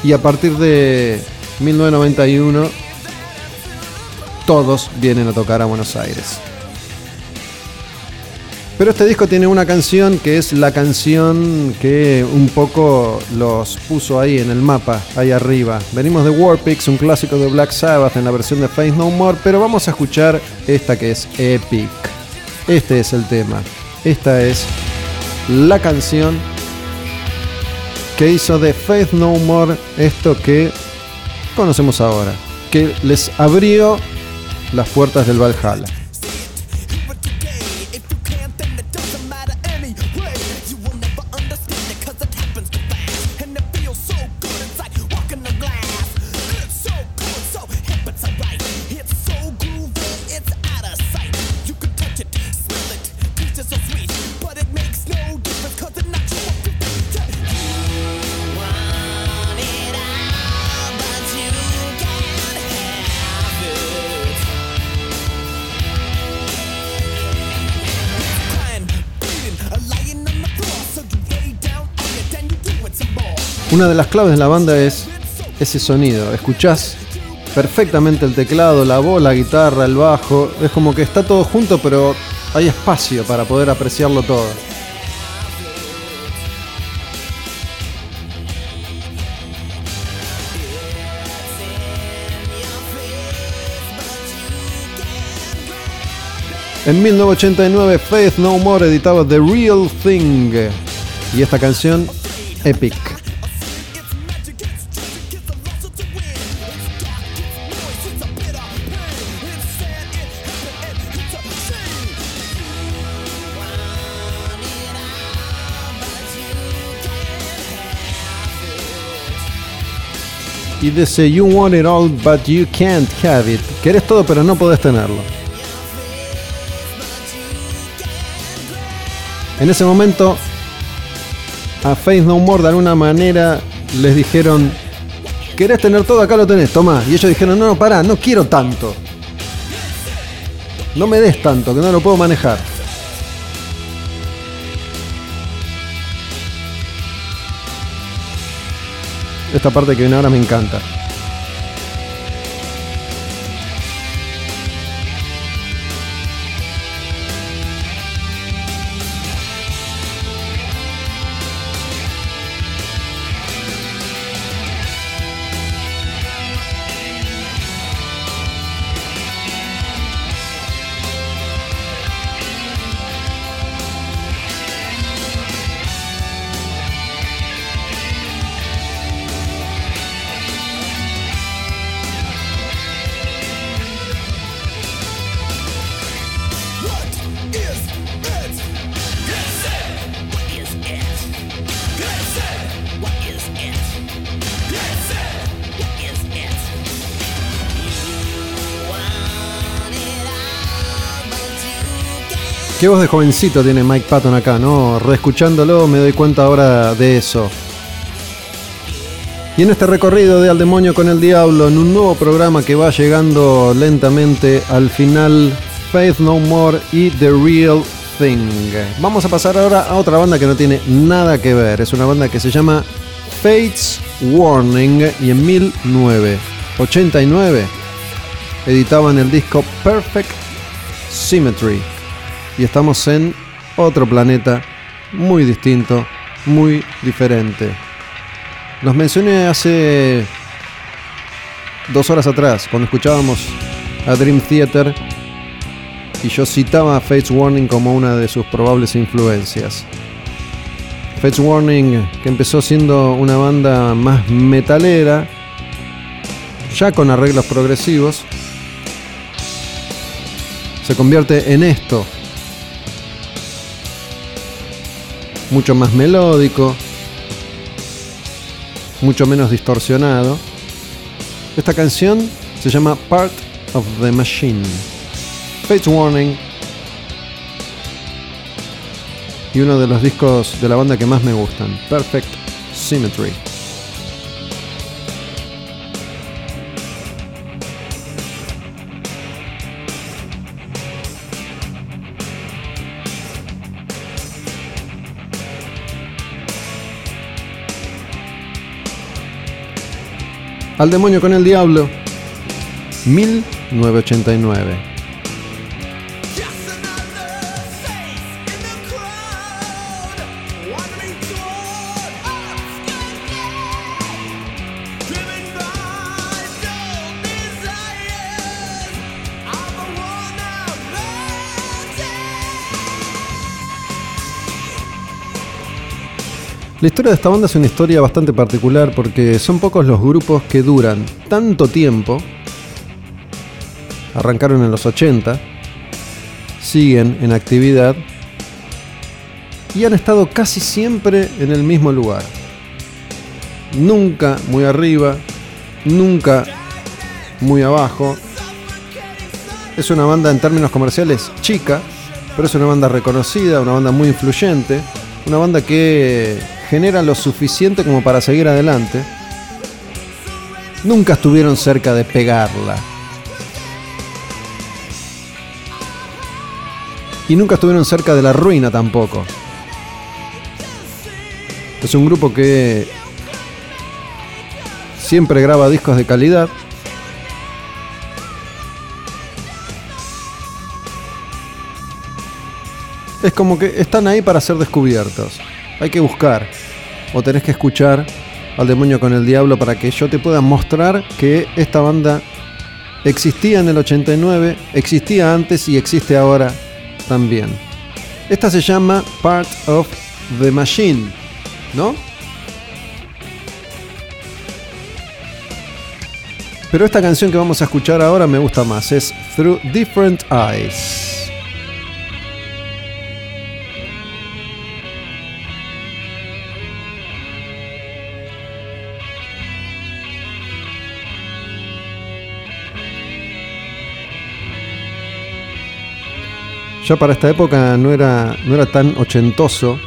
y a partir de 1991 todos vienen a tocar a Buenos Aires. Pero este disco tiene una canción que es la canción que un poco los puso ahí en el mapa, ahí arriba. Venimos de Warpix, un clásico de Black Sabbath en la versión de Faith No More, pero vamos a escuchar esta que es Epic. Este es el tema. Esta es la canción que hizo de Faith No More esto que conocemos ahora, que les abrió las puertas del Valhalla. De las claves de la banda es ese sonido. Escuchás perfectamente el teclado, la voz, la guitarra, el bajo. Es como que está todo junto, pero hay espacio para poder apreciarlo todo. En 1989 Faith No More editaba The Real Thing y esta canción Epic. Y dice You want it all but you can't have it. Querés todo pero no podés tenerlo. En ese momento a Faith No More de alguna manera les dijeron ¿Querés tener todo? Acá lo tenés, toma. Y ellos dijeron, no, no, pará, no quiero tanto. No me des tanto, que no lo puedo manejar. Esta parte que viene ahora me encanta. Qué voz de jovencito tiene Mike Patton acá, ¿no? Reescuchándolo me doy cuenta ahora de eso. Y en este recorrido de Al Demonio con el Diablo, en un nuevo programa que va llegando lentamente al final, Faith No More y The Real Thing. Vamos a pasar ahora a otra banda que no tiene nada que ver. Es una banda que se llama Fates Warning y en 1989 editaban el disco Perfect Symmetry. Y estamos en otro planeta muy distinto, muy diferente. Los mencioné hace dos horas atrás, cuando escuchábamos a Dream Theater y yo citaba a Fates Warning como una de sus probables influencias. Fates Warning, que empezó siendo una banda más metalera, ya con arreglos progresivos, se convierte en esto. Mucho más melódico, mucho menos distorsionado. Esta canción se llama Part of the Machine. Fates Warning. Y uno de los discos de la banda que más me gustan, Perfect Symmetry. Al demonio con el diablo. 1989. La historia de esta banda es una historia bastante particular porque son pocos los grupos que duran tanto tiempo. Arrancaron en los 80, siguen en actividad y han estado casi siempre en el mismo lugar. Nunca muy arriba, nunca muy abajo. Es una banda en términos comerciales chica, pero es una banda reconocida, una banda muy influyente, una banda que genera lo suficiente como para seguir adelante. Nunca estuvieron cerca de pegarla. Y nunca estuvieron cerca de la ruina tampoco. Es un grupo que siempre graba discos de calidad. Es como que están ahí para ser descubiertos. Hay que buscar. O tenés que escuchar al demonio con el diablo para que yo te pueda mostrar que esta banda existía en el 89, existía antes y existe ahora también. Esta se llama Part of the Machine, ¿no? Pero esta canción que vamos a escuchar ahora me gusta más, es Through Different Eyes. Ya para esta época no era, no era tan ochentoso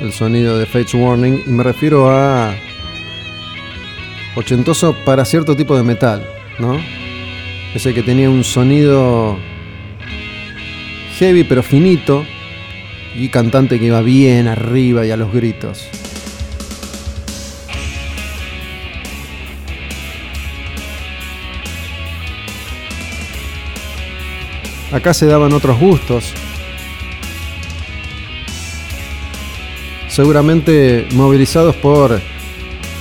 el sonido de Fates Warning y me refiero a ochentoso para cierto tipo de metal, ¿no? Ese que tenía un sonido heavy pero finito y cantante que iba bien arriba y a los gritos. Acá se daban otros gustos. Seguramente movilizados por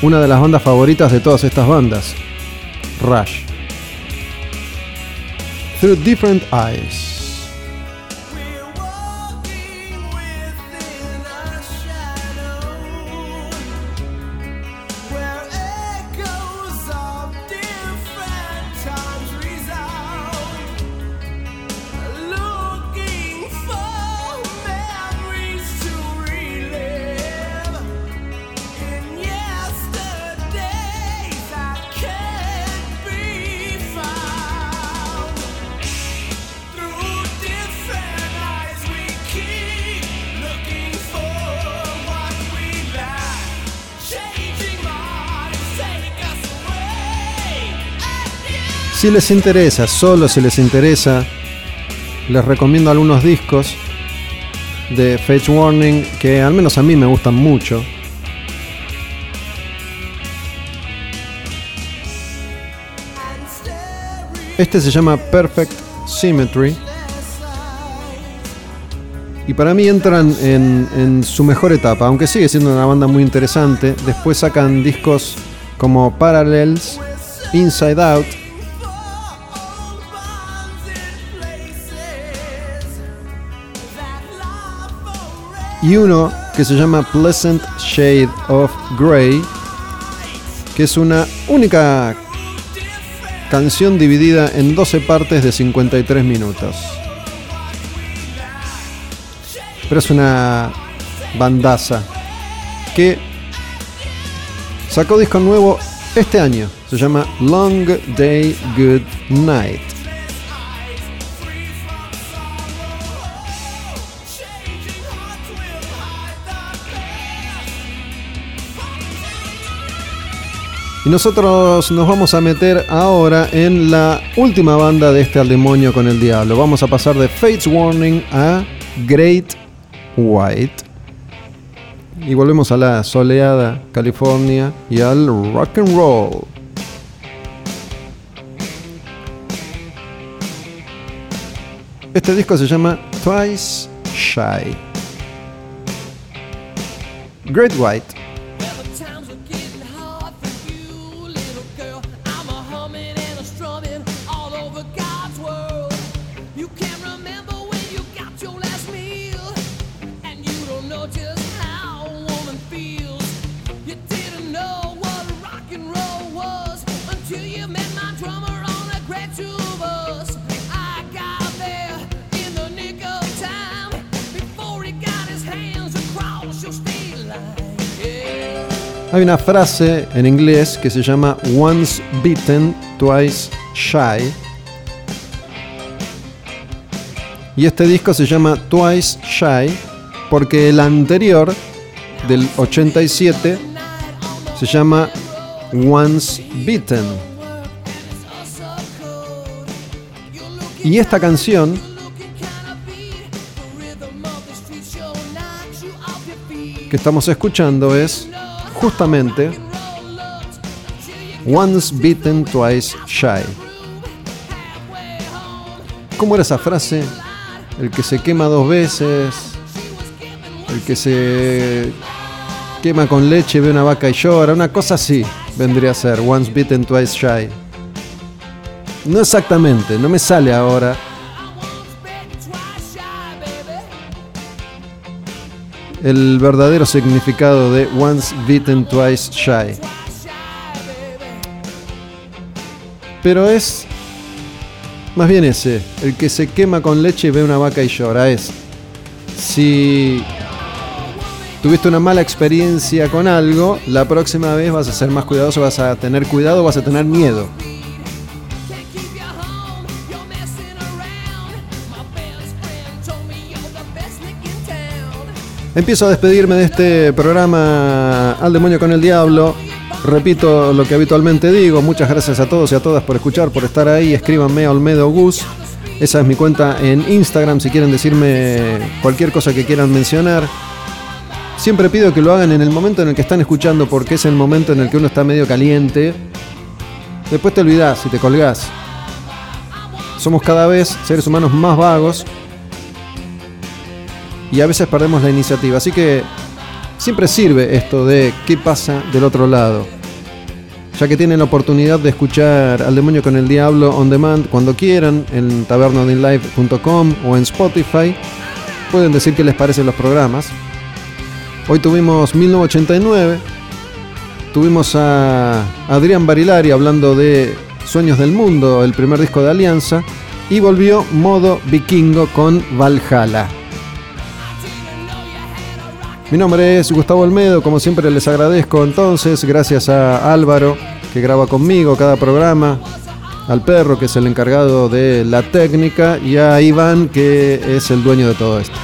una de las bandas favoritas de todas estas bandas, Rush. Through Different Eyes. Si les interesa, solo si les interesa, les recomiendo algunos discos de Fate Warning que al menos a mí me gustan mucho. Este se llama Perfect Symmetry. Y para mí entran en, en su mejor etapa, aunque sigue siendo una banda muy interesante. Después sacan discos como Parallels, Inside Out, y uno que se llama Pleasant Shade of Grey, que es una única canción dividida en 12 partes de 53 minutos. Pero es una bandaza que sacó disco nuevo este año. Se llama Long Day Good Night. Nosotros nos vamos a meter ahora en la última banda de este al demonio con el diablo. Vamos a pasar de Fates Warning a Great White. Y volvemos a la soleada California y al rock and roll. Este disco se llama Twice Shy. Great White Hay una frase en inglés que se llama Once Bitten, Twice Shy. Y este disco se llama Twice Shy porque el anterior, del 87, se llama Once Bitten. Y esta canción que estamos escuchando es justamente Once Bitten, Twice Shy. ¿Cómo era esa frase? El que se quema dos veces, el que se quema con leche ve una vaca y llora, una cosa así vendría a ser Once Bitten, Twice Shy. No exactamente, no me sale ahora. El verdadero significado de Once Bitten, Twice Shy. Pero es más bien ese, el que se quema con leche y ve una vaca y llora. Es, si tuviste una mala experiencia con algo, la próxima vez vas a ser más cuidadoso, vas a tener cuidado, vas a tener miedo. Empiezo a despedirme de este programa Al demonio con el diablo. Repito lo que habitualmente digo. Muchas gracias a todos y a todas por escuchar, por estar ahí. Escríbanme a Olmedo Gus. Esa es mi cuenta en Instagram si quieren decirme cualquier cosa que quieran mencionar. Siempre pido que lo hagan en el momento en el que están escuchando porque es el momento en el que uno está medio caliente. Después te olvidás y te colgás. Somos cada vez seres humanos más vagos y a veces perdemos la iniciativa. Así que siempre sirve esto de qué pasa del otro lado. Ya que tienen la oportunidad de escuchar al demonio con el diablo on demand cuando quieran en tabernodinlive.com o en Spotify, pueden decir qué les parecen los programas. Hoy tuvimos 1989, tuvimos a Adrián Barilari hablando de Sueños del Mundo, el primer disco de Alianza, y volvió modo vikingo con Valhalla. Mi nombre es Gustavo Olmedo, como siempre les agradezco entonces, gracias a Álvaro que graba conmigo cada programa, al perro que es el encargado de la técnica y a Iván que es el dueño de todo esto.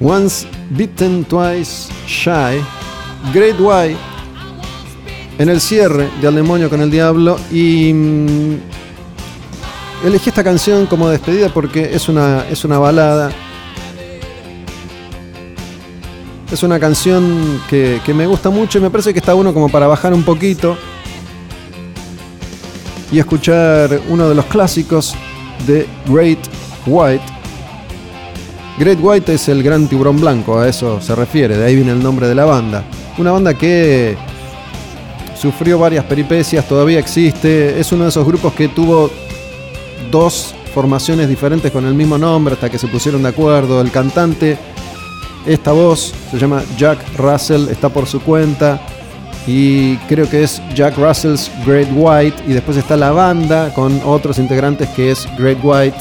Once bitten, twice shy, Great White en el cierre de Al Demonio con el Diablo y mm, elegí esta canción como despedida porque es una, es una balada. Es una canción que, que me gusta mucho y me parece que está bueno como para bajar un poquito y escuchar uno de los clásicos de Great White. Great White es el gran tiburón blanco, a eso se refiere, de ahí viene el nombre de la banda. Una banda que sufrió varias peripecias, todavía existe, es uno de esos grupos que tuvo dos formaciones diferentes con el mismo nombre hasta que se pusieron de acuerdo. El cantante, esta voz, se llama Jack Russell, está por su cuenta y creo que es Jack Russell's Great White y después está la banda con otros integrantes que es Great White.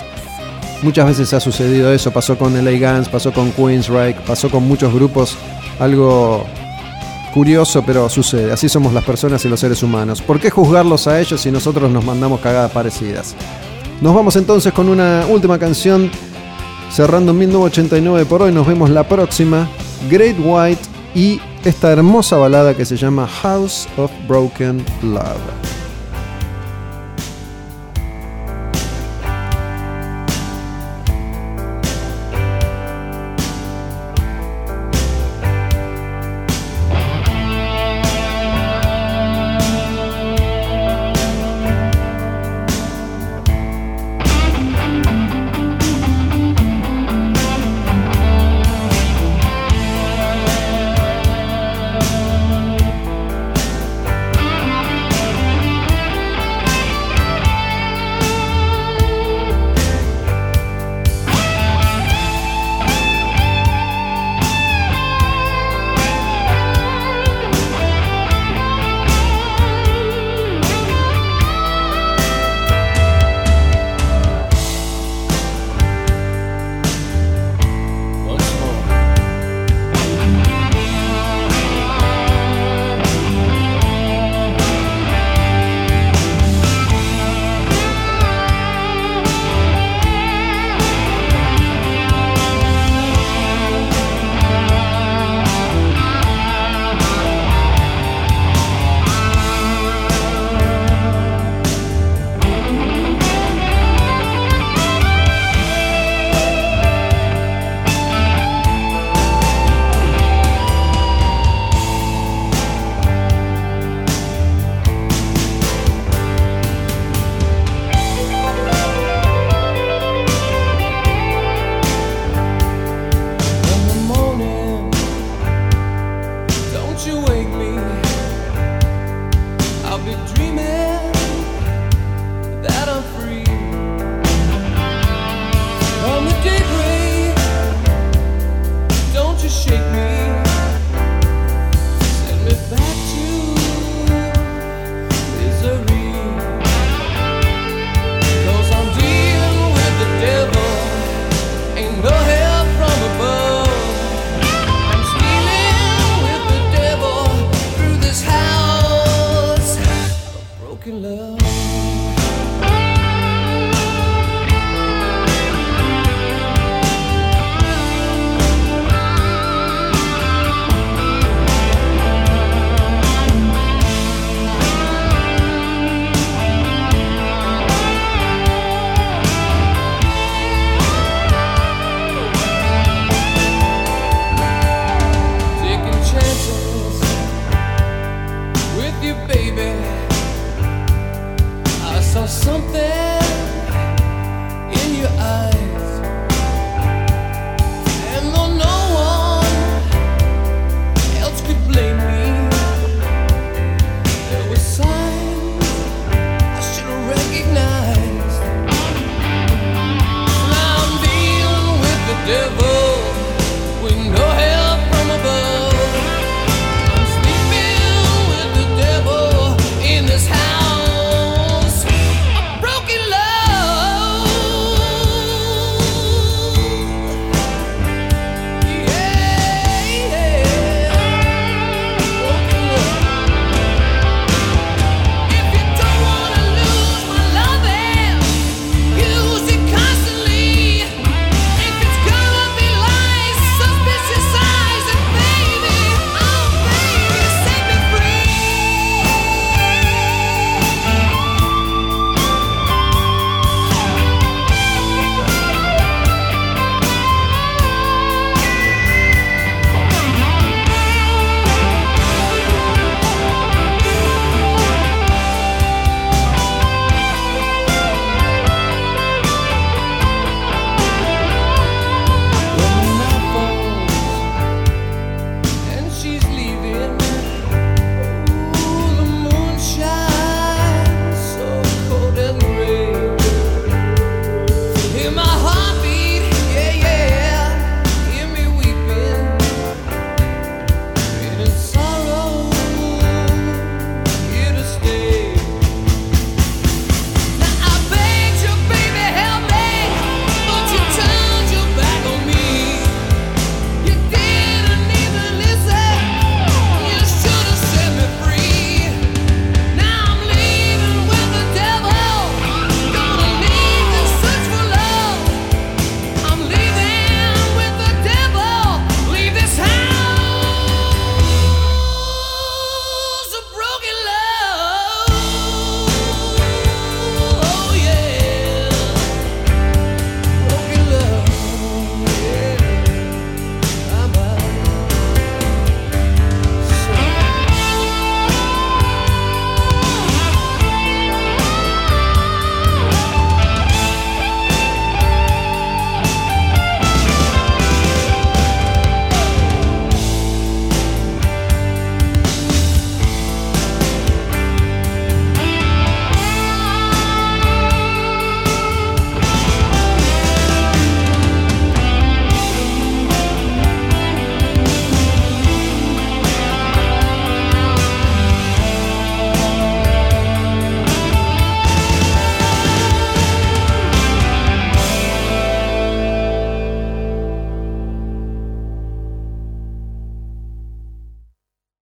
Muchas veces ha sucedido eso, pasó con LA Guns, pasó con Queensryche, pasó con muchos grupos, algo curioso, pero sucede. Así somos las personas y los seres humanos. ¿Por qué juzgarlos a ellos si nosotros nos mandamos cagadas parecidas? Nos vamos entonces con una última canción, cerrando en 1989 por hoy. Nos vemos la próxima. Great White y esta hermosa balada que se llama House of Broken Love.